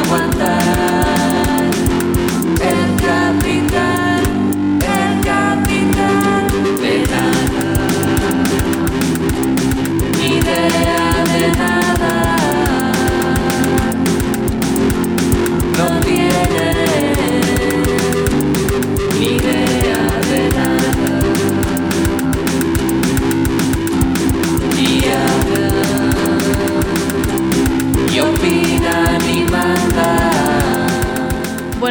aguantar.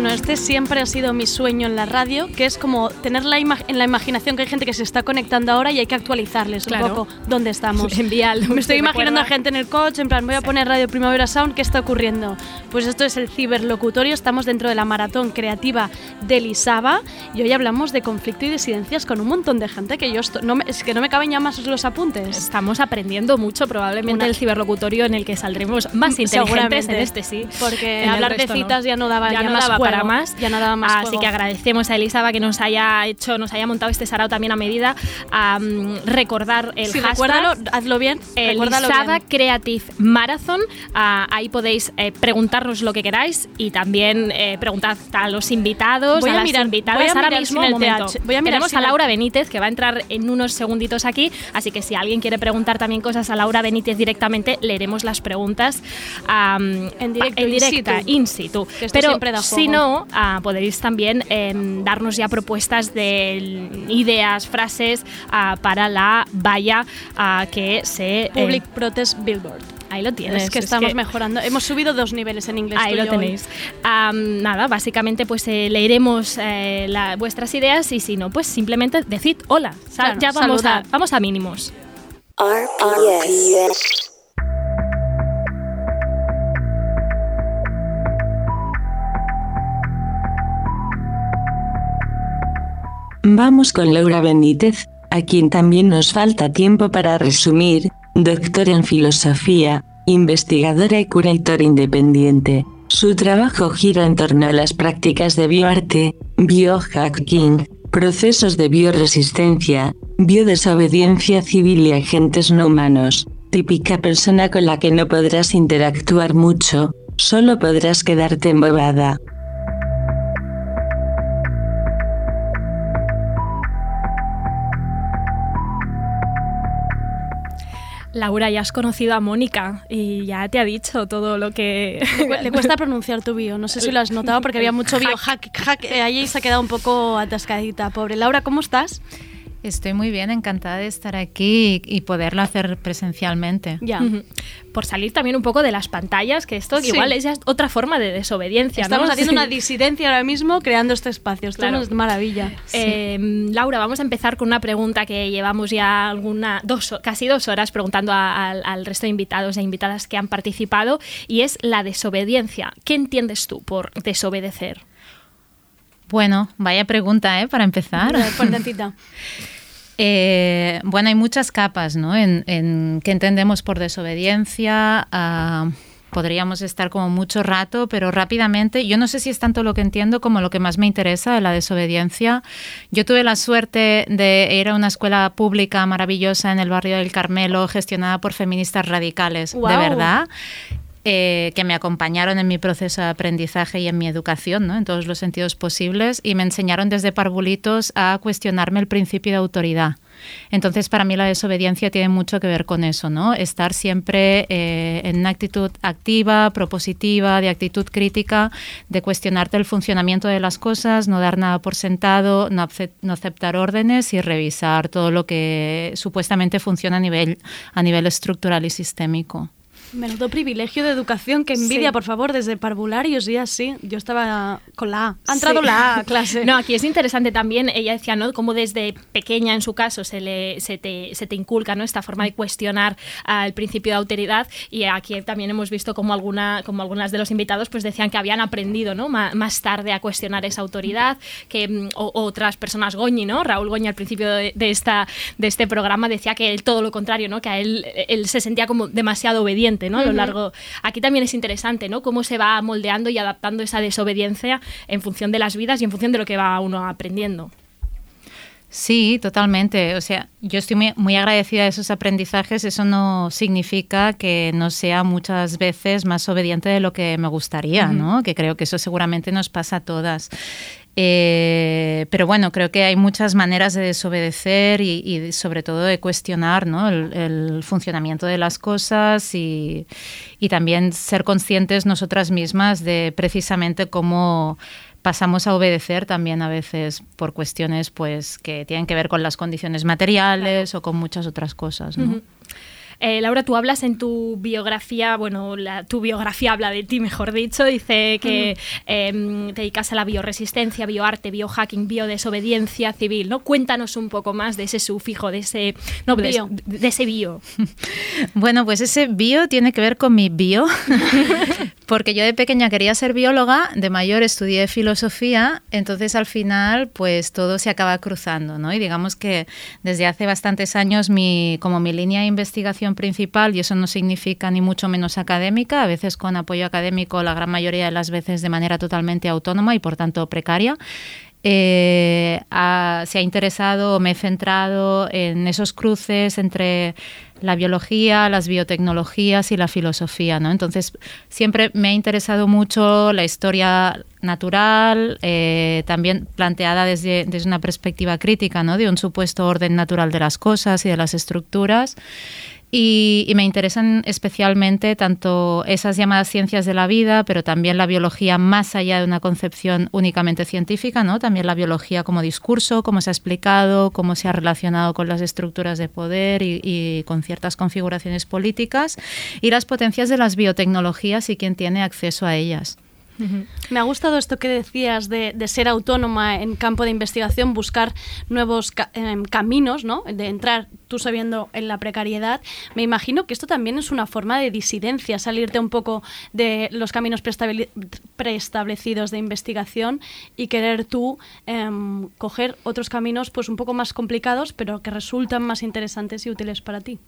No fuera por el capitán
este siempre ha sido mi sueño en la radio, que es como tener la en la imaginación que hay gente que se está conectando ahora y hay que actualizarles
Claro.
un poco dónde estamos. <laughs>
Envíalo,
Me estoy
¿te
imaginando a
recuerda?
gente en el coche, en plan, voy a poner Radio Primavera Sound, ¿qué está ocurriendo? Pues esto es el ciberlocutorio, estamos dentro de la maratón creativa del ISABA y hoy hablamos de conflicto y disidencias con un montón de gente que yo no me- es que no me caben ya más los apuntes.
Estamos aprendiendo mucho, probablemente
Una-
el ciberlocutorio en el que saldremos más <laughs> inteligentes en este sí.
Porque
En
hablar de
resto no.
citas ya no daba, ya
no
más
daba para más.
Ya no daba más
Así
juego.
que agradecemos a Elisaba que nos haya hecho, nos haya montado este sarao también a medida. a mm, recordar el
Sí,
hashtag.
hazlo bien.
Elisaba
bien.
Creative Marathon. Ah, ahí podéis eh, preguntarnos lo que queráis y también eh, preguntad a los invitados,
Voy
a,
a
las
mirar-
invitadas.
voy a
Ahora
mirar
mismo,
el
momento.
Voy a mirar
Tenemos a Laura Benítez que va a entrar en unos segunditos aquí, así que si alguien quiere preguntar también cosas a Laura Benítez directamente, leeremos las preguntas am,
En directo,
en
in
directa,
situ.
in situ.
Que esto
Pero si
juego.
No, ah, podéis también em, darnos ya propuestas de ideas, frases ah, para la valla ah, que se... eh,
Public Protest Billboard.
Ahí lo tienes.
Es que
es
estamos
que-
mejorando. Hemos subido dos niveles en inglés.
Ahí lo tenéis. Am, nada, básicamente pues eh, leeremos eh, la- vuestras ideas y si no, pues simplemente decid hola.
Claro,
ya vamos a, vamos a mínimos.
RPS.
Vamos con Laura Benítez, a quien también nos falta tiempo para resumir, doctora en filosofía, investigadora y curator independiente. Su trabajo gira en torno a las prácticas de bioarte, biohacking, procesos de bioresistencia, biodesobediencia civil y agentes no humanos. Típica persona con la que no podrás interactuar mucho, solo podrás quedarte embobada.
Laura, ya has conocido a Mónica y ya te ha dicho todo lo que...
Le cu- Le cuesta pronunciar tu bio, no sé si lo has notado porque había mucho bio <laughs> hack, hack, eh, ahí se ha quedado un poco atascadita. Pobre Laura, ¿cómo estás?
Estoy muy bien, encantada de estar aquí y, y poderlo hacer presencialmente.
Ya.
Por salir también un poco de las pantallas, que esto
Sí.
igual es ya otra forma de desobediencia. ¿no?
Estamos haciendo
Sí.
una disidencia ahora mismo creando este espacio. Esto
Claro.
es maravilla.
Eh, Laura, vamos a empezar con una pregunta que llevamos ya alguna dos, casi dos horas preguntando a- al resto de invitados e invitadas que han participado y es la desobediencia. ¿Qué entiendes tú por desobedecer?
Bueno, vaya pregunta, ¿eh? Para empezar.
Fuertecita. <laughs>
Eh, bueno, hay muchas capas, ¿no? En, en qué entendemos por desobediencia. ah, podríamos estar como mucho rato, pero rápidamente, yo no sé si es tanto lo que entiendo como lo que más me interesa de la desobediencia. Yo tuve la suerte de ir a una escuela pública maravillosa en el barrio del Carmelo, gestionada por feministas radicales, de
Guau.
verdad. Eh, que me acompañaron en mi proceso de aprendizaje y en mi educación, ¿no? en todos los sentidos posibles, y me enseñaron desde parvulitos a cuestionarme el principio de autoridad. Entonces, para mí la desobediencia tiene mucho que ver con eso, ¿no? Estar siempre eh, en una actitud activa, propositiva, de actitud crítica, de cuestionarte el funcionamiento de las cosas, no dar nada por sentado, no, no aceptar órdenes y revisar todo lo que supuestamente funciona a nivel, a nivel estructural y sistémico.
Menudo privilegio de educación, que envidia,
Sí.
por favor, desde parvularios y así. Yo estaba con la A. Ha entrado
Sí.
la A clase. <laughs>
No, aquí es interesante también, ella decía, ¿no? Cómo desde pequeña, en su caso, se, le, se, te, se te inculca ¿no? esta forma de cuestionar ah, el principio de autoridad. Y aquí también hemos visto como, alguna, como algunas de los invitados pues decían que habían aprendido ¿no? Ma- más tarde a cuestionar esa autoridad, que mm, o- otras personas, Goñi, ¿no? Raúl Goñi al principio de, de esta, de este programa decía que él todo lo contrario, ¿no? Que a él, él se sentía como demasiado obediente, ¿no? A lo largo Aquí también es interesante, ¿no? Cómo se va moldeando y adaptando esa desobediencia en función de las vidas y en función de lo que va uno aprendiendo.
Sí, totalmente. O sea, yo estoy muy, muy agradecida de esos aprendizajes. Eso no significa que no sea muchas veces más obediente de lo que me gustaría. ¿no? Que creo que eso seguramente nos pasa a todas. Eh, pero bueno, creo que hay muchas maneras de desobedecer y, y sobre todo de cuestionar ¿no? el, el funcionamiento de las cosas y, y también ser conscientes nosotras mismas de precisamente cómo pasamos a obedecer también a veces por cuestiones pues que tienen que ver con las condiciones materiales o con muchas otras cosas.
Eh, Laura, tú hablas en tu biografía, bueno, la- tu biografía habla de ti, mejor dicho, dice que em, te dedicas a la bioresistencia, bioarte, biohacking, biodesobediencia civil, ¿no? Cuéntanos un poco más de ese sufijo, de ese, no, de ese bio. <laughs>
Bueno, pues ese bio tiene que ver con mi bio, <laughs> porque yo de pequeña quería ser bióloga, de mayor estudié filosofía, entonces al final pues todo se acaba cruzando, ¿no? Y digamos que desde hace bastantes años mi, como mi línea de investigación principal, y eso no significa ni mucho menos académica, a veces con apoyo académico, la gran mayoría de las veces de manera totalmente autónoma y por tanto precaria, eh, ha- se ha interesado me he centrado en esos cruces entre la biología, las biotecnologías y la filosofía, ¿no? Entonces, siempre me ha interesado mucho la historia natural, eh, también planteada desde, desde una perspectiva crítica, ¿no? De un supuesto orden natural de las cosas y de las estructuras. Y, y me interesan especialmente tanto esas llamadas ciencias de la vida, pero también la biología más allá de una concepción únicamente científica, ¿no? También la biología como discurso, cómo se ha explicado, cómo se ha relacionado con las estructuras de poder y, y con ciertas configuraciones políticas, y las potencias de las biotecnologías y quién tiene acceso a ellas.
Me ha gustado esto que decías de, ser autónoma en campo de investigación, buscar nuevos ca- em, caminos, ¿no? De entrar tú sabiendo en la precariedad. Me imagino que esto también es una forma de disidencia, salirte un poco de los caminos preestablecidos de investigación y querer tú em, coger otros caminos pues un poco más complicados, pero que resultan más interesantes y útiles para ti.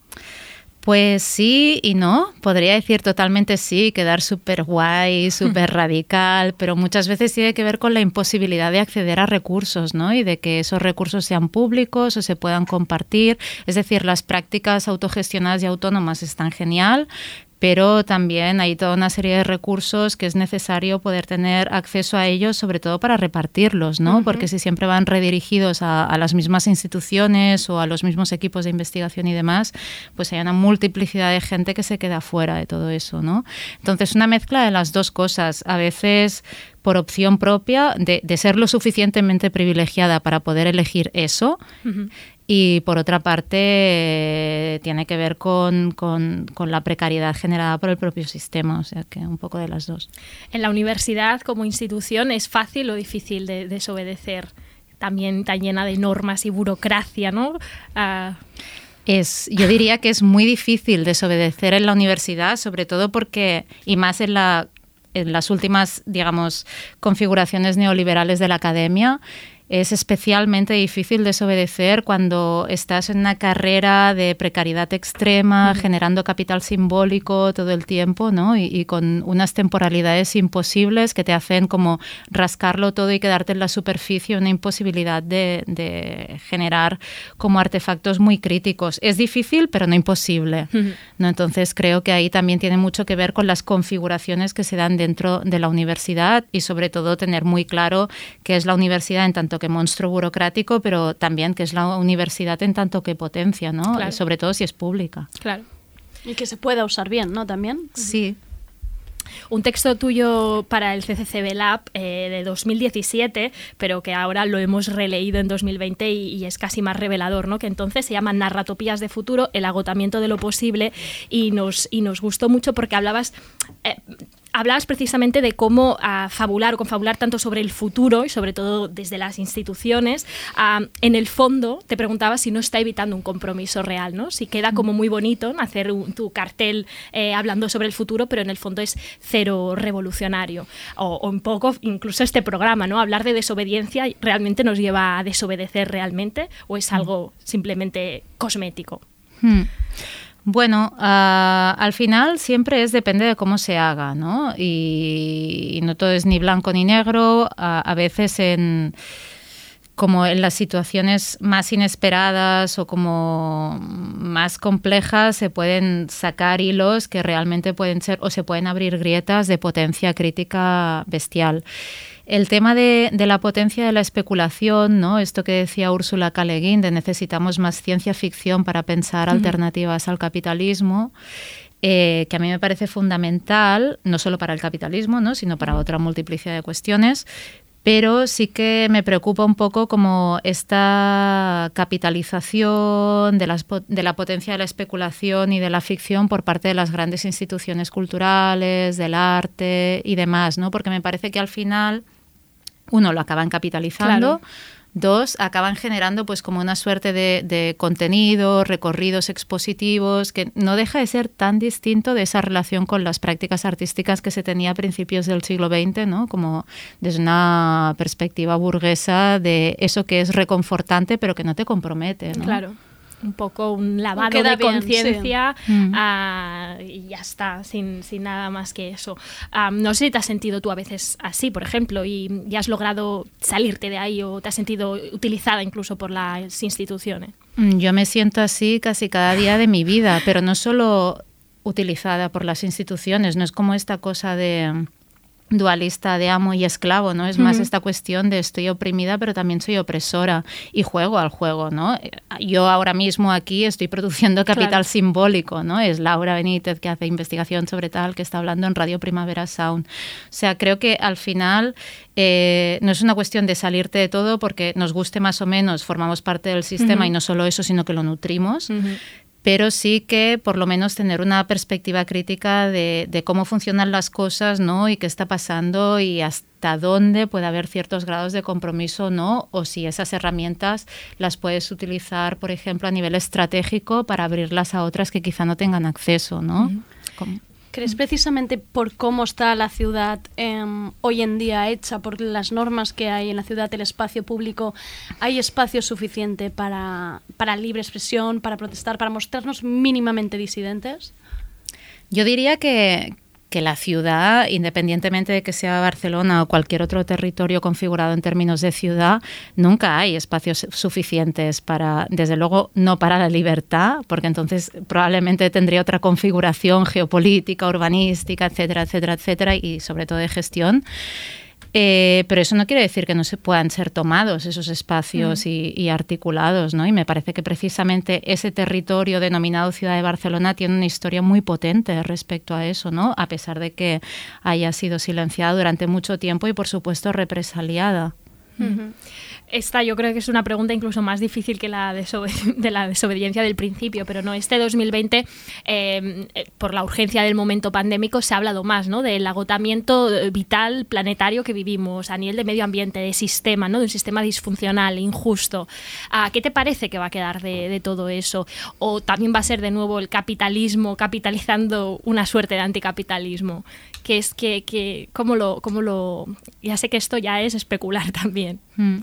Pues sí y no. Podría decir totalmente sí, quedar súper guay, súper radical, pero muchas veces tiene que ver con la imposibilidad de acceder a recursos, ¿no? Y de que esos recursos sean públicos o se puedan compartir. Es decir, las prácticas autogestionadas y autónomas están genial, pero también hay toda una serie de recursos que es necesario poder tener acceso a ellos, sobre todo para repartirlos, ¿no? Porque si siempre van redirigidos a, a las mismas instituciones o a los mismos equipos de investigación y demás, pues hay una multiplicidad de gente que se queda fuera de todo eso, ¿no? Entonces, una mezcla de las dos cosas, a veces por opción propia, de, de ser lo suficientemente privilegiada para poder elegir eso, y por otra parte, eh, tiene que ver con, con- con la precariedad generada por el propio sistema, o sea que un poco de las dos.
En la universidad como institución es fácil o difícil de desobedecer. También tan llena de normas y burocracia, ¿no? Ah,
Es, yo diría que es muy difícil desobedecer en la universidad, sobre todo porque, y más en, la, en las últimas, digamos, configuraciones neoliberales de la academia, es especialmente difícil desobedecer cuando estás en una carrera de precariedad extrema, generando capital simbólico todo el tiempo, ¿no? Y, y con unas temporalidades imposibles que te hacen como rascarlo todo y quedarte en la superficie, una imposibilidad de, de generar como artefactos muy críticos. Es difícil, pero no imposible. ¿no? Entonces creo que ahí también tiene mucho que ver con las configuraciones que se dan dentro de la universidad y sobre todo tener muy claro qué es la universidad en tanto que monstruo burocrático, pero también qué es la universidad en tanto que potencia, ¿no?
Claro.
sobre todo si es pública.
Claro.
Y que se pueda usar bien, ¿no? También.
Sí.
Un texto tuyo para el CCCB Lab eh, de 2017, pero que ahora lo hemos releído en 2020 y, y es casi más revelador, ¿no? Que entonces se llama Narratopías de futuro, el agotamiento de lo posible y nos, y nos gustó mucho porque hablabas... eh, Hablabas precisamente de cómo ah, fabular o confabular tanto sobre el futuro y sobre todo desde las instituciones. ah, en el fondo te preguntaba si no está evitando un compromiso real, ¿no? Si queda como muy bonito hacer un- tu cartel eh, hablando sobre el futuro, pero en el fondo es cero revolucionario. O, o un poco incluso este programa, ¿no? Hablar de desobediencia realmente nos lleva a desobedecer realmente o es algo simplemente cosmético.
Hmm. Bueno, ah, al final siempre es depende de cómo se haga, ¿no? Y, no todo es ni blanco ni negro. A veces en como en las situaciones más inesperadas o como más complejas se pueden sacar hilos que realmente pueden ser o se pueden abrir grietas de potencia crítica bestial. El tema de, de la potencia de la especulación, ¿no? esto que decía Úrsula Guin, de necesitamos más ciencia ficción para pensar alternativas al capitalismo, eh, que a mí me parece fundamental, no solo para el capitalismo, ¿no? sino para otra multiplicidad de cuestiones, pero sí que me preocupa un poco como esta capitalización de, las de la potencia de la especulación y de la ficción por parte de las grandes instituciones culturales, del arte y demás, ¿no? Porque me parece que al final, uno, lo acaban capitalizando.
Claro.
Dos, acaban generando pues como una suerte de, de contenido, recorridos expositivos, que no deja de ser tan distinto de esa relación con las prácticas artísticas que se tenía a principios del siglo XX, ¿no? Como desde una perspectiva burguesa de eso que es reconfortante pero que no te compromete, ¿no?
Claro. Un poco un lavado de conciencia
sí. Mm.
ah, y ya está, sin, sin nada más que eso. Ah, no sé si te has sentido tú a veces así, por ejemplo, y, y has logrado salirte de ahí o te has sentido utilizada incluso por las instituciones.
Mm, Yo me siento así casi cada día de mi vida, pero no solo utilizada por las instituciones, no es como esta cosa de dualista de amo y esclavo, ¿no? Es más esta cuestión de estoy oprimida, pero también soy opresora y juego al juego, ¿no? Yo ahora mismo aquí estoy produciendo capital
Claro.
simbólico, ¿no? Es Laura Benítez que hace investigación sobre tal, que está hablando en Radio Primavera Sound. O sea, creo que al final eh, no es una cuestión de salirte de todo porque nos guste más o menos, formamos parte del sistema y no solo eso, sino que lo nutrimos pero sí que por lo menos tener una perspectiva crítica de, de cómo funcionan las cosas, ¿no? Y qué está pasando y hasta dónde puede haber ciertos grados de compromiso, ¿no? O si esas herramientas las puedes utilizar, por ejemplo, a nivel estratégico para abrirlas a otras que quizá no tengan acceso, ¿no?
¿Crees precisamente por cómo está la ciudad em, hoy en día hecha, por las normas que hay en la ciudad, el espacio público, hay espacio suficiente para, para libre expresión, para protestar, para mostrarnos mínimamente disidentes?
Yo diría que, que la ciudad, independientemente de que sea Barcelona o cualquier otro territorio configurado en términos de ciudad, nunca hay espacios suficientes para, desde luego, no para la libertad, porque entonces probablemente tendría otra configuración geopolítica, urbanística, etcétera, etcétera, etcétera, y sobre todo de gestión. Eh, pero eso no quiere decir que no se puedan ser tomados esos espacios
Mm.
y, y articulados, ¿no? Y me parece que precisamente ese territorio denominado Ciudad de Barcelona tiene una historia muy potente respecto a eso, ¿no? A pesar de que haya sido silenciada durante mucho tiempo y, por supuesto, represaliada.
Esta yo creo que es una pregunta incluso más difícil que la <laughs> de la desobediencia del principio, pero no, este 2020, eh, eh, por la urgencia del momento pandémico, se ha hablado más ¿no? del agotamiento eh, vital planetario que vivimos a nivel de medio ambiente, de sistema, ¿no? de un sistema disfuncional, injusto. Ah, ¿Qué te parece que va a quedar de todo eso? ¿O también va a ser de nuevo el capitalismo capitalizando una suerte de anticapitalismo? Que es que, que ¿cómo, lo, ¿cómo lo...? Ya sé que esto ya es especular <laughs> también.
Mm.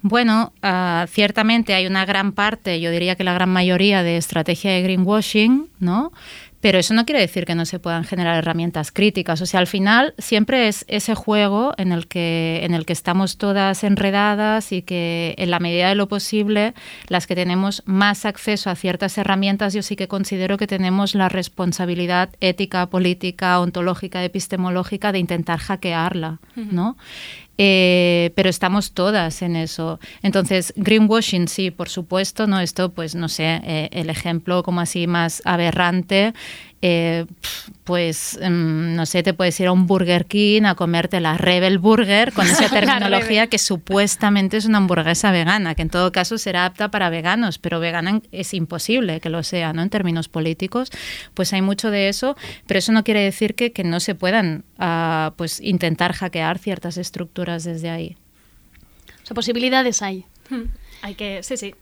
Bueno, ah, ciertamente hay una gran parte, yo diría que la gran mayoría de estrategia de greenwashing, ¿no? Pero eso no quiere decir que no se puedan generar herramientas críticas. O sea, al final siempre es ese juego en el que, en el que estamos todas enredadas y que en la medida de lo posible, las que tenemos más acceso a ciertas herramientas, yo sí que considero que tenemos la responsabilidad ética, política, ontológica, epistemológica de intentar hackearla, ¿no? Eh, pero estamos todas en eso. Entonces, greenwashing, sí, por supuesto, ¿no? Esto, pues, no sé, eh, el ejemplo como así más aberrante, eh, pues, mm, no sé, te puedes ir a un Burger King a comerte la Rebel Burger con esa <laughs> terminología que supuestamente es una hamburguesa vegana, que en todo caso será apta para veganos, pero vegana es imposible que lo sea, ¿no? En términos políticos, pues hay mucho de eso, pero eso no quiere decir que, que no se puedan, ah, pues, intentar hackear ciertas estructuras desde ahí.
O sea, posibilidades hay.
Hmm. Hay que, sí, sí.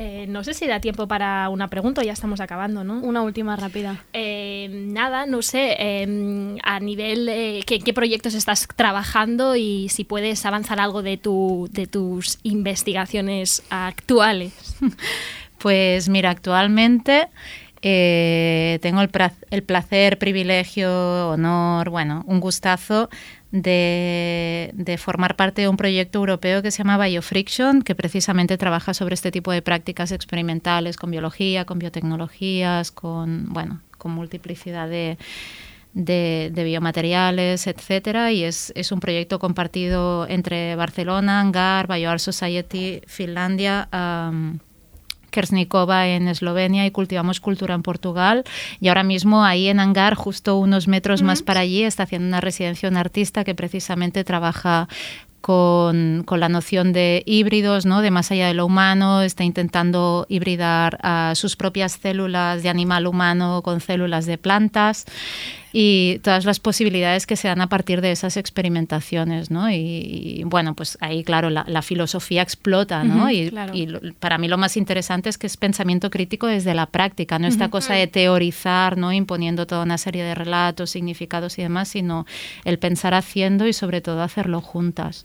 Eh, no sé si da tiempo para una pregunta, ya estamos acabando, ¿no?
Una última rápida.
Eh, nada, no sé, eh, a nivel, ¿qué, qué proyectos estás trabajando y si puedes avanzar algo de, tu, de tus investigaciones actuales? <laughs>
Pues mira, actualmente eh, tengo el, el placer, privilegio, honor, bueno, un gustazo de, formar parte de un proyecto europeo que se llama Biofriction, que precisamente trabaja sobre este tipo de prácticas experimentales con biología, con biotecnologías, con, bueno, con multiplicidad de, de, biomateriales, etcétera, y es, es un proyecto compartido entre Barcelona, Angar, BioArt Society, Finlandia, Kersnikova en Eslovenia y Cultivamos Cultura en Portugal. Y ahora mismo ahí en Angar, justo unos metros más para allí, está haciendo una residencia un artista que precisamente trabaja con, con la noción de híbridos, ¿no? de más allá de lo humano, está intentando hibridar a sus propias células de animal humano con células de plantas y todas las posibilidades que se dan a partir de esas experimentaciones, ¿no? Y, y, bueno, pues ahí, claro, la, la filosofía explota, ¿no? Y,
claro.
y lo- para mí lo más interesante es que es pensamiento crítico desde la práctica, no esta cosa de teorizar, ¿no? Imponiendo toda una serie de relatos, significados y demás, sino el pensar haciendo y sobre todo hacerlo juntas.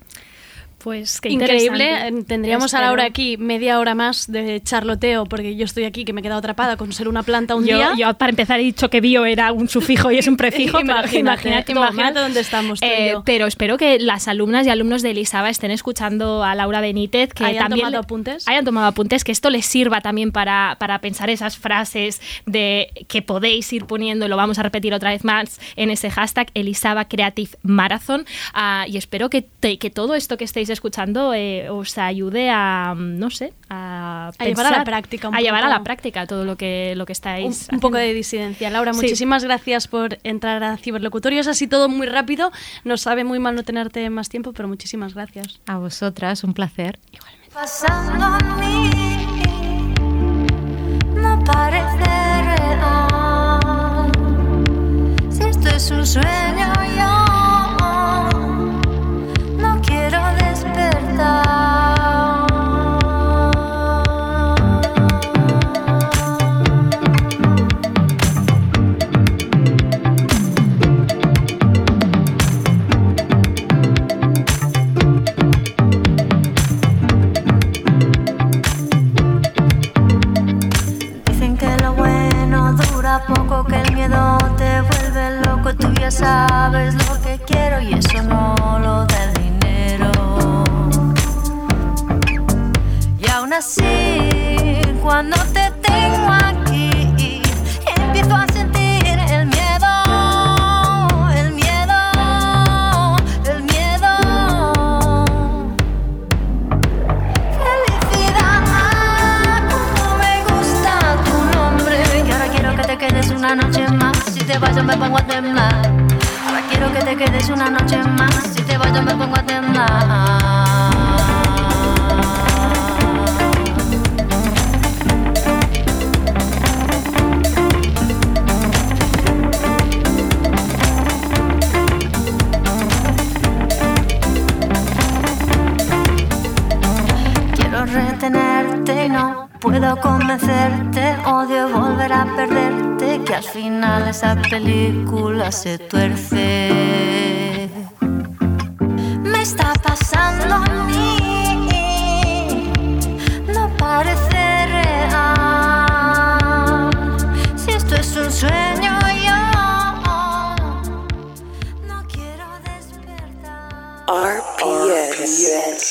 Pues qué
Increíble. Eh, Tendríamos a Laura aquí media hora más de charloteo, porque yo estoy aquí que me he quedado atrapada con ser una planta un
yo,
día.
yo, para empezar he dicho que bio era un sufijo y es un prefijo, <laughs> pero
Imagínate,
imagínate, todo
imagínate dónde estamos tú y
Eh,
yo.
Pero espero que las alumnas y alumnos de Elisaba estén escuchando a Laura Benítez, que
¿Hayan
también
tomado apuntes?
hayan tomado apuntes, que esto les sirva también para, para pensar esas frases de que podéis ir poniendo, lo vamos a repetir otra vez más en ese hashtag Elisaba Creative Marathon. Ah, y espero que, te- que todo esto que estéis escuchando eh, os ayude a, no sé, a,
A llevar a la práctica un
a llevar a la práctica todo lo que, lo que estáis
un poco
haciendo.
de disidencia. Laura,
Sí.
muchísimas gracias por entrar a Ciberlocutorio. Es así todo muy rápido. Nos sabe muy mal no tenerte más tiempo, pero muchísimas gracias.
A vosotras, un placer.
pasando a mí no parece real. Si esto es un sueño, yo sabes lo que quiero y eso no lo da el dinero. Y aún así, cuando te tengo aquí, te vas, yo me pongo a temblar. Ahora quiero que te quedes una noche más. Si te vas, yo me pongo a temblar. Final esa película se tuerce. Me está pasando a mí, no parece real. Si esto es un sueño, yo no quiero despertar.
RPS.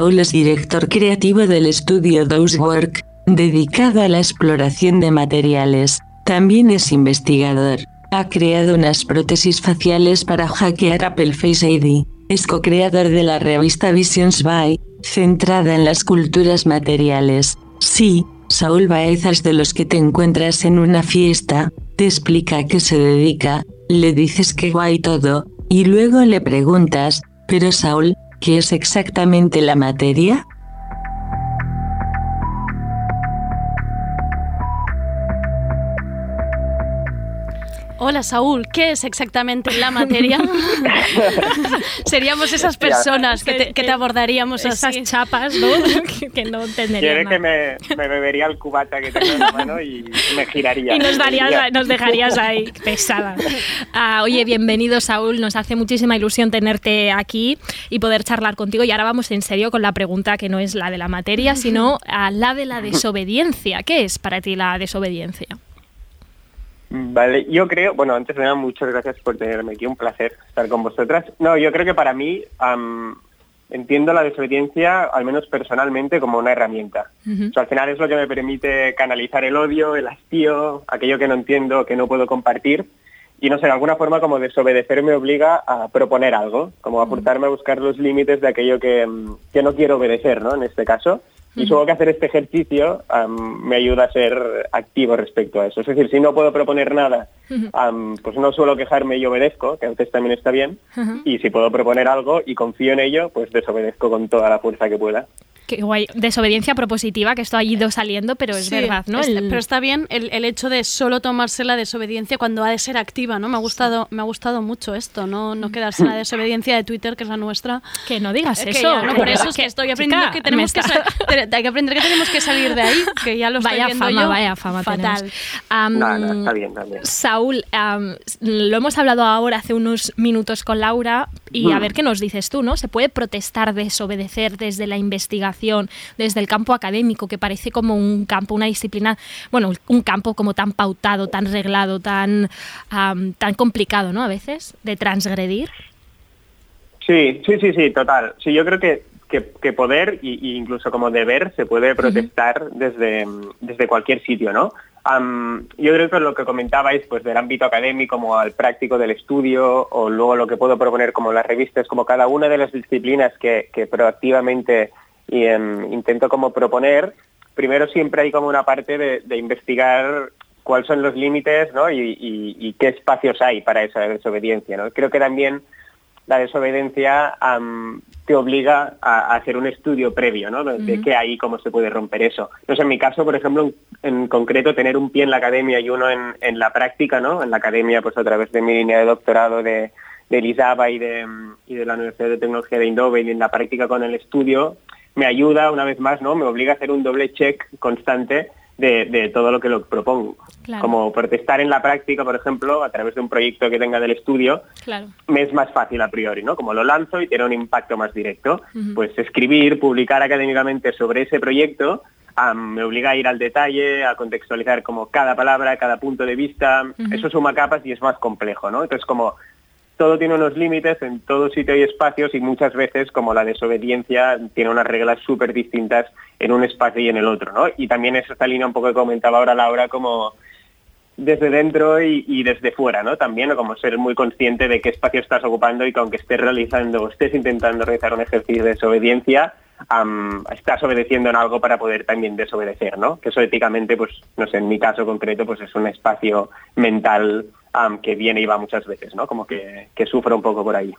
Saúl es director creativo del estudio Work, dedicado a la exploración de materiales. También es investigador. Ha creado unas prótesis faciales para hackear Apple Face ID. Es co-creador de la revista Visions by, centrada en las culturas materiales. Sí, Saúl Baeza es de los que te encuentras en una fiesta, te explica a qué se dedica, le dices que guay todo, y luego le preguntas, pero Saúl, ¿qué es exactamente la materia?
Hola Saúl, ¿qué es exactamente la materia? <laughs> Seríamos esas personas que te, que te abordaríamos
Esas
así.
chapas, ¿no? <laughs> que, que no entenderían
Quiere que me, me bebería el cubata que tengo en la mano y me giraría.
Y nos, darías,
Ya.
nos dejarías ahí pesada. Ah, oye, bienvenido Saúl, nos hace muchísima ilusión tenerte aquí y poder charlar contigo. Y ahora vamos en serio con la pregunta que no es la de la materia, sino a la de la desobediencia. ¿Qué es para ti la desobediencia?
Vale, yo creo, bueno, antes de nada, muchas gracias por tenerme aquí, un placer estar con vosotras. No, yo creo que para mí am, entiendo la desobediencia, al menos personalmente, como una herramienta. O sea, al final es lo que me permite canalizar el odio, el hastío, aquello que no entiendo, que no puedo compartir. Y no sé, de alguna forma como desobedecer me obliga a proponer algo, como a forzarme a buscar los límites de aquello que, que no quiero obedecer, ¿no? En este caso. Y supongo que hacer este ejercicio me ayuda a ser activo respecto a eso. Es decir, si no puedo proponer nada, pues no suelo quejarme y obedezco, que a veces también está bien. Y si puedo proponer algo y confío en ello, pues desobedezco con toda la fuerza que pueda.
Qué guay. Desobediencia propositiva, que esto ha ido saliendo, pero es
Sí,
verdad, ¿no?
está-
El-
Pero está bien el, el hecho de solo tomarse la desobediencia cuando ha de ser activa, ¿no? Me ha gustado, me ha gustado mucho esto, no, no quedarse en la desobediencia de Twitter, que es la nuestra.
Que no digas
que
eso.
ya, ¿no? Por eso es que estoy aprendiendo
chica,
que tenemos que, hay que aprender que tenemos que salir de ahí, que ya lo estoy
Vaya
viendo
fama,
yo.
vaya fama
Fatal.
No, no, está bien también.
Saúl, lo hemos hablado ahora hace unos minutos con Laura y a
Mm.
ver qué nos dices tú, ¿no? ¿Se puede protestar, desobedecer desde la investigación, desde el campo académico, que parece como un campo, una disciplina, bueno, un campo como tan pautado, tan reglado, tan, tan complicado, ¿no? A veces, de transgredir.
Sí, sí, sí, sí, total. Sí, yo creo que, que, que poder y incluso como deber se puede protestar desde, desde cualquier sitio, ¿no? Yo creo que lo que comentabais pues del ámbito académico como al práctico del estudio o luego lo que puedo proponer como las revistas, como cada una de las disciplinas que, que proactivamente y, em, intento como proponer, primero siempre hay como una parte de, de investigar cuáles son los límites ¿no? y, y- y qué espacios hay para esa desobediencia. ¿no? Creo que también la desobediencia te obliga a, a hacer un estudio previo, ¿no? De, qué hay y cómo se puede romper eso. No sé, en mi caso, por ejemplo, en, en concreto, tener un pie en la academia y uno en, en la práctica, ¿no? En la academia, pues a través de mi línea de doctorado de, de Lisaba y de, y de la Universidad de Tecnología de Eindhoven y en la práctica con el estudio, me ayuda, una vez más, ¿no? Me obliga a hacer un doble check constante de, de todo lo que lo propongo.
Claro.
Como protestar en la práctica, por ejemplo, a través de un proyecto que tenga del estudio,
Claro.
me es más fácil a priori, ¿no? Como lo lanzo y tiene un impacto más directo. Pues escribir, publicar académicamente sobre ese proyecto me obliga a ir al detalle, a contextualizar como cada palabra, cada punto de vista. Eso suma capas y es más complejo, ¿no? Entonces como todo tiene unos límites, en todo sitio hay espacios y muchas veces como la desobediencia tiene unas reglas súper distintas en un espacio y en el otro, ¿no? Y también es esta línea un poco que comentaba ahora Laura como desde dentro y, desde fuera, ¿no? También, como ser muy consciente de qué espacio estás ocupando y que aunque estés realizando o estés intentando realizar un ejercicio de desobediencia, estás obedeciendo en algo para poder también desobedecer, ¿no? Que eso éticamente, pues, no sé, en mi caso concreto, pues es un espacio mental que viene y va muchas veces, ¿no? Como que, que sufre un poco por ahí.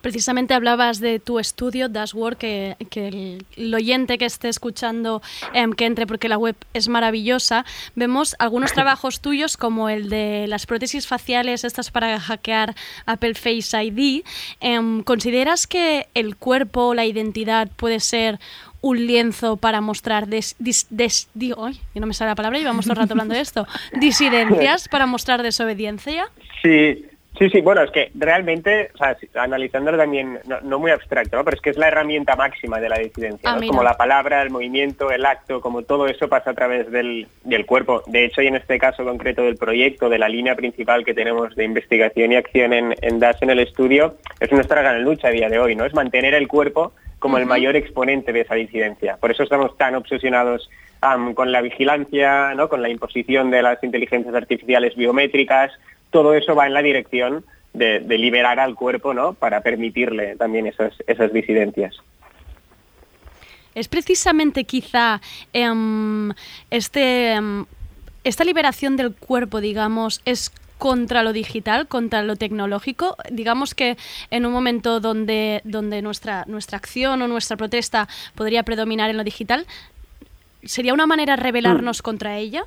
Precisamente hablabas de tu estudio, Dashboard, que, que el, el oyente que esté escuchando em, que entre porque la web es maravillosa. Vemos algunos <laughs> trabajos tuyos como el de las prótesis faciales, estas para hackear Apple Face ID. Em, ¿Consideras que el cuerpo, la identidad puede ser un lienzo para mostrar des, dis- des- ay, no me sale la palabra, llevamos todo el rato hablando de esto, <laughs> disidencias para mostrar desobediencia?
Sí, sí, sí, bueno, es que realmente, o sea, analizándolo también, no, no muy abstracto, ¿no? pero es que es la herramienta máxima de la disidencia,
Ah,
como la palabra, el movimiento, el acto, como todo eso pasa a través del, del cuerpo. De hecho, y en este caso concreto del proyecto, de la línea principal que tenemos de investigación y acción en, en DAS en el estudio, es nuestra gran lucha a día de hoy, ¿no? Es mantener el cuerpo como el mayor exponente de esa disidencia. Por eso estamos tan obsesionados con la vigilancia, ¿no? con la imposición de las inteligencias artificiales biométricas. Todo eso va en la dirección de, de liberar al cuerpo ¿no? para permitirle también esas, esas disidencias.
Es precisamente quizá em, este, em, esta liberación del cuerpo, digamos, es contra lo digital, contra lo tecnológico. Digamos que en un momento donde, donde nuestra, nuestra acción o nuestra protesta podría predominar en lo digital, ¿sería una manera de rebelarnos contra ella?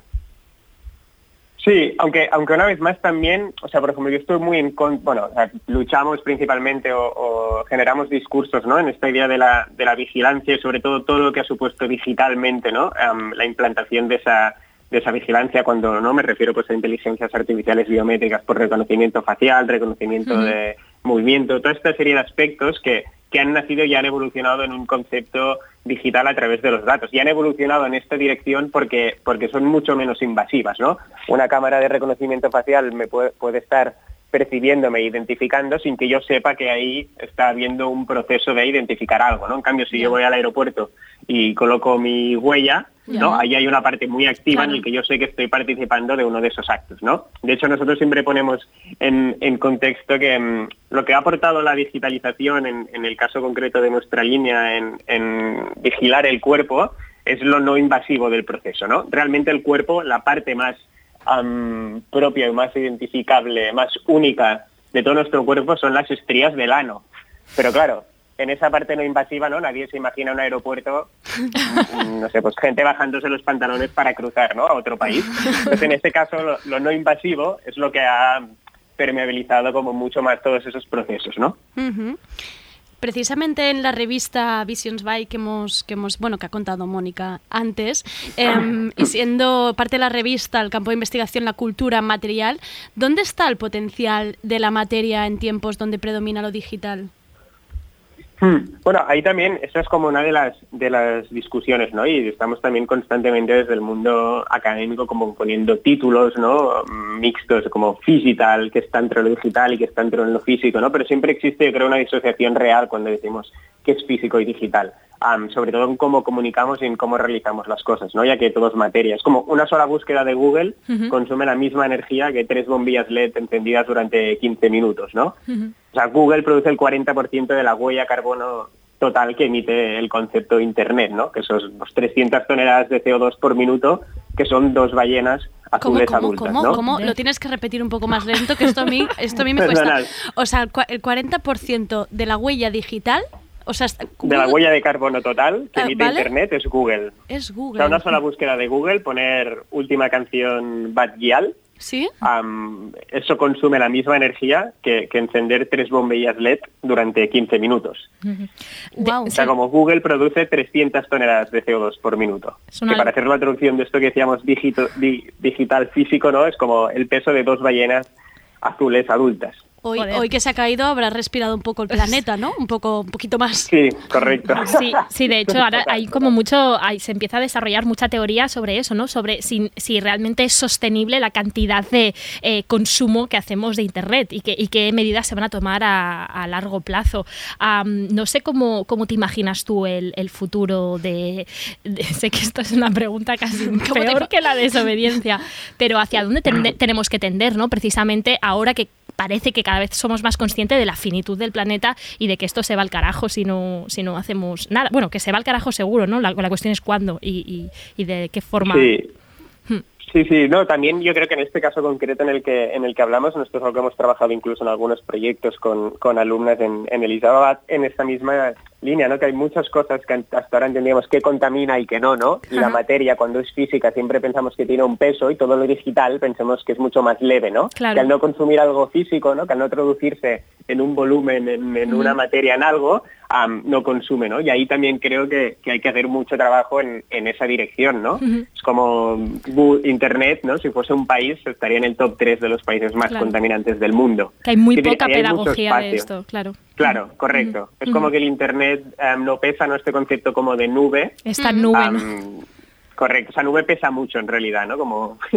Sí, aunque, aunque una vez más también, o sea, por ejemplo, yo estoy muy en con, bueno, o sea, luchamos principalmente o, o generamos discursos, ¿no? En esta idea de la, de la vigilancia y sobre todo todo lo que ha supuesto digitalmente, ¿no? La implantación de esa, de esa vigilancia cuando no me refiero pues a inteligencias artificiales biométricas por reconocimiento facial, reconocimiento de movimiento, toda esta serie de aspectos que, que han nacido y han evolucionado en un concepto digital a través de los datos y han evolucionado en esta dirección porque, porque son mucho menos invasivas, ¿no? Una cámara de reconocimiento facial me puede, puede estar percibiéndome, identificando sin que yo sepa que ahí está habiendo un proceso de identificar algo, ¿no? En cambio, si yo voy al aeropuerto y coloco mi huella, ¿no? Ahí hay una parte muy activa
Claro.
en el que yo sé que estoy participando de uno de esos actos, ¿no? De hecho, nosotros siempre ponemos en, en contexto que mm, lo que ha aportado la digitalización, en, en el caso concreto de nuestra línea, en, en vigilar el cuerpo, es lo no invasivo del proceso, ¿no? Realmente el cuerpo, la parte más am, propia y más identificable, más única de todo nuestro cuerpo son las estrías del ano. Pero claro, en esa parte no invasiva, ¿no? Nadie se imagina un aeropuerto, <laughs> no sé, pues gente bajándose los pantalones para cruzar, ¿no? A otro país. Entonces, en este caso, lo, lo no invasivo es lo que ha permeabilizado como mucho más todos esos procesos, ¿no?
Precisamente en la revista Visions by que hemos, que hemos, bueno, que ha contado Mónica antes, em, y siendo parte de la revista el campo de investigación la cultura material, ¿dónde está el potencial de la materia en tiempos donde predomina lo digital?
Hmm. Bueno, ahí también, esa es como una de las de las discusiones, ¿no? Y estamos también constantemente desde el mundo académico como poniendo títulos, ¿no? Mixtos, como digital, que está entre lo digital y que está entre lo físico, ¿no? Pero siempre existe, yo creo, una disociación real cuando decimos que es físico y digital. Sobre todo en cómo comunicamos y en cómo realizamos las cosas, ¿no? Ya que todo es materia. Es como una sola búsqueda de Google consume la misma energía que tres bombillas LED encendidas durante 15 minutos, ¿no? O sea, Google produce el 40% de la huella carbono total que emite el concepto de Internet, ¿no? Que son los 300 toneladas de CO2 por minuto, que son dos ballenas
¿Cómo,
azules
cómo,
adultas,
cómo,
¿no?
cómo? Lo tienes que repetir un poco más lento, que esto a mí, esto a mí me cuesta. O sea, el cua- el 40% de la huella digital, o sea,
De la huella de carbono total que
Ah,
emite
¿vale?
Internet es Google.
es
O
Google.
sea, una sola búsqueda de Google, poner última canción Bad Gyal,
¿Sí?
eso consume la misma energía que, que encender tres bombillas LED durante 15 minutos.
Wow.
O sea, como Google produce 300 toneladas de CO2 por minuto.
Una
Que para hacer la traducción de esto que decíamos digito- di- digital físico, ¿no? Es como el peso de dos ballenas azules adultas.
Hoy, hoy que se ha caído habrá respirado un poco el planeta, ¿no? Un poco, un poquito más.
Sí, correcto.
Sí, sí, de hecho ahora hay como mucho, hay- se empieza a desarrollar mucha teoría sobre eso, ¿no? Sobre si, si realmente es sostenible la cantidad de eh, consumo que hacemos de Internet y, que, y qué medidas se van a tomar a, a largo plazo. No sé cómo, cómo te imaginas tú el, el futuro de, de- <laughs> Sé que esto es una pregunta casi
te
peor que la desobediencia, pero hacia dónde tende- tenemos que tender, ¿no? Precisamente ahora que parece que cada vez somos más conscientes de la finitud del planeta y de que esto se va al carajo si no, si no hacemos nada. Bueno, que se va al carajo seguro, ¿no? La, la cuestión es cuándo y, y- y de qué forma.
Sí.
Hmm.
Sí, sí, no, también yo creo que en este caso concreto en el que en el que hablamos, nosotros que hemos trabajado incluso en algunos proyectos con, con alumnas en, en Elisabeth, en esta misma línea, ¿no? Que hay muchas cosas que hasta ahora entendíamos que contamina y que no, ¿no? Y la materia cuando es física siempre pensamos que tiene un peso y todo lo digital pensamos que es mucho más leve, ¿no?
Claro.
Que al no consumir algo físico, ¿no? Que al no traducirse en un volumen, en, en una materia, en algo, am, no consume, ¿no? Y ahí también creo que, que hay que hacer mucho trabajo en, en esa dirección, ¿no? Es como Internet, ¿no? Si fuese un país, estaría en el top 3 de los países más
Claro.
contaminantes del mundo.
Que hay muy
Sí,
poca pedagogía de esto, claro.
Claro, correcto. Es como que el Internet em, no pesa, ¿no? Este concepto como de nube.
Esta nube, ¿no?
Am, correcto, esa nube pesa mucho en realidad, ¿no? Como <laughs>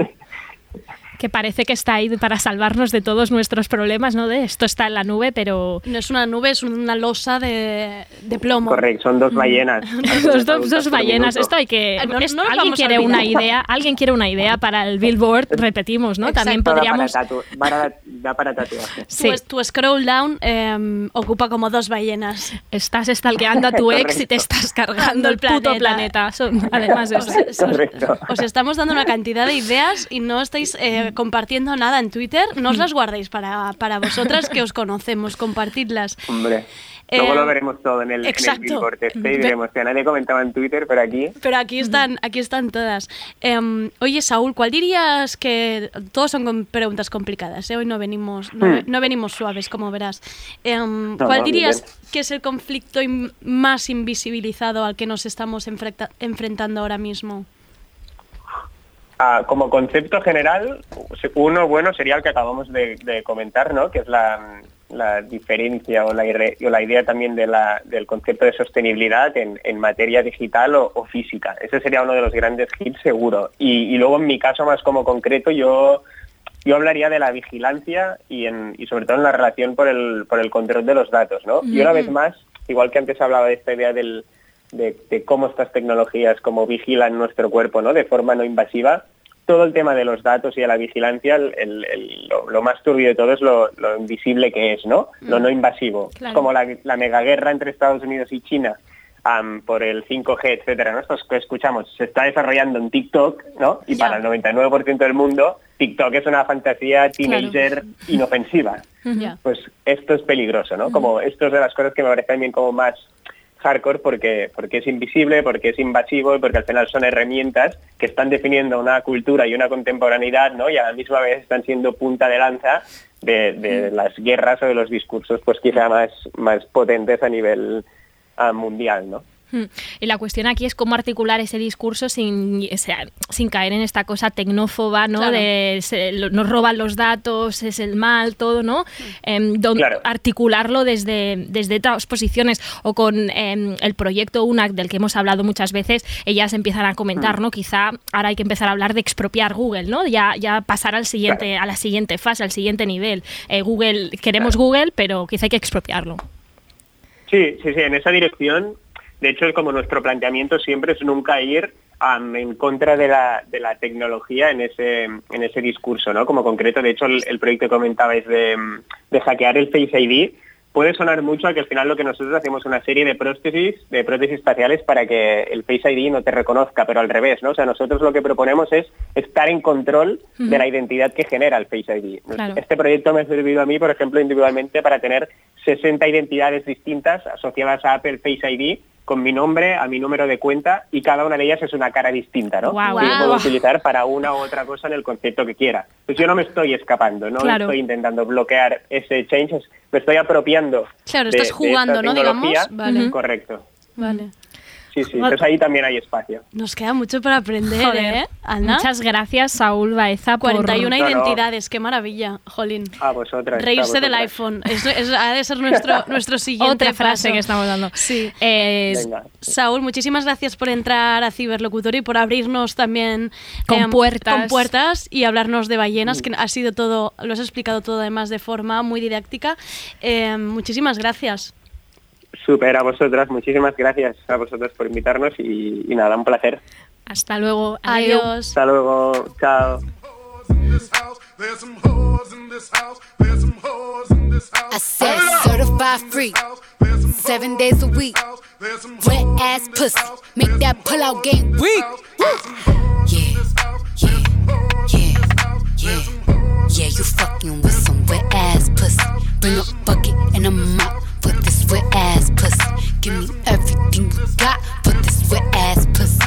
<laughs>
que parece que está ahí para salvarnos de todos nuestros problemas, ¿no? De esto está en la nube, pero...
No es una nube, es una losa de, de plomo.
correcto, son dos ballenas. <laughs>
Dos, dos- dos ballenas. Esto hay que.
No-
es-
no nos
alguien quiere una idea. Alguien quiere una idea para el billboard. <laughs> Repetimos, ¿no? También
Da
podríamos.
para, tatu- para- da para tatuaje. <laughs>
Tu, tu scroll down eh, ocupa como dos ballenas.
Estás stalkeando a tu ex y te estás cargando el puto planeta. Son- además de eso.
Correcto.
Os estamos dando una cantidad de ideas y no estáis eh, compartiendo nada en Twitter. No os las guardéis para, para vosotras que os conocemos, compartidlas.
Hombre.
Eh,
Luego lo veremos todo en el, en el
exacto.
este y que nadie comentaba en Twitter, pero aquí
Pero aquí están, aquí están todas. Em, oye, Saúl, ¿cuál dirías que todos son preguntas complicadas? ¿eh? Hoy no venimos, no,
Hmm.
no venimos suaves, como verás. Em,
No,
¿Cuál
no,
dirías
bien.
que es el conflicto in- más invisibilizado al que nos estamos enfrenta- enfrentando ahora mismo?
Ah, como concepto general, uno bueno sería el que acabamos de, de comentar, ¿no? Que es la, la diferencia o la, irre- o la idea también de la- del concepto de sostenibilidad en, en materia digital o, o física. Ese sería uno de los grandes hits seguro. Y, y luego en mi caso más como concreto, yo yo hablaría de la vigilancia y, en- y sobre todo en la relación por el, por el control de los datos, ¿no? Y una vez más, igual que antes hablaba de esta idea del, de, de cómo estas tecnologías, cómo vigilan nuestro cuerpo, ¿no? De forma no invasiva. Todo el tema de los datos y de la vigilancia, el- el- el- lo, lo más turbio de todo es lo, lo invisible que es, ¿no? Lo
Mm.
no invasivo.
Claro.
Como la, la megaguerra entre Estados Unidos y China por el 5G, etcétera, ¿no? Estos que escuchamos se está desarrollando en TikTok, ¿no? Y para el 99% del mundo, TikTok es una fantasía teenager inofensiva. <laughs> Pues esto es peligroso, ¿no? Como esto es de las cosas que me parece también como más hardcore porque, porque es invisible, porque es invasivo y porque al final son herramientas que están definiendo una cultura y una contemporaneidad, ¿no? Y a la misma vez están siendo punta de lanza de, de las guerras o de los discursos, pues quizá más, más potentes a nivel ah, mundial, ¿no?
Mm. Y la cuestión aquí es cómo articular ese discurso sin, o sea, sin caer en esta cosa tecnófoba, ¿no?
Claro.
De se- lo- nos roban los datos, es el mal, todo, ¿no? Em, don-
Claro.
Articularlo desde, desde otras posiciones o con em, el proyecto UNAC del que hemos hablado muchas veces, ellas empiezan a comentar,
Mm.
¿no? Quizá ahora hay que empezar a hablar de expropiar Google, ¿no? Ya, ya pasar al siguiente, a la siguiente fase, al siguiente nivel. Eh, Google, queremos Google, pero quizá hay que expropiarlo.
Sí, sí, sí, en esa dirección. De hecho, como nuestro planteamiento siempre es nunca ir en contra de la, de la tecnología en ese, en ese discurso, ¿no? Como concreto, de hecho, el, el proyecto que comentabais de, de hackear el Face ID puede sonar mucho a que al final lo que nosotros hacemos es una serie de prótesis, de prótesis faciales para que el Face ID no te reconozca, pero al revés, ¿no? O sea, nosotros lo que proponemos es estar en control de la identidad que genera el Face ID.
Claro.
Este proyecto me ha servido a mí, por ejemplo, individualmente para tener 60 identidades distintas asociadas a Apple Face ID con mi nombre, a mi número de cuenta y cada una de ellas es una cara distinta, ¿no?
Guau.
Que yo puedo utilizar para una u otra cosa en el concepto que quiera. Pues yo no me estoy escapando, no
Claro.
estoy intentando bloquear ese change, me estoy apropiando.
Claro,
de-
estás
de
jugando,
esta
¿no? Digamos. Vale.
Correcto.
Vale.
Sí, sí. Entonces ahí también hay espacio.
Nos queda mucho por aprender,
Joder.
¿eh? Ana.
Muchas gracias, Saúl Baeza, por...
41
No, no.
identidades, qué maravilla, Jolín.
A vosotras. a
Reírse del iPhone. Es, es- ha de ser nuestro, <laughs> nuestro siguiente
Otra frase
paso.
que estamos dando.
Sí.
Eh,
Venga.
Saúl, muchísimas gracias por entrar a Ciberlocutorio y por abrirnos también
Con
em,
puertas.
con puertas y hablarnos de ballenas, que ha sido todo, lo has explicado todo además de forma muy didáctica. Em, muchísimas gracias.
Súper, a vosotras. Muchísimas gracias a vosotras por invitarnos y, y nada, un placer.
Hasta luego.
Adiós.
Hasta luego. Chao.
I said certified free, seven days a week. Wet ass pussy, make that pull out game weak. Yeah, yeah, yeah, yeah. Yeah, you fucking with some wet ass pussy. Bring a bucket and a mop for this wet ass pussy. Give me everything you got for this wet ass pussy.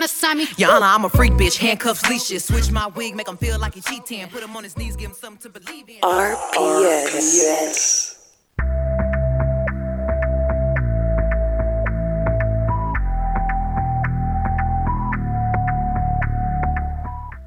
tryna sign me.
Honor, I'm a freak bitch, handcuffs, leashes. Switch my wig, make him feel like he cheating. Put him on his knees, give him something to believe in.
RPS.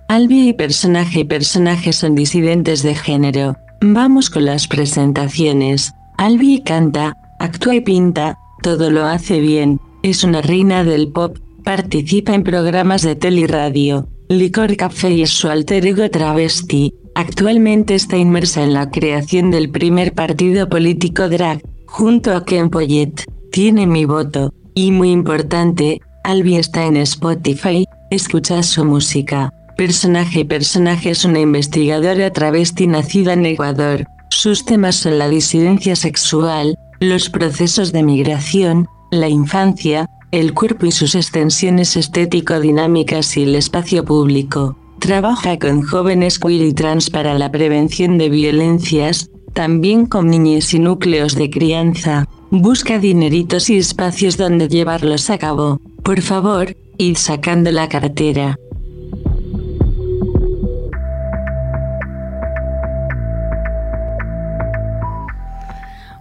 Albi y personaje y personaje son disidentes de género. Vamos con las presentaciones. Albi canta, actúa y pinta, todo lo hace bien, es una reina del pop, participa en programas de tele y radio, Licor Café es su alter ego travesti. Actualmente está inmersa en la creación del primer partido político drag, junto a Ken Poyet. Tiene mi voto. Y muy importante, Albi está en Spotify, escucha su música. Personaje Personaje es una investigadora travesti nacida en Ecuador. Sus temas son la disidencia sexual, los procesos de migración, la infancia, el cuerpo y sus extensiones estético-dinámicas y el espacio público. Trabaja con jóvenes queer y trans para la prevención de violencias, también con niñez y núcleos de crianza. Busca dineritos y espacios donde llevarlos a cabo. Por favor, id sacando la cartera.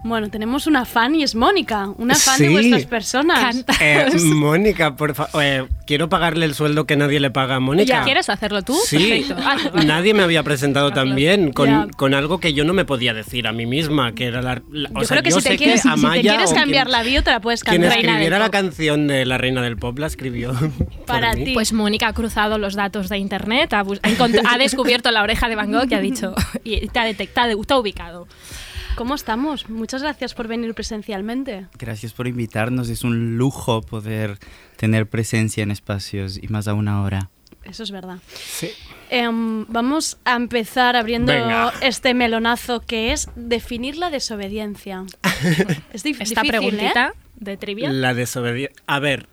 Bueno, tenemos una fan y es Mónica, una fan de
Sí.
vuestras personas.
Eh, <laughs> Mónica, por favor, quiero pagarle el sueldo que nadie le paga a Mónica.
¿Ya quieres hacerlo tú?
Sí,
Perfecto.
Nadie me había presentado tan bien con, con algo que yo no me podía decir a mí misma, que era la... la- o
Yo
sea,
creo que
yo
si te
sé
quieres,
que
si te quieres
o
cambiar
quien-
la bio, te la puedes
Quien
cambiar.
escribiera la canción de La Reina del Pop la escribió <laughs>
Para ti.
Pues Mónica ha cruzado los datos de internet, ha, ha ha descubierto la oreja de Van Gogh y ha dicho, <laughs> y te ha detectado, te ha ubicado.
¿Cómo estamos? Muchas gracias por venir presencialmente.
Gracias por invitarnos, es un lujo poder tener presencia en espacios y más aún ahora.
Eso es verdad.
Sí.
Em, vamos a empezar abriendo
Venga.
este melonazo que es definir la desobediencia. <laughs> es dif-
Esta
difícil,
preguntita
¿eh?
de trivia.
La desobediencia... A ver,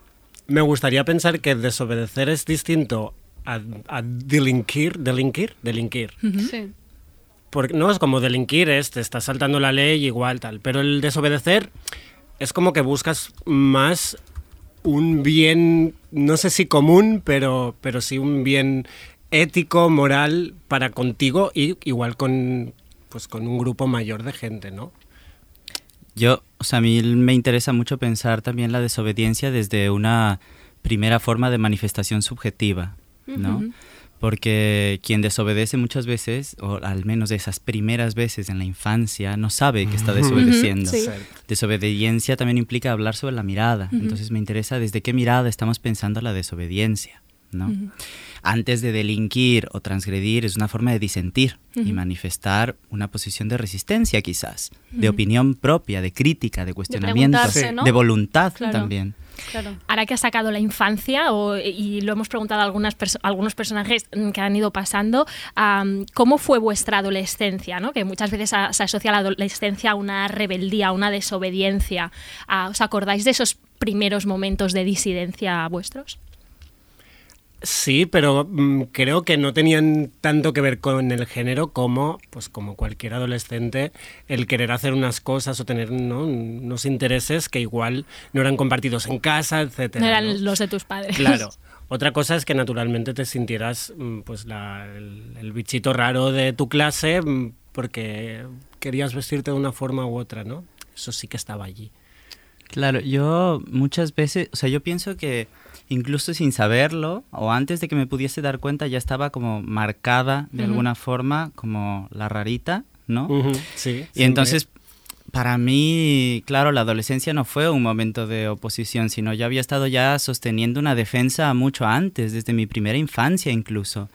me gustaría pensar que desobedecer es distinto a, a delinquir, delinquir, delinquir.
Sí.
Porque no es como delinquir, es te estás saltando la ley igual tal, pero el desobedecer es como que buscas más un bien, no sé si común, pero, pero sí un bien ético, moral para contigo y igual con, pues con un grupo mayor de gente, ¿no?
Yo, o sea, a mí me interesa mucho pensar también la desobediencia desde una primera forma de manifestación subjetiva, ¿no? Porque quien desobedece muchas veces, o al menos esas primeras veces en la infancia, no sabe que está desobedeciendo.
Sí.
Desobediencia también implica hablar sobre la mirada. Entonces me interesa desde qué mirada estamos pensando la desobediencia, ¿no? Antes de delinquir o transgredir es una forma de disentir y manifestar una posición de resistencia quizás, de opinión propia, de crítica, de cuestionamiento, de voluntad
Claro.
también.
Ahora que has sacado la infancia, o- y lo hemos preguntado a algunas algunos personajes que han ido pasando, ¿cómo fue vuestra adolescencia? ¿no? Que muchas veces se asocia la adolescencia a una rebeldía, a una desobediencia. Ah, ¿Os acordáis de esos primeros momentos de disidencia vuestros?
Sí, pero mm, creo que no tenían tanto que ver con el género como, pues como cualquier adolescente, el querer hacer unas cosas o tener ¿no? unos intereses que igual no eran compartidos en casa, etcétera.
No eran
¿no?
los de tus padres.
Claro. <laughs> Otra cosa es que naturalmente te sintieras mm, pues la- el, el bichito raro de tu clase mm, porque querías vestirte de una forma u otra, ¿no? Eso sí que estaba allí.
Claro, yo muchas veces, o sea, yo pienso que incluso sin saberlo o antes de que me pudiese dar cuenta ya estaba como marcada de alguna forma como la rarita, ¿no?
Ujú, sí,
Y entonces para mí, claro, la adolescencia no fue un momento de oposición, sino yo había estado ya sosteniendo una defensa mucho antes, desde mi primera infancia incluso.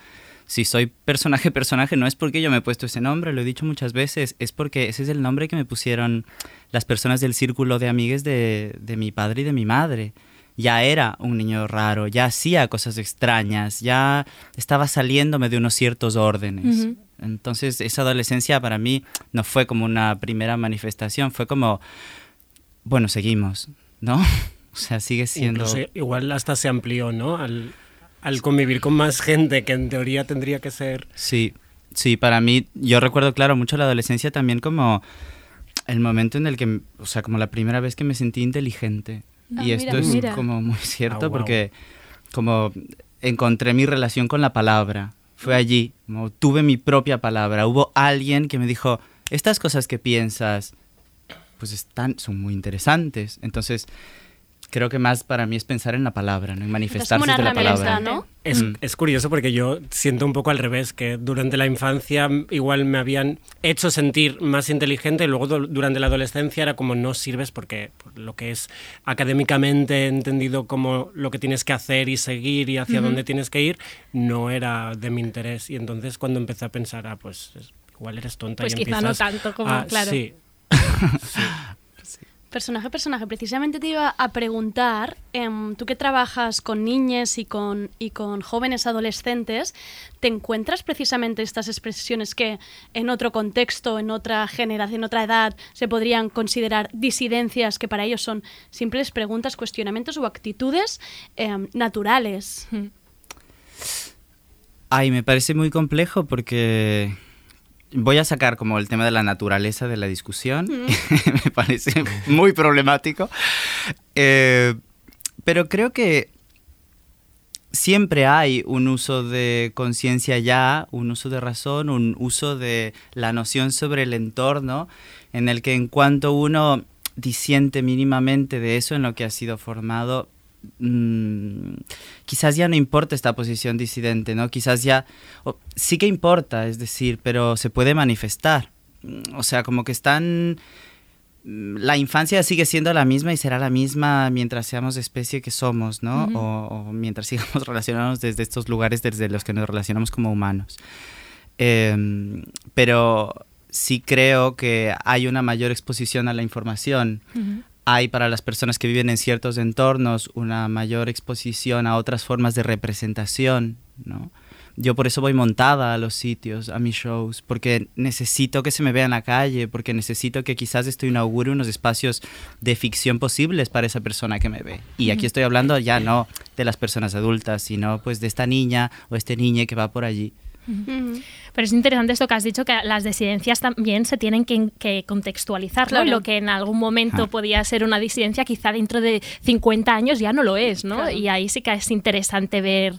Si soy personaje, <laughs> personaje, no es porque yo me he puesto ese nombre, lo he dicho muchas veces, es porque ese es el nombre que me pusieron las personas del círculo de amigues de, de mi padre y de mi madre. Ya era un niño raro, ya hacía cosas extrañas, ya estaba saliéndome de unos ciertos órdenes.
Ujú.
Entonces, esa adolescencia para mí no fue como una primera manifestación, fue como, bueno, seguimos, ¿no? <laughs> O sea, sigue siendo...
Incluso igual hasta se amplió, ¿no? Al, al convivir con más gente que en teoría tendría que ser...
Sí, sí, para mí, yo recuerdo, claro, mucho la adolescencia también como el momento en el que, o sea, como la primera vez que me sentí inteligente.
Ah,
y esto
mira,
es
mira.
como muy cierto
Ah, wow.
porque como encontré mi relación con la palabra. Fue allí, como tuve mi propia palabra. Hubo alguien que me dijo, estas cosas que piensas, pues están, son muy interesantes. Entonces, creo que más para mí es pensar en la palabra, ¿no? en manifestarse de la palabra.
¿no?
Es,
Mm.
es curioso porque yo siento un poco al revés, que durante la infancia igual me habían hecho sentir más inteligente y luego du- durante la adolescencia era como no sirves porque por lo que es académicamente entendido como lo que tienes que hacer y seguir y hacia dónde tienes que ir no era de mi interés y entonces cuando empecé a pensar, ah, pues es- igual eres tonta
Pues
y
quizá
empiezas
no tanto como,
a-
claro.
Sí, <laughs>
Personaje, personaje. Precisamente te iba a preguntar, em, tú que trabajas con niñas y con, y con jóvenes adolescentes, ¿te encuentras precisamente estas expresiones que en otro contexto, en otra generación, en otra edad, se podrían considerar disidencias que para ellos son simples preguntas, cuestionamientos o actitudes em, naturales? <laughs>
Ay, me parece muy complejo porque voy a sacar como el tema de la naturaleza de la discusión. <laughs> me parece muy problemático. Eh, pero creo que siempre hay un uso de conciencia ya, un uso de razón, un uso de la noción sobre el entorno, en el que en cuanto uno disiente mínimamente de eso en lo que ha sido formado, mm, quizás ya no importa esta posición disidente, ¿no? Quizás ya, o- sí que importa, es decir, pero se puede manifestar. Mm, O sea, como que están... mm, La infancia sigue siendo la misma y será la misma mientras seamos especie que somos, ¿no?
Ujú.
o, o mientras <laughs> sigamos relacionándonos desde estos lugares desde los que nos relacionamos como humanos. Em, pero sí creo que hay una mayor exposición a la información hay para las personas que viven en ciertos entornos una mayor exposición a otras formas de representación, ¿no? Yo por eso voy montada a los sitios, a mis shows, porque necesito que se me vea en la calle, porque necesito que quizás esto inaugure unos espacios de ficción posibles para esa persona que me ve. Y aquí estoy hablando ya no de las personas adultas, sino pues de esta niña o este niño que va por allí.
Pero es interesante esto que has dicho, que las disidencias también se tienen que, que contextualizar, ¿no?
Claro.
Lo que en algún momento
Ah.
podía ser una disidencia, quizá dentro de 50 años ya no lo es, ¿no?
Claro.
Y ahí sí que es interesante ver,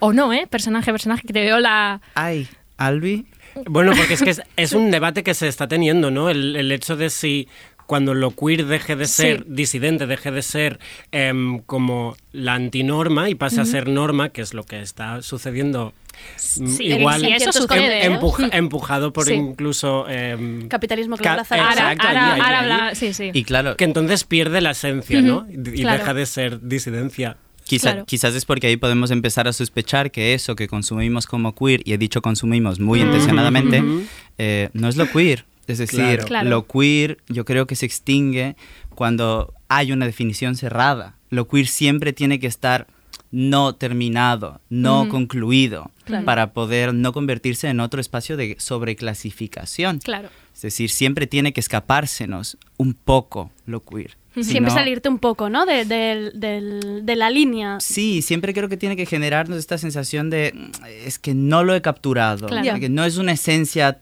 o no, ¿eh? Personaje, personaje, que te veo la...
Ay, Albi.
Bueno, porque es que es, es un debate que se está teniendo, ¿no? El, el hecho de si cuando lo queer deje de ser
Sí.
disidente, deje de ser em, como la antinorma y pase a ser norma, que es lo que está sucediendo
Sí,
igual
sí, eso
em-
sucede, ¿eh?
empuja-
Mm.
empujado por
Sí.
incluso... em,
Capitalismo que
Ca- Exacto,
ahora,
allí, allí,
ahora
allí.
habla- sí, sí.
Y claro,
que entonces pierde la esencia, ¿no? Y, y
claro.
deja de ser disidencia.
Quizá-
Claro.
Quizás es porque ahí podemos empezar a sospechar que eso que consumimos como queer, y he dicho consumimos muy intencionadamente, eh, no es lo queer. Es decir.
Claro.
lo queer yo creo que se extingue cuando hay una definición cerrada. Lo queer siempre tiene que estar no terminado, no concluido,
Claro.
para poder no convertirse en otro espacio de sobreclasificación.
Claro.
Es decir, siempre tiene que escapársenos un poco lo queer. Si
Siempre
no-
salirte un poco, ¿no? De, la línea.
Sí, siempre creo que tiene que generarnos esta sensación de "Mm, es que no lo he capturado,
Claro.
que no es una esencia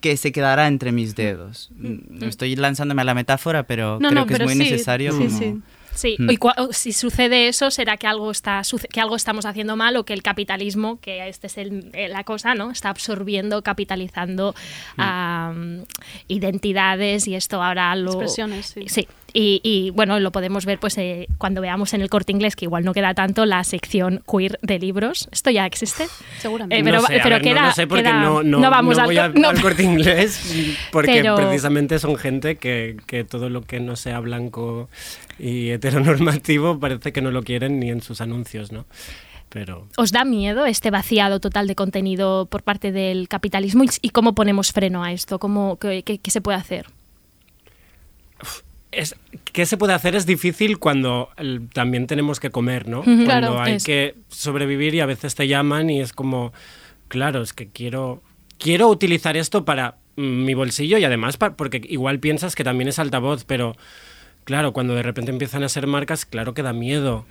que se quedará entre mis dedos. Mm, Estoy lanzándome a la metáfora, pero
No,
creo
no,
que es muy
sí,
necesario.
sí,
como-
sí.
Sí,
Mm.
y si sucede eso, será que algo está que algo estamos haciendo mal o que el capitalismo, que este es el- eh, la cosa, ¿no? Está absorbiendo, capitalizando am, identidades y esto ahora lo
Expresiones, sí.
Sí. Y, y, bueno, lo podemos ver pues eh, cuando veamos en el corte inglés, que igual no queda tanto, la sección queer de libros. ¿Esto ya existe? <laughs>
Seguramente.
Eh, pero
no sé, a
pero
ver, no-
queda,
no, sé porque
queda-
no, no,
vamos
no
al
voy al,
no.
al corte inglés <laughs> porque
Pero-
precisamente son gente que, que todo lo que no sea blanco y heteronormativo parece que no lo quieren ni en sus anuncios, ¿no? Pero
¿Os da miedo este vaciado total de contenido por parte del capitalismo y, y cómo ponemos freno a esto? ¿Cómo, qué, qué- qué se puede hacer?
Es, ¿qué se puede hacer? Es difícil cuando el- también tenemos que comer, ¿no? Cuando hay
es-
que sobrevivir y a veces te llaman y es como, claro, es que quiero, quiero utilizar esto para mm, mi bolsillo y además porque igual piensas que también es altavoz, pero claro, cuando de repente empiezan a ser marcas, claro que da miedo,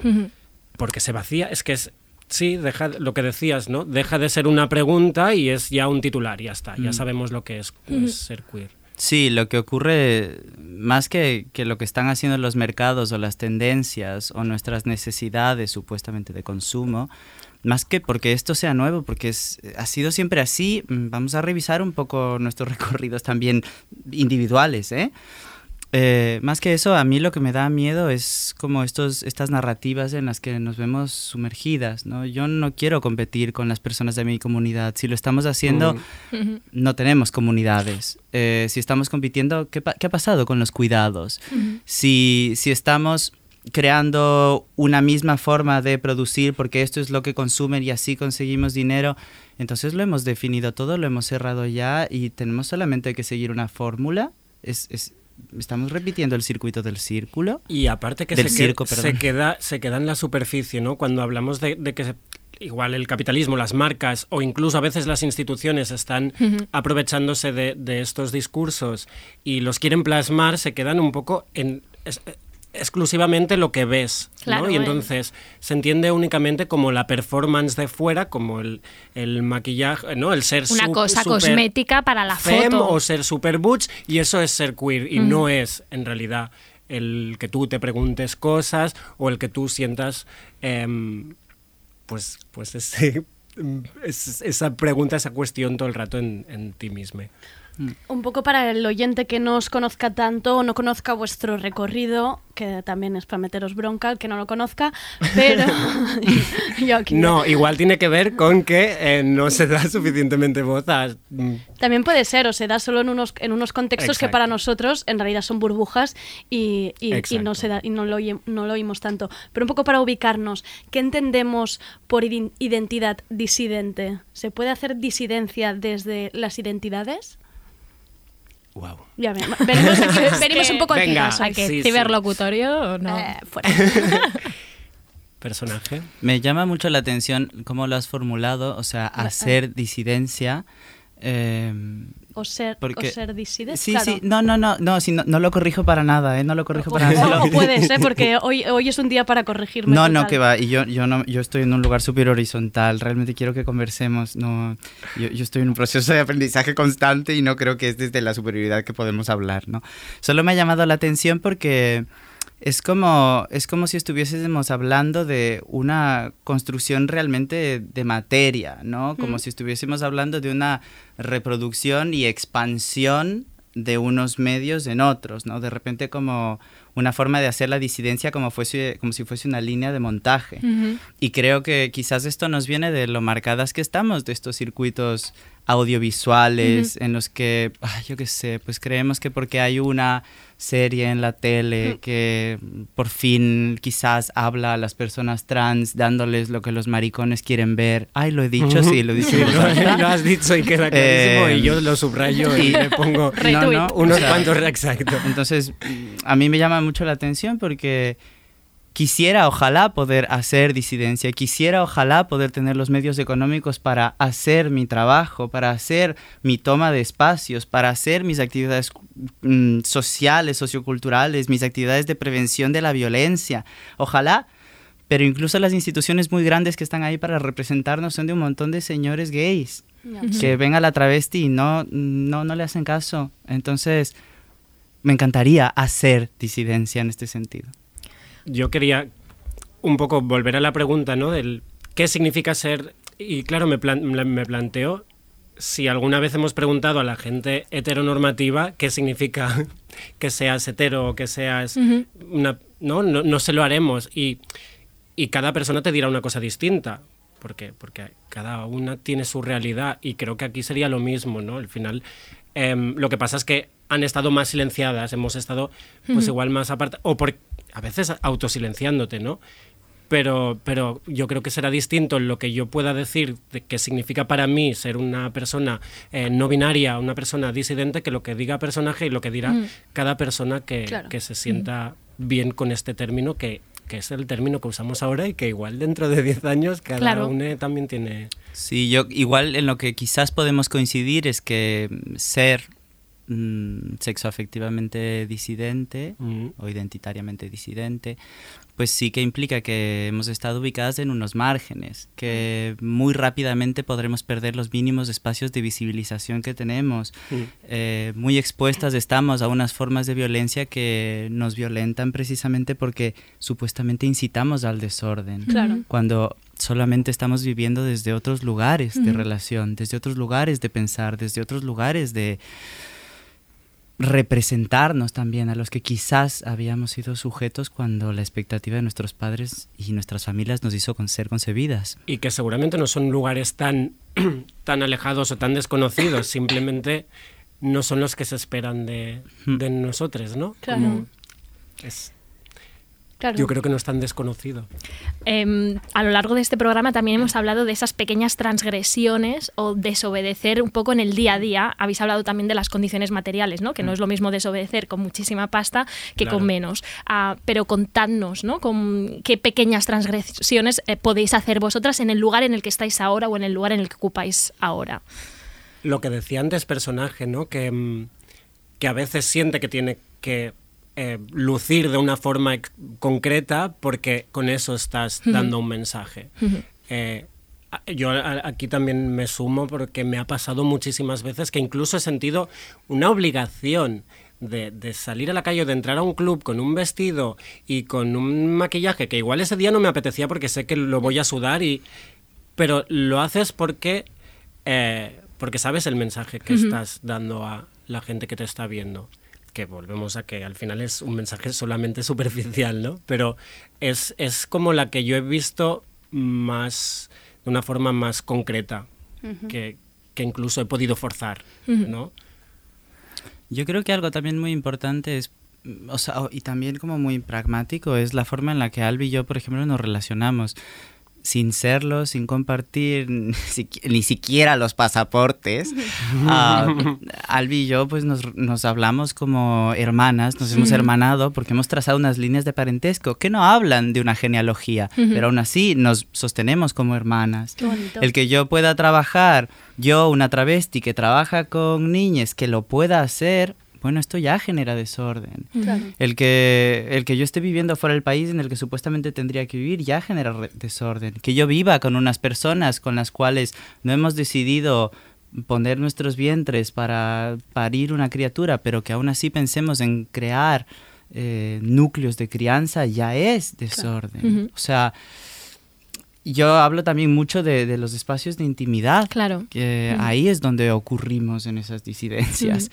porque se vacía, es que es... Sí, deja lo que decías, ¿no? Deja de ser una pregunta y es ya un titular, ya está, ya
Mm.
sabemos lo que es ser queer.
Sí, lo que ocurre, más que, que lo que están haciendo los mercados o las tendencias o nuestras necesidades supuestamente de consumo, más que porque esto sea nuevo, porque es, ha sido siempre así, mm, vamos a revisar un poco nuestros <laughs> recorridos también individuales, ¿eh? Eh, más que eso, a mí lo que me da miedo es como estos, estas narrativas en las que nos vemos sumergidas, ¿no? Yo no quiero competir con las personas de mi comunidad. Si lo estamos haciendo, no tenemos comunidades. Eh, si estamos compitiendo, ¿qué, pa- qué ha pasado con los cuidados? Si, si estamos creando una misma forma de producir porque esto es lo que consumen y así conseguimos dinero, entonces lo hemos definido todo, lo hemos cerrado ya y tenemos solamente que seguir una fórmula. Es, es- estamos repitiendo el circuito del círculo.
Y aparte que
del
se, que-
circo,
se queda, se queda en la superficie, ¿no? Cuando hablamos de, de que se- igual el capitalismo, las marcas o incluso a veces las instituciones están aprovechándose de, de estos discursos y los quieren plasmar, se quedan un poco en es- exclusivamente lo que ves, ¿no? Y
eh.
entonces se entiende únicamente como la performance de fuera, como el, el maquillaje, ¿no? El ser
Una
su-
cosa
super
cosmética para la
femme
foto.
o ser super butch y eso es ser queer y no es en realidad el que tú te preguntes cosas o el que tú sientas em, pues pues ese- <laughs> es- esa pregunta esa cuestión todo el rato en, en ti mismo
Un poco para el oyente que no os conozca tanto o no conozca vuestro recorrido, que también es para meteros bronca el que no lo conozca, <laughs> pero <laughs> yo aquí-
no igual tiene que ver con que eh, no se da suficientemente voz a mm,
También puede ser, o se da solo en unos, en unos contextos que para nosotros en realidad son burbujas y, y- y
Exacto.
no, se da, y no, lo, oye- no lo oímos tanto. Pero un poco para ubicarnos, ¿qué entendemos por identidad disidente? ¿Se puede hacer disidencia desde las identidades?
Wow.
Ya ve- venimos, aquí- venimos <laughs> un poco
Venga. ¿a que Sí, sí.
ciberlocutorio o no?
Eh, fuera. <laughs>
personaje
Me llama mucho la atención cómo lo has formulado, o sea, hacer disidencia. Eh,
O ser,
Porque-
o ser disidente.
Sí,
claro.
sí, no, no, no, no, sí, no, no lo corrijo para nada, ¿eh? No lo corrijo para nada.
O,
solo-
o <laughs> puedes, ¿eh? porque hoy, hoy es un día para corregirme.
No, no,
total.
que va. Y yo, yo, no, yo estoy en un lugar súper horizontal. Realmente quiero que conversemos. No, yo, yo estoy en un proceso de aprendizaje constante y no creo que es desde la superioridad que podemos hablar, ¿no? Solo me ha llamado la atención porque es como, es como si estuviésemos hablando de una construcción realmente de materia, ¿no? Como
Mm.
si estuviésemos hablando de una reproducción y expansión de unos medios en otros, ¿no? De repente como una forma de hacer la disidencia como, fuese, como si fuese una línea de montaje. Y creo que quizás esto nos viene de lo marcadas que estamos de estos circuitos audiovisuales en los que, yo qué sé, pues creemos que porque hay una serie en la tele que por fin quizás habla a las personas trans dándoles lo que los maricones quieren ver. Ay, lo he dicho, sí, lo he dicho. <laughs>
Sí, <laughs> lo, has dicho y queda clarísimo
Eh,
y yo lo subrayo y,
y-
le pongo
No, no,
unos
o sea,
cuantos exacto.
Entonces, mm, a mí me llama mucho la atención porque quisiera, ojalá, poder hacer disidencia, quisiera, ojalá, poder tener los medios económicos para hacer mi trabajo, para hacer mi toma de espacios, para hacer mis actividades mm, sociales, socioculturales, mis actividades de prevención de la violencia. Ojalá. Pero incluso las instituciones muy grandes que están ahí para representarnos son de un montón de señores gays que ven a la travesti y no, no, no le hacen caso. Entonces, me encantaría hacer disidencia en este sentido.
Yo quería un poco volver a la pregunta, ¿no? Del qué significa ser. Y claro, me, plan- me planteo si alguna vez hemos preguntado a la gente heteronormativa qué significa <laughs> que seas hetero o que seas
Ujú.
una. No, no, no se lo haremos. Y, y cada persona te dirá una cosa distinta. ¿Por qué? Porque cada una tiene su realidad y creo que aquí sería lo mismo, ¿no? Al final, em, lo que pasa es que han estado más silenciadas, hemos estado pues igual más aparte, o por, a veces autosilenciándote, ¿no? Pero, pero yo creo que será distinto lo que yo pueda decir de qué significa para mí ser una persona eh, no binaria, una persona disidente, que lo que diga personaje y lo que dirá
Mm.
cada persona que,
Claro.
que se sienta bien con este término, que, que es el término que usamos ahora y que igual dentro de 10 años cada
Claro.
uno también tiene...
Sí, yo igual en lo que quizás podemos coincidir es que ser mm, sexoafectivamente disidente o identitariamente disidente, pues sí que implica que hemos estado ubicadas en unos márgenes, que muy rápidamente podremos perder los mínimos espacios de visibilización que tenemos. Eh, muy expuestas estamos a unas formas de violencia que nos violentan precisamente porque supuestamente incitamos al desorden.
Claro.
Cuando solamente estamos viviendo desde otros lugares de relación, desde otros lugares de pensar, desde otros lugares de representarnos también a los que quizás habíamos sido sujetos cuando la expectativa de nuestros padres y nuestras familias nos hizo con ser concebidas.
Y que seguramente no son lugares tan, <clears throat> tan alejados o tan desconocidos, simplemente no son los que se esperan de, de nosotros, ¿no?
Claro.
Como es-
Claro.
Yo creo que no es tan desconocido.
Em, a lo largo de este programa también hemos hablado de esas pequeñas transgresiones o desobedecer un poco en el día a día. Habéis hablado también de las condiciones materiales, ¿no? Que no es lo mismo desobedecer con muchísima pasta que
Claro.
con menos. Ah, pero contadnos, ¿no? Con qué pequeñas transgresiones eh, podéis hacer vosotras en el lugar en el que estáis ahora o en el lugar en el que ocupáis ahora.
Lo que decía antes personaje, ¿no? Que, mm, que a veces siente que tiene que eh, lucir de una forma concreta porque con eso estás dando un mensaje. Eh, yo aquí también me sumo porque me ha pasado muchísimas veces que incluso he sentido una obligación de, de salir a la calle o de entrar a un club con un vestido y con un maquillaje que igual ese día no me apetecía porque sé que lo voy a sudar y pero lo haces porque eh, porque sabes el mensaje que estás dando a la gente que te está viendo que volvemos a que al final es un mensaje solamente <laughs> superficial, ¿no? Pero es, es como la que yo he visto más, de una forma más concreta,
Ujú.
que, que incluso he podido forzar,
Ujú.
¿no?
Yo creo que algo también muy importante es, o sea, y también como muy pragmático, es la forma en la que Albi y yo, por ejemplo, nos relacionamos. Sin serlo, sin compartir <laughs> ni, siqui- ni siquiera los pasaportes, ah, <laughs> Albi y yo pues nos, nos hablamos como hermanas, nos hemos hermanado porque hemos trazado unas líneas de parentesco que no hablan de una genealogía, pero aún así nos sostenemos como hermanas.
Qué bonito.
El que yo pueda trabajar, yo, una travesti que trabaja con niñas, que lo pueda hacer, bueno, esto ya genera desorden.
Claro.
El que, el que yo esté viviendo fuera del país en el que supuestamente tendría que vivir ya genera desorden. Que yo viva con unas personas con las cuales no hemos decidido poner nuestros vientres para parir una criatura, pero que aún así pensemos en crear eh, núcleos de crianza, ya es desorden. O sea, yo hablo también mucho de, de los espacios de intimidad.
Claro.
Que ahí es donde ocurrimos en esas disidencias.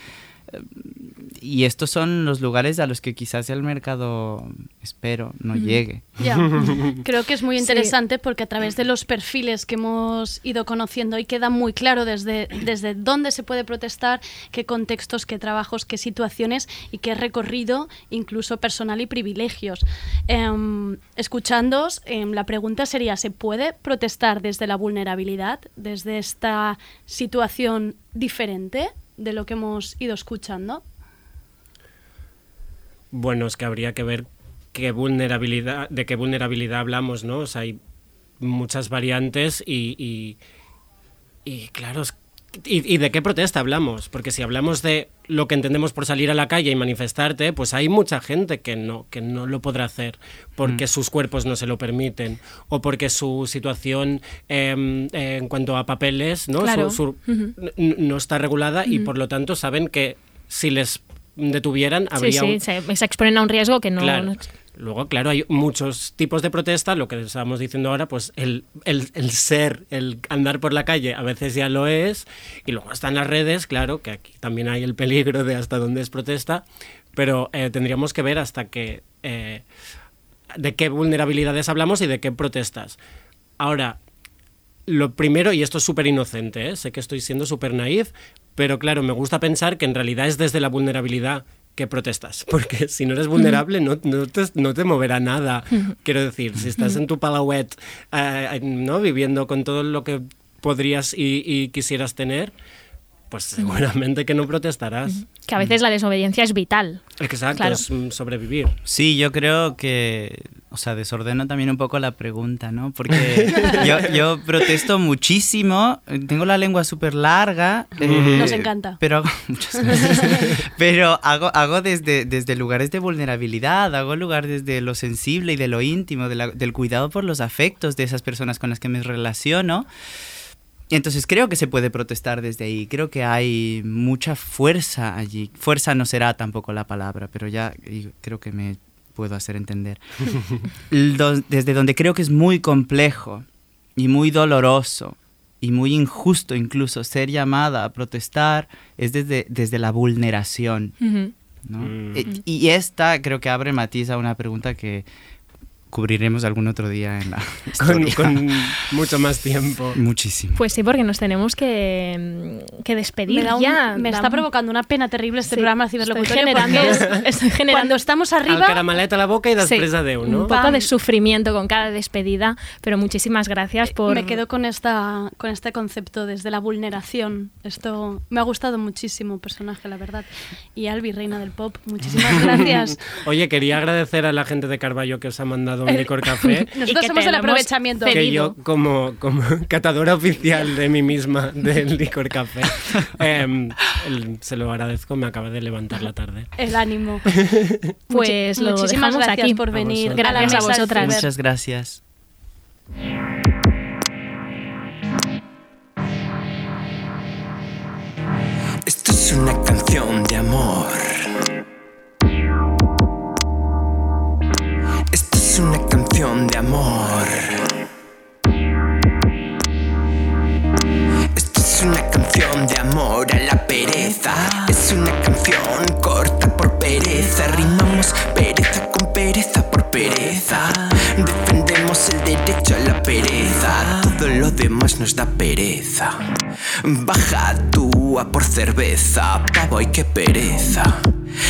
Y estos son los lugares a los que quizás el mercado, espero, no llegue. <laughs>
Creo que es muy
Sí.
interesante porque a través de los perfiles que hemos ido conociendo hoy queda muy claro desde, desde dónde se puede protestar, qué contextos, qué trabajos, qué situaciones y qué recorrido, incluso personal y privilegios. Em, escuchándoos, em, la pregunta sería, ¿se puede protestar desde la vulnerabilidad, desde esta situación diferente de lo que hemos ido escuchando?
Bueno, es que habría que ver qué vulnerabilidad, de qué vulnerabilidad hablamos, ¿no? Hay muchas variantes y, y, y claro, es- y, y de qué protesta hablamos? Porque si hablamos de lo que entendemos por salir a la calle y manifestarte, pues hay mucha gente que no, que no lo podrá hacer porque
Mm.
sus cuerpos no se lo permiten o porque su situación eh, en cuanto a papeles ¿no? Su-
Claro.
no está regulada y por lo tanto saben que si les detuvieran
Sí,
habría
sí,
un-
se, se exponen a un riesgo que no...
Claro.
no-
Luego, claro, hay muchos tipos de protesta, lo que estábamos diciendo ahora, pues el, ser, el andar por la calle a veces ya lo es, y luego están las redes, claro, que aquí también hay el peligro de hasta dónde es protesta, pero eh, tendríamos que ver hasta qué, eh, de qué vulnerabilidades hablamos y de qué protestas. Ahora, lo primero, y esto es súper inocente, ¿eh? sé que estoy siendo súper naif, pero claro, me gusta pensar que en realidad es desde la vulnerabilidad que protestas, <laughs> porque si no eres vulnerable no, no, te, no te moverá nada. <laughs> Quiero decir, si estás en tu palauet, eh, ¿no? viviendo con todo lo que podrías y, y quisieras tener, pues seguramente que no protestarás.
Que a veces la desobediencia es vital.
Exacto,
Claro.
es mm, sobrevivir.
Sí, yo creo que, o sea, desordeno también un poco la pregunta, ¿no? Porque <laughs> yo, yo protesto muchísimo, tengo la lengua súper larga. eh,
Nos encanta.
Pero hago, <laughs> muchas gracias. pero hago, hago desde, desde lugares de vulnerabilidad, hago lugar desde lo sensible y de lo íntimo, de la- del cuidado por los afectos de esas personas con las que me relaciono. Y entonces creo que se puede protestar desde ahí. Creo que hay mucha fuerza allí. Fuerza no será tampoco la palabra, pero ya y creo que me puedo hacer entender. <laughs> Desde donde creo que es muy complejo y muy doloroso y muy injusto incluso ser llamada a protestar es desde, desde la vulneración. ¿no?
Mm.
E- Y esta creo que abre matiz a una pregunta que cubriremos algún otro día en la <laughs>
Con, con mucho más tiempo.
Muchísimo.
Pues sí, porque nos tenemos que, que despedir
Me, da un-
ya.
me
Da-
está provocando una pena terrible este
Sí,
programa
estoy
ciberlocutorio
generando-
porque <laughs>
estoy generando-
cuando estamos
Al
arriba
caramaleta a la boca y després
Sí,
adeu,
Un
no?
poco de sufrimiento con cada despedida, pero muchísimas gracias por...
me quedo con esta con este concepto desde la vulneración. Esto me ha gustado muchísimo personaje, la verdad. Y Albi, reina del pop, muchísimas <laughs> gracias.
Oye, quería agradecer a la gente de Carballo que os ha mandado un licor café. <laughs>
Nosotros somos el aprovechamiento.
que yo como, como catadora oficial de mí misma del licor café <laughs> em, el- se lo agradezco, me acaba de levantar la tarde.
El ánimo. <laughs>
Pues lo
muchísimas
dejamos
gracias
aquí.
por venir. a
Gracias a vosotras.
Muchas gracias.
Esto es una canción de amor. Una canción de amor. Esto es una canción de amor a la pereza. Es una canción corta por pereza. Rimamos pereza con pereza por pereza. Defendemos el derecho a la pereza. Todo lo demás nos da pereza. Baja tú a por cerveza, pavo y qué pereza.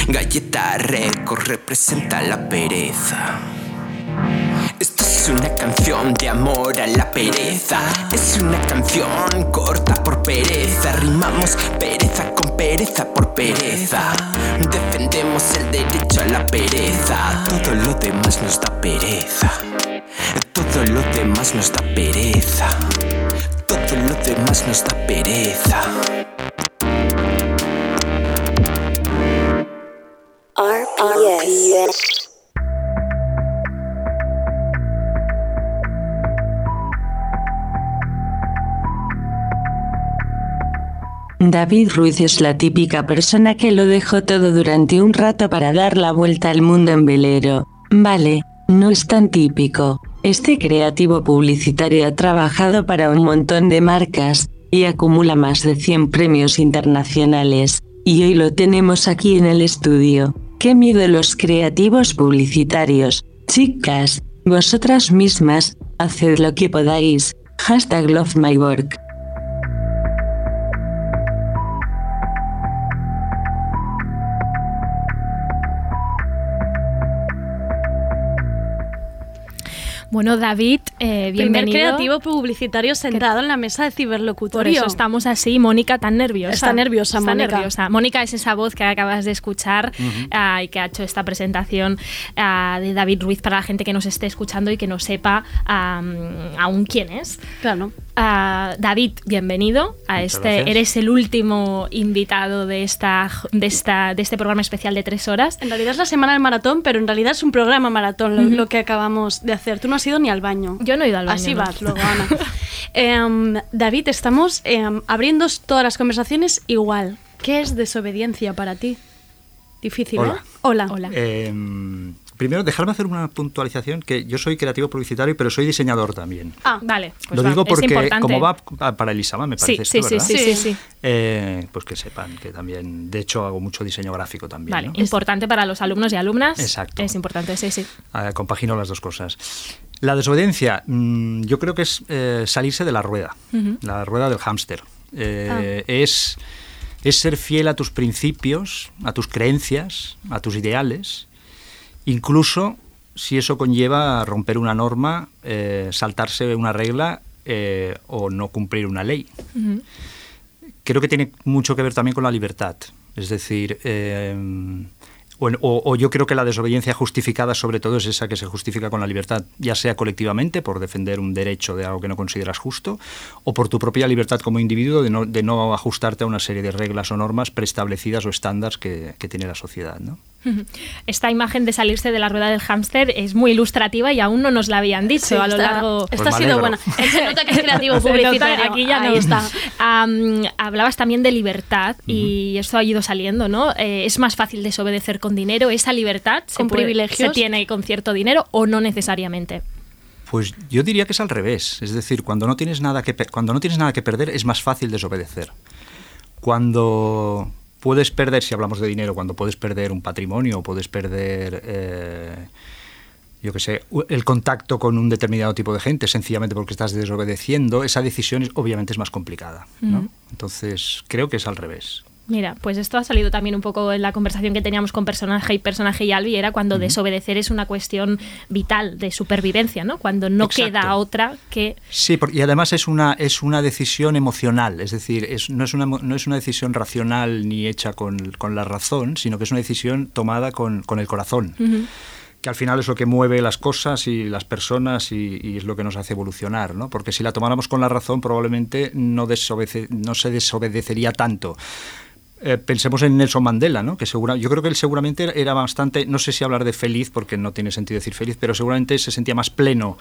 Galleta récord representa la pereza. Esto es una canción de amor a la pereza. Es una canción corta por pereza. Rimamos pereza con pereza por pereza. Defendemos el derecho a la pereza. Todo lo demás nos da pereza. Todo lo demás nos da pereza. Todo lo demás nos da pereza.
RPS.
David Ruiz es la típica persona que lo dejó todo durante un rato para dar la vuelta al mundo en velero. Vale, no es tan típico. Este creativo publicitario ha trabajado para un montón de marcas, y acumula más de 100 premios internacionales, y hoy lo tenemos aquí en el estudio. ¡Qué miedo los creativos publicitarios! Chicas, vosotras mismas, haced lo que podáis. Hashtag love my work.
Bueno, David, eh,
Primer
bienvenido.
creativo publicitario sentado en la mesa de
Por
ciberlocutorio.
eso estamos así, Mónica tan nerviosa.
Está nerviosa,
Está
Mónica.
nerviosa. Mónica es esa voz que acabas de escuchar ah, y que ha hecho esta presentación ah, de David Ruiz para la gente que nos esté escuchando y que no sepa ah, aún quién es.
Claro.
David, bienvenido a
Muchas
este.
gracias.
Eres el último invitado de esta, de esta, de este programa especial de tres horas.
En realidad es la semana del maratón, pero en realidad es un programa maratón lo, que acabamos de hacer. Tú no has ido ni al baño.
Yo no he ido al baño.
Así
no.
vas luego, Ana. <laughs> Em, David, estamos em, abriendo todas las conversaciones igual. ¿Qué es desobediencia para ti? Difícil, ¿eh?
Hola.
Hola.
Eh, primero, dejarme hacer una puntualización que yo soy creativo publicitario, pero soy diseñador también.
Ah, vale. Pues
Lo
va,
digo porque como va pa- para Elisama, me parece
sí,
esto,
sí,
¿verdad?
sí, sí, sí.
Eh, pues que sepan que también, de hecho, hago mucho diseño gráfico también.
Vale,
¿no?
importante para los alumnos y alumnas.
Exacto.
Es importante, sí, sí.
Ah, compagino las dos cosas. La desobediencia, mm, yo creo que es eh, salirse de la rueda, la rueda del hámster. Eh, es, es ser fiel a tus principios, a tus creencias, a tus ideales, incluso si eso conlleva romper una norma, eh, saltarse una regla eh, o no cumplir una ley creo que tiene mucho que ver también con la libertad. Es decir, eh, o yo creo que la desobediencia justificada sobre todo es esa que se justifica con la libertad, ya sea colectivamente por defender un derecho de algo que no consideras justo, o por tu propia libertad como individuo de no, de no ajustarte a una serie de reglas o normas preestablecidas o estándares que, que tiene la sociedad. ¿no? <laughs>
Esta imagen de salirse de la rueda del hámster es muy ilustrativa y aún no nos la habían dicho
Sí,
a lo
esta-
largo.
esta Pues ha me sido buena. <laughs> Se nota que es creativo <laughs>
Se
publicitario.
Aquí ya no
está.
Hablabas también de libertad y esto ha ido saliendo, ¿no? Eh, es más fácil desobedecer con dinero. Esa libertad se
Con
puede-
privilegios.
se tiene con cierto dinero o no necesariamente.
Pues yo diría que es al revés. Es decir, cuando no tienes nada que, cuando no tienes nada que perder es más fácil desobedecer. Cuando puedes perder, si hablamos de dinero, cuando puedes perder un patrimonio, puedes perder, eh, yo qué sé, el contacto con un determinado tipo de gente, sencillamente porque estás desobedeciendo, esa decisión es- obviamente es más complicada. ¿no? Entonces, creo que es al revés.
Mira, pues esto ha salido también un poco en la conversación que teníamos con personaje y personaje y Albi, era cuando desobedecer es una cuestión vital de supervivencia, ¿no? Cuando no
Exacto.
queda otra que
Sí, por- y además es una, es una decisión emocional, es decir, es, no, es una, no es una decisión racional ni hecha con, con la razón, sino que es una decisión tomada con, con el corazón, que al final es lo que mueve las cosas y las personas y, y es lo que nos hace evolucionar, ¿no? Porque si la tomáramos con la razón probablemente no, desobede- no se desobedecería tanto. Eh, pensemos en Nelson Mandela, ¿no? Que segura, yo creo que él seguramente era bastante, no sé si hablar de feliz, porque no tiene sentido decir feliz, pero seguramente se sentía más pleno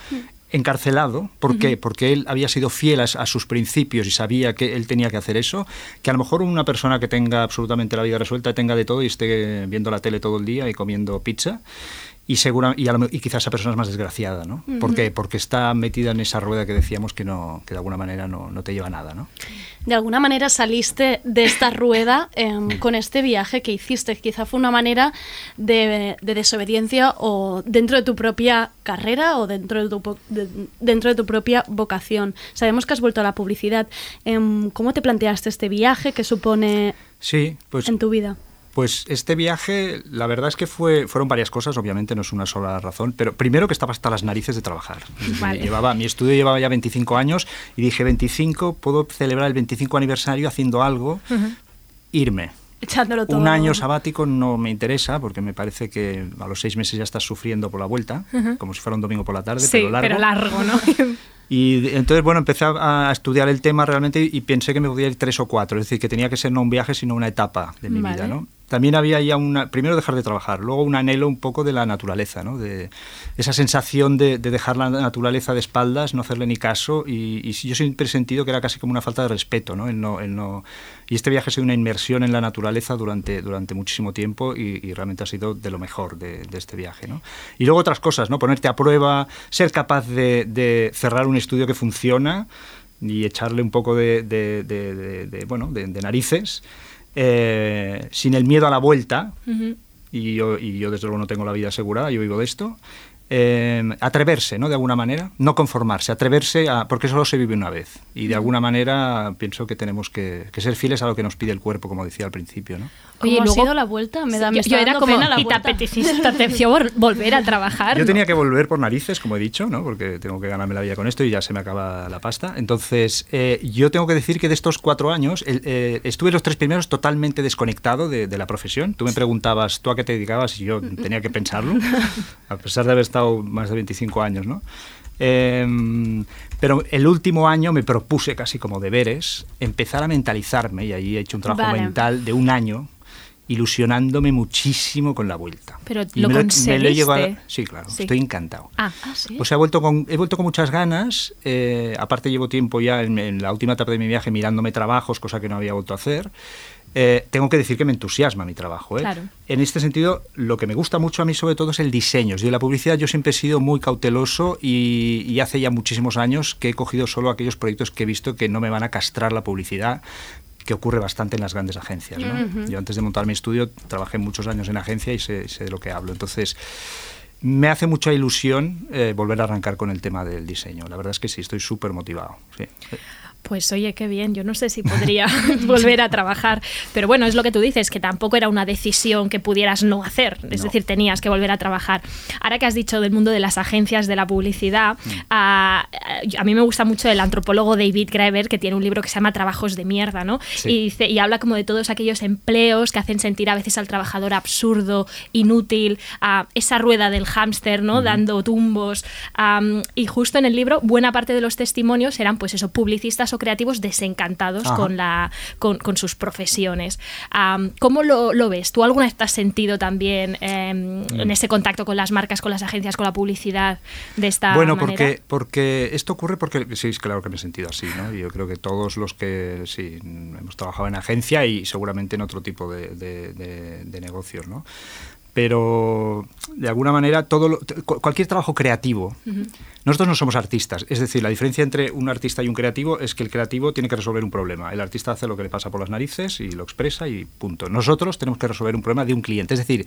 encarcelado. ¿Por qué? Porque él había sido fiel a, a sus principios y sabía que él tenía que hacer eso, que a lo mejor una persona que tenga absolutamente la vida resuelta, tenga de todo y esté viendo la tele todo el día y comiendo pizza. Y, segura, y, lo quizás esa persona es más desgraciada, ¿no? ¿Por
Ujú.
qué? Porque está metida en esa rueda que decíamos que, no, que de alguna manera no, no te lleva a nada, ¿no?
De alguna manera saliste de esta rueda em, con este viaje que hiciste. Quizá fue una manera de, de desobediencia o dentro de tu propia carrera o dentro de tu, de- dentro de tu propia vocación. Sabemos que has vuelto a la publicidad. Em, ¿Cómo te planteaste este viaje? ¿Qué supone
Sí, pues
en tu vida?
Pues este viaje, la verdad es que fue, fueron varias cosas, obviamente no es una sola razón, pero primero que estaba hasta las narices de trabajar.
Vale.
Llevaba, mi estudio llevaba ya 25 años y dije 25, puedo celebrar el 25 aniversario haciendo algo, irme.
Echándolo todo.
Un año sabático no me interesa porque me parece que a los seis meses ya estás sufriendo por la vuelta, como si fuera un domingo por la tarde,
sí,
pero largo.
pero largo, ¿no? <laughs>
Y entonces, bueno, empecé a, a estudiar el tema realmente y pensé que me podía ir tres o cuatro, es decir, que tenía que ser no un viaje, sino una etapa de mi
Vale.
vida, ¿no? También había ya una, primero dejar de trabajar, luego un anhelo un poco de la naturaleza, ¿no? De esa sensación de, de dejar la naturaleza de espaldas, no hacerle ni caso y, y yo siempre he sentido que era casi como una falta de respeto, ¿no? El no, y este viaje ha sido una inmersión en la naturaleza durante, muchísimo tiempo y, realmente ha sido de lo mejor de, este viaje, ¿no? Y luego otras cosas, ¿no? Ponerte a prueba, ser capaz de, cerrar un estudio que funciona y echarle un poco de, bueno, de narices, eh, sin el miedo a la vuelta, y yo, y yo desde luego no tengo la vida asegurada, yo vivo de esto. eh, atreverse, ¿no? De alguna manera, no conformarse, atreverse a, porque solo se vive una vez. Y de alguna manera pienso que tenemos que, que ser fieles a lo que nos pide el cuerpo, como decía al principio, ¿no?
¿Cómo
Oye,
ha
luego-
sido la vuelta? Me, da,
Sí,
me
yo, era como,
pena la
¿y te
vuelta.
apeteciste- te apeteció vol- volver a trabajar?
Yo
¿no?
tenía que volver por narices, como he dicho, ¿no? porque tengo que ganarme la vida con esto y ya se me acaba la pasta. Entonces, eh, yo tengo que decir que de estos cuatro años el- eh, estuve los tres primeros totalmente desconectado de, de la profesión. Tú me preguntabas, ¿tú a qué te dedicabas? Y yo tenía que pensarlo, a pesar de haber estado más de 25 años, ¿no? Em, pero el último año me propuse casi como deberes empezar a mentalizarme y ahí he hecho un trabajo
Vale.
mental de un año ilusionándome muchísimo con la vuelta.
Pero
Y
lo
me me
conseguiste.
he llevado- sí, claro,
Sí.
estoy encantado.
Ah,
O sea, he vuelto con, he vuelto con muchas ganas. eh, aparte, llevo tiempo ya en, en la última etapa de mi viaje mirándome trabajos, cosa que no había vuelto a hacer. Eh, tengo que decir que me entusiasma mi trabajo. ¿eh?
Claro.
En este sentido, lo que me gusta mucho a mí, sobre todo, es el diseño. En la publicidad, yo siempre he sido muy cauteloso y, y hace ya muchísimos años que he cogido solo aquellos proyectos que he visto que no me van a castrar la publicidad que ocurre bastante en las grandes agencias. Yo antes de montar mi estudio trabajé muchos años en agencia y sé, sé de lo que hablo. Entonces, me hace mucha ilusión eh, volver a arrancar con el tema del diseño. La verdad es que sí, estoy súper motivado. sí.
Pues oye, qué bien. Yo no sé si <laughs> podría <laughs> volver a trabajar. Pero bueno, es lo que tú dices, que tampoco era una decisión que pudieras no hacer. Es
No.
decir, tenías que volver a trabajar. Ahora que has dicho del mundo de las agencias de la publicidad, a, a mí me gusta mucho el antropólogo David Graeber, que tiene un libro que se llama Trabajos de mierda, ¿no?
Sí.
Y, dice, y habla como de todos aquellos empleos que hacen sentir a veces al trabajador absurdo, inútil, a esa rueda del hámster, ¿no? Dando tumbos. y justo en el libro, buena parte de los testimonios eran, pues eso, publicistas o creativos desencantados
Ajá.
con, la, con, con sus profesiones. ¿Cómo lo, lo ves? ¿Tú alguna vez te has sentido también em, en ese contacto con las marcas, con las agencias, con la publicidad de esta
Bueno,
manera?
porque, porque esto ocurre porque, sí, es claro que me he sentido así, ¿no? Y Yo creo que todos los que, sí, hemos trabajado en agencia y seguramente en otro tipo de, de- de- de negocios, ¿no? pero de alguna manera todo lo- cualquier trabajo creativo nosotros no somos artistas, es decir, la diferencia entre un artista y un creativo es que el creativo tiene que resolver un problema. El artista hace lo que le pasa por las narices y lo expresa y punto. Nosotros tenemos que resolver un problema de un cliente, es decir,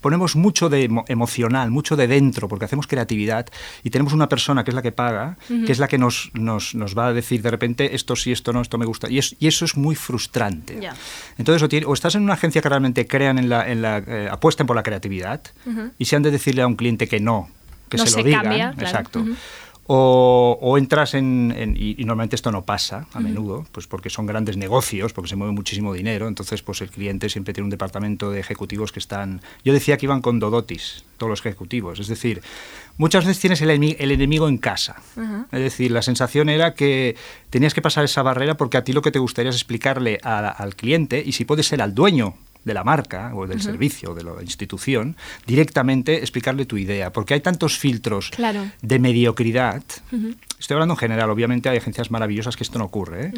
ponemos mucho de emo- emocional, mucho de dentro, porque hacemos creatividad y tenemos una persona que es la que paga, que es la que nos, nos, nos va a decir de repente esto sí, esto no, esto me gusta. Y, es- y eso es muy frustrante. Entonces, o, tiene- o estás en una agencia que realmente crean en la, en la eh, apuesten por la creatividad y si han de decirle a un cliente que no, que
No
se,
se
lo digan,
cambia, claro.
exacto. O, o entras en, en- y, y normalmente esto no pasa a menudo, pues porque son grandes negocios, porque se mueve muchísimo dinero, entonces pues el cliente siempre tiene un departamento de ejecutivos que están... Yo decía que iban con Dodotis, todos los ejecutivos, es decir, muchas veces tienes el, el enemigo en casa. Es decir, la sensación era que tenías que pasar esa barrera porque a ti lo que te gustaría es explicarle a- al cliente, y si puede ser al dueño de la marca o del
Ujú.
servicio o de la institución, directamente explicarle tu idea, porque hay tantos filtros
Claro.
de mediocridad. Estoy hablando en general, obviamente hay agencias maravillosas que esto no ocurre, ¿eh?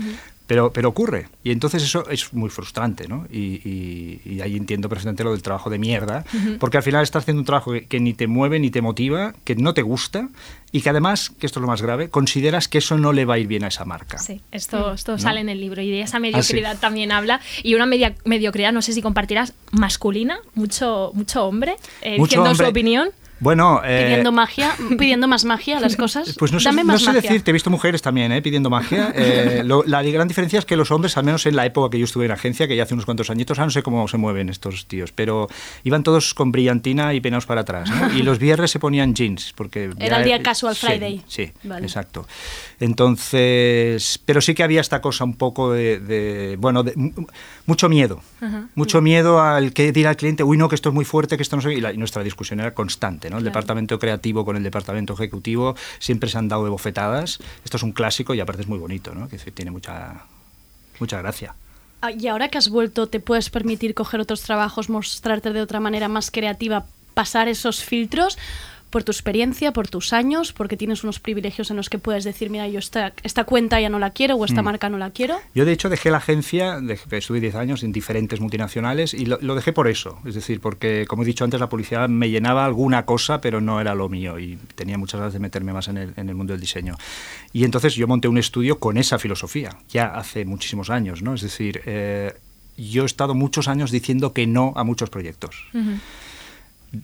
Pero, pero ocurre. Y entonces eso es muy frustrante, ¿no? Y, y- y ahí entiendo perfectamente lo del trabajo de mierda, porque al final estás haciendo un trabajo que, que ni te mueve ni te motiva, que no te gusta y que además, que esto es lo más grave, consideras que eso no le va a ir bien a esa marca.
Sí, esto, esto
¿No?
sale en el libro y de esa
Ah,
mediocridad también habla. Y una media, mediocridad, no sé si compartirás, masculina, mucho, mucho hombre, eh,
Mucho
diciendo su opinión.
Bueno, eh,
Pidiendo magia, pidiendo más magia a las cosas.
Pues no sé,
Dame
no
más
sé
magia.
decirte, he visto mujeres también ¿eh? pidiendo magia. <laughs> Eh, lo- la gran diferencia es que los hombres, al menos en la época que yo estuve en agencia, que ya hace unos cuantos añitos, ahora no sé cómo se mueven estos tíos, pero iban todos con brillantina y peinados para atrás. ¿no? <laughs> Y los viernes se ponían jeans. porque
Era
ya-
el día casual Friday.
Sí,
Vale.
exacto. Entonces, pero sí que había esta cosa un poco de, de- bueno, de, mu- mucho miedo.
Ajá.
Mucho miedo al que dirá el cliente, uy, no, que esto es muy fuerte, que esto no sé. qué", Y, la- y nuestra discusión era constante, ¿no? El
Claro.
departamento creativo con el departamento ejecutivo siempre se han dado de bofetadas. Esto es un clásico y aparte es muy bonito, ¿no? Que tiene mucha, mucha gracia.
Ah, Y ahora que has vuelto, ¿te puedes permitir coger otros trabajos, mostrarte de otra manera más creativa, pasar esos filtros? Por tu experiencia, por tus años, porque tienes unos privilegios en los que puedes decir, mira, yo esta, esta cuenta ya no la quiero o esta
Mm.
marca no la quiero.
Yo, de hecho, dejé la agencia, dejé- estuve 10 años en diferentes multinacionales y lo, lo dejé por eso. Es decir, porque, como he dicho antes, la publicidad me llenaba alguna cosa, pero no era lo mío y tenía muchas ganas de meterme más en el, en el mundo del diseño. Y entonces yo monté un estudio con esa filosofía, ya hace muchísimos años, ¿no? Es decir, eh, yo he estado muchos años diciendo que no a muchos proyectos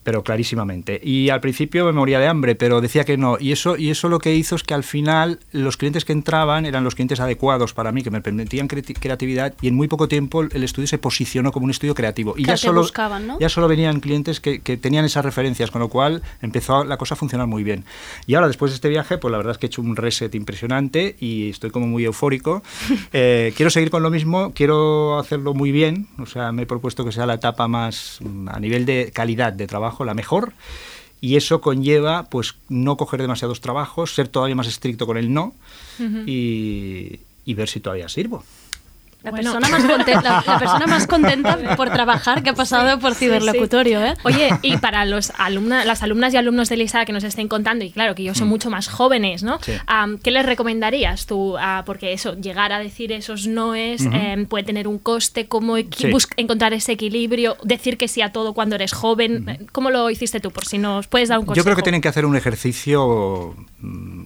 pero clarísimamente. Y al principio me moría de hambre, pero decía que no. Y eso, y eso lo que hizo es que al final los clientes que entraban eran los clientes adecuados para mí, que me permitían creati- creatividad, y en muy poco tiempo el estudio se posicionó como un estudio creativo. Y ya solo,
buscaban, ¿no?
ya solo venían clientes que, que tenían esas referencias, con lo cual empezó la cosa a funcionar muy bien. Y ahora, después de este viaje, pues la verdad es que he hecho un reset impresionante y estoy como muy eufórico. <laughs> Eh, quiero seguir con lo mismo, quiero hacerlo muy bien, o sea, me he propuesto que sea la etapa más, mm, a nivel de calidad de trabajo, la mejor. Y eso conlleva, pues, no coger demasiados trabajos, ser todavía más estricto con el no y, y ver si todavía sirvo.
La,
Bueno.
persona más contenta, la, la persona más contenta <laughs> por trabajar que ha pasado por
Sí,
ciberlocutorio, ¿eh?
Oye, y <laughs> para los alumna, las alumnas y alumnos de Lisa que nos estén contando, y claro que ellos son
Mm.
mucho más jóvenes, ¿no? ¿Qué les recomendarías tú? Ah, porque eso, llegar a decir esos noes
Ujú.
em, puede tener un coste, ¿cómo encontrar ese equilibrio? Decir que sí a todo cuando eres joven. ¿Cómo lo hiciste tú? Por si nos puedes dar un consejo.
Yo creo que tienen que hacer un ejercicio mm,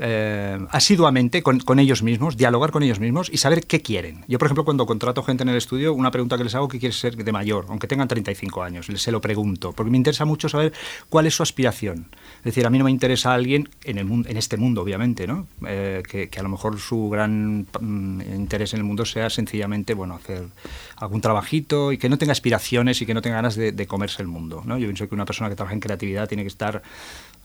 eh, asiduamente con, con ellos mismos, dialogar con ellos mismos y saber qué quieren. Yo, por ejemplo, cuando contrato gente en el estudio, una pregunta que les hago, ¿qué quieres ser de mayor? Aunque tengan 35 años, les se lo pregunto, porque me interesa mucho saber cuál es su aspiración. Es decir, a mí no me interesa alguien en, el, en este mundo, obviamente, ¿no? Eh, que, que a lo mejor su gran mm, interés en el mundo sea sencillamente, bueno, hacer algún trabajito y que no tenga aspiraciones y que no tenga ganas de, de comerse el mundo, ¿no? Yo pienso que una persona que trabaja en creatividad tiene que estar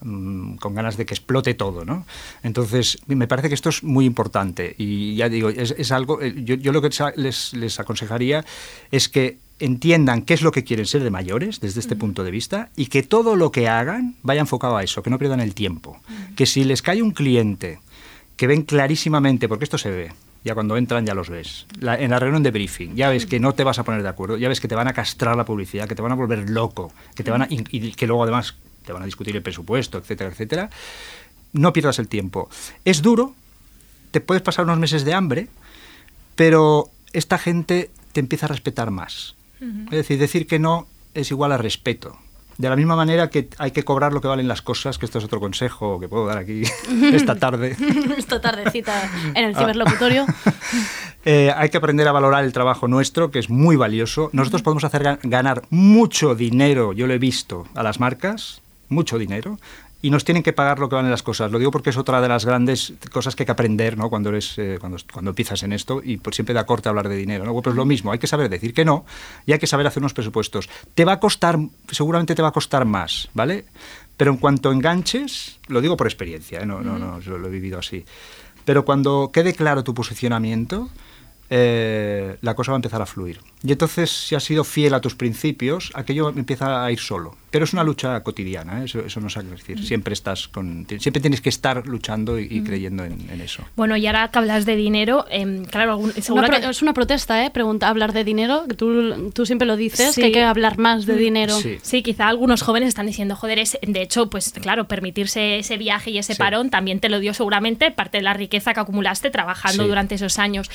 mm, con ganas de que explote todo, ¿no? Entonces, me parece que esto es muy importante y ya digo, es, es algo, eh, yo, yo lo que les, les aconsejaría es que entiendan qué es lo que quieren ser de mayores desde este punto de vista y que todo lo que hagan vaya enfocado a eso, que no pierdan el tiempo. Que si les cae un cliente que ven clarísimamente, porque esto se ve, ya cuando entran ya los ves, La- en la reunión de briefing, ya ves que no te vas a poner de acuerdo, ya ves que te van a castrar la publicidad, que te van a volver loco, que te van a, y, y que luego además te van a discutir el presupuesto, etcétera, etcétera, no pierdas el tiempo. Es duro, te puedes pasar unos meses de hambre, pero esta gente te empieza a respetar más. Es decir, decir que no es igual a respeto. De la misma manera que hay que cobrar lo que valen las cosas, que esto es otro consejo que puedo dar aquí <laughs> esta tarde. <laughs>
Esta tardecita en el
Ah.
ciberlocutorio. <laughs>
Eh, hay que aprender a valorar el trabajo nuestro, que es muy valioso. Nosotros podemos hacer ga- ganar mucho dinero, yo lo he visto, a las marcas, mucho dinero, y nos tienen que pagar lo que valen las cosas. Lo digo porque es otra de las grandes cosas que hay que aprender ¿no? cuando, eres, eh, cuando, cuando empiezas en esto, y pues siempre da corte hablar de dinero. ¿no? Pues lo mismo, hay que saber decir que no, y hay que saber hacer unos presupuestos. Te va a costar, seguramente te va a costar más, ¿vale? Pero en cuanto enganches, lo digo por experiencia, ¿eh? no, no, no, yo lo he vivido así. Pero cuando quede claro tu posicionamiento, eh, la cosa va a empezar a fluir. Y entonces, si has sido fiel a tus principios, aquello empieza a ir solo. Pero es una lucha cotidiana, ¿eh? eso, eso no es decir. Siempre estás con, siempre tienes que estar luchando y, y creyendo en, en eso.
Bueno, y ahora que hablas de dinero, em, claro, algún-
Una
seguro
pro-
que...
Es una protesta, ¿eh? Pregunta, hablar de dinero. que Tú, tú siempre lo dices,
Sí.
que hay que hablar más de
Mm.
dinero.
Sí. quizá algunos jóvenes están diciendo, joder, es, de hecho, pues claro, permitirse ese viaje y ese
Sí.
parón también te lo dio seguramente parte de la riqueza que acumulaste trabajando
Sí.
durante esos años.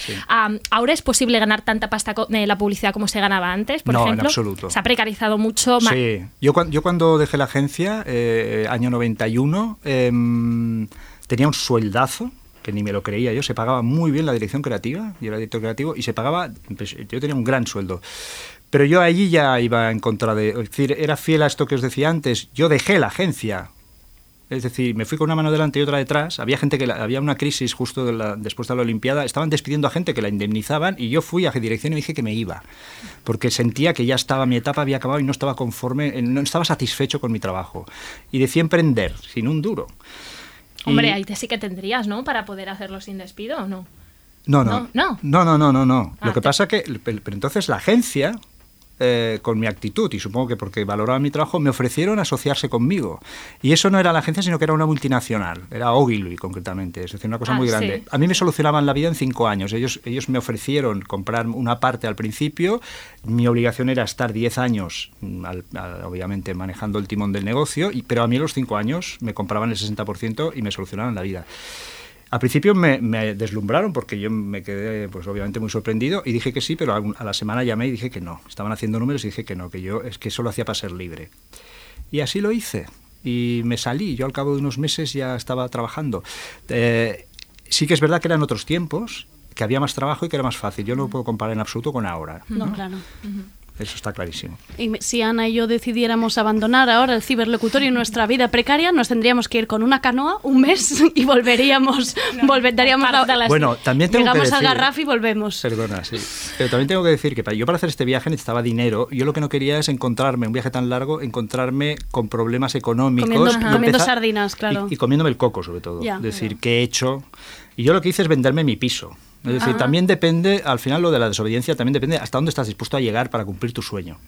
¿Ahora es posible ganar tanta pasta con eh, la publicidad como se ganaba antes, por
No, en
ejemplo?
absoluto.
Se ha precarizado mucho.
Sí, yo, yo cuando dejé la agencia, eh, año 91, em, tenía un sueldazo que ni me lo creía yo, se pagaba muy bien la dirección creativa, yo era director creativo, y se pagaba, pues, yo tenía un gran sueldo. Pero yo allí ya iba en contra de, es decir, era fiel a esto que os decía antes, yo dejé la agencia, es decir, me fui con una mano delante y otra detrás. Había gente que la- había una crisis justo de la- después de la Olimpiada. Estaban despidiendo a gente que la indemnizaban y yo fui a dirección y dije que me iba, porque sentía que ya estaba mi etapa había acabado y no estaba conforme, eh, no estaba satisfecho con mi trabajo y decía emprender sin un duro.
Hombre,
Y-
ahí te sí que tendrías, ¿no? Para poder hacerlo sin despido, ¿o no?
No, no.
No, no.
No, no, no, no.
Ah,
Lo que
te-
pasa que, pero entonces la agencia, eh, con mi actitud, y supongo que porque valoraban mi trabajo, me ofrecieron asociarse conmigo. Y eso no era la agencia, sino que era una multinacional. Era Ogilvy, concretamente. Es decir, una cosa
Ah,
muy
sí.
grande. A mí me solucionaban la vida en cinco años. Ellos, ellos me ofrecieron comprar una parte al principio. Mi obligación era estar diez años, mm, al- al- obviamente, manejando el timón del negocio. Y, pero a mí a los cinco años me compraban el 60% y me solucionaban la vida. Al principio me, me deslumbraron porque yo me quedé, pues obviamente muy sorprendido y dije que sí, pero a, la semana llamé y dije que no. Estaban haciendo números y dije que no, que yo es que eso lo hacía para ser libre. Y así lo hice. Y me salí. Yo al cabo de unos meses ya estaba trabajando. Eh, sí que es verdad que eran otros tiempos, que había más trabajo y que era más fácil. Yo no lo puedo comparar en absoluto con ahora.
No, claro.
Eso está clarísimo.
Y si Ana y yo decidiéramos abandonar ahora el ciberlocutorio y nuestra vida precaria, nos tendríamos que ir con una canoa un mes <laughs> y volveríamos, volver, daríamos la-
Bueno, también tengo que
llegamos a
decir-
Garraf y volvemos.
Perdona, sí. Pero también tengo que decir que para, yo para hacer este viaje necesitaba dinero. Yo lo que no quería es encontrarme, un viaje tan largo, encontrarme con problemas económicos.
Comiendo,
y
comiendo
empezar-
sardinas, claro.
y, y comiéndome el coco, sobre todo.
Ya.
es decir, ¿qué he hecho? Y yo lo que hice es venderme mi piso. Es decir,
Ah.
también depende, al final lo de la desobediencia también depende hasta dónde estás dispuesto a llegar para cumplir tu sueño.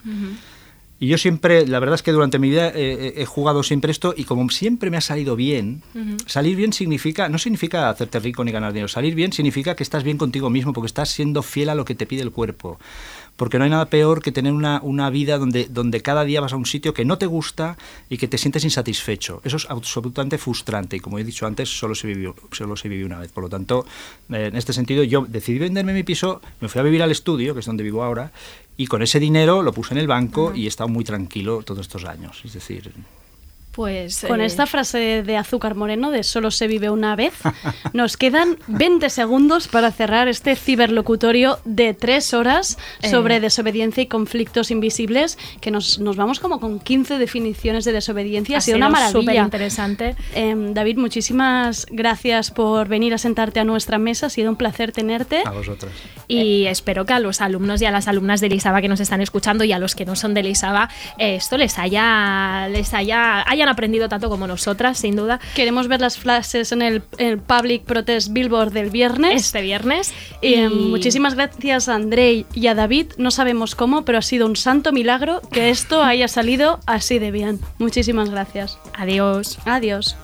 Y yo siempre, la verdad es que durante mi vida eh, he jugado siempre esto y como siempre me ha salido bien, salir bien significa, no significa hacerte rico ni ganar dinero, salir bien significa que estás bien contigo mismo porque estás siendo fiel a lo que te pide el cuerpo. Porque no hay nada peor que tener una, una vida donde, donde cada día vas a un sitio que no te gusta y que te sientes insatisfecho. Eso es absolutamente frustrante y como he dicho antes, solo se vivió, solo se vivió una vez. Por lo tanto, eh, en este sentido, yo decidí venderme mi piso, me fui a vivir al estudio, que es donde vivo ahora, y con ese dinero lo puse en el banco y he estado muy tranquilo todos estos años. Es decir,
Pues.
Con
eh,
esta frase de Azúcar Moreno de solo se vive una vez, <laughs> nos quedan 20 segundos para cerrar este ciberlocutorio de tres horas sobre
Eh.
desobediencia y conflictos invisibles, que nos, nos vamos como con 15 definiciones de desobediencia. Ha,
Ha
sido una
sido
maravilla.
superinteresante.
Em, David, muchísimas gracias por venir a sentarte a nuestra mesa. Ha sido un placer tenerte.
a vosotras.
Y espero que a los alumnos y a las alumnas de Elisaba que nos están escuchando y a los que no son de Elisaba, eh, esto les haya, les haya, hayan aprendido tanto como nosotras, sin duda.
Queremos ver las frases en el, el Public Protest Billboard del viernes.
Este viernes.
Y,
Y-
em, muchísimas gracias a Andrei y a David. No sabemos cómo, pero ha sido un santo milagro que esto haya salido así de bien. Muchísimas gracias.
Adiós.
Adiós.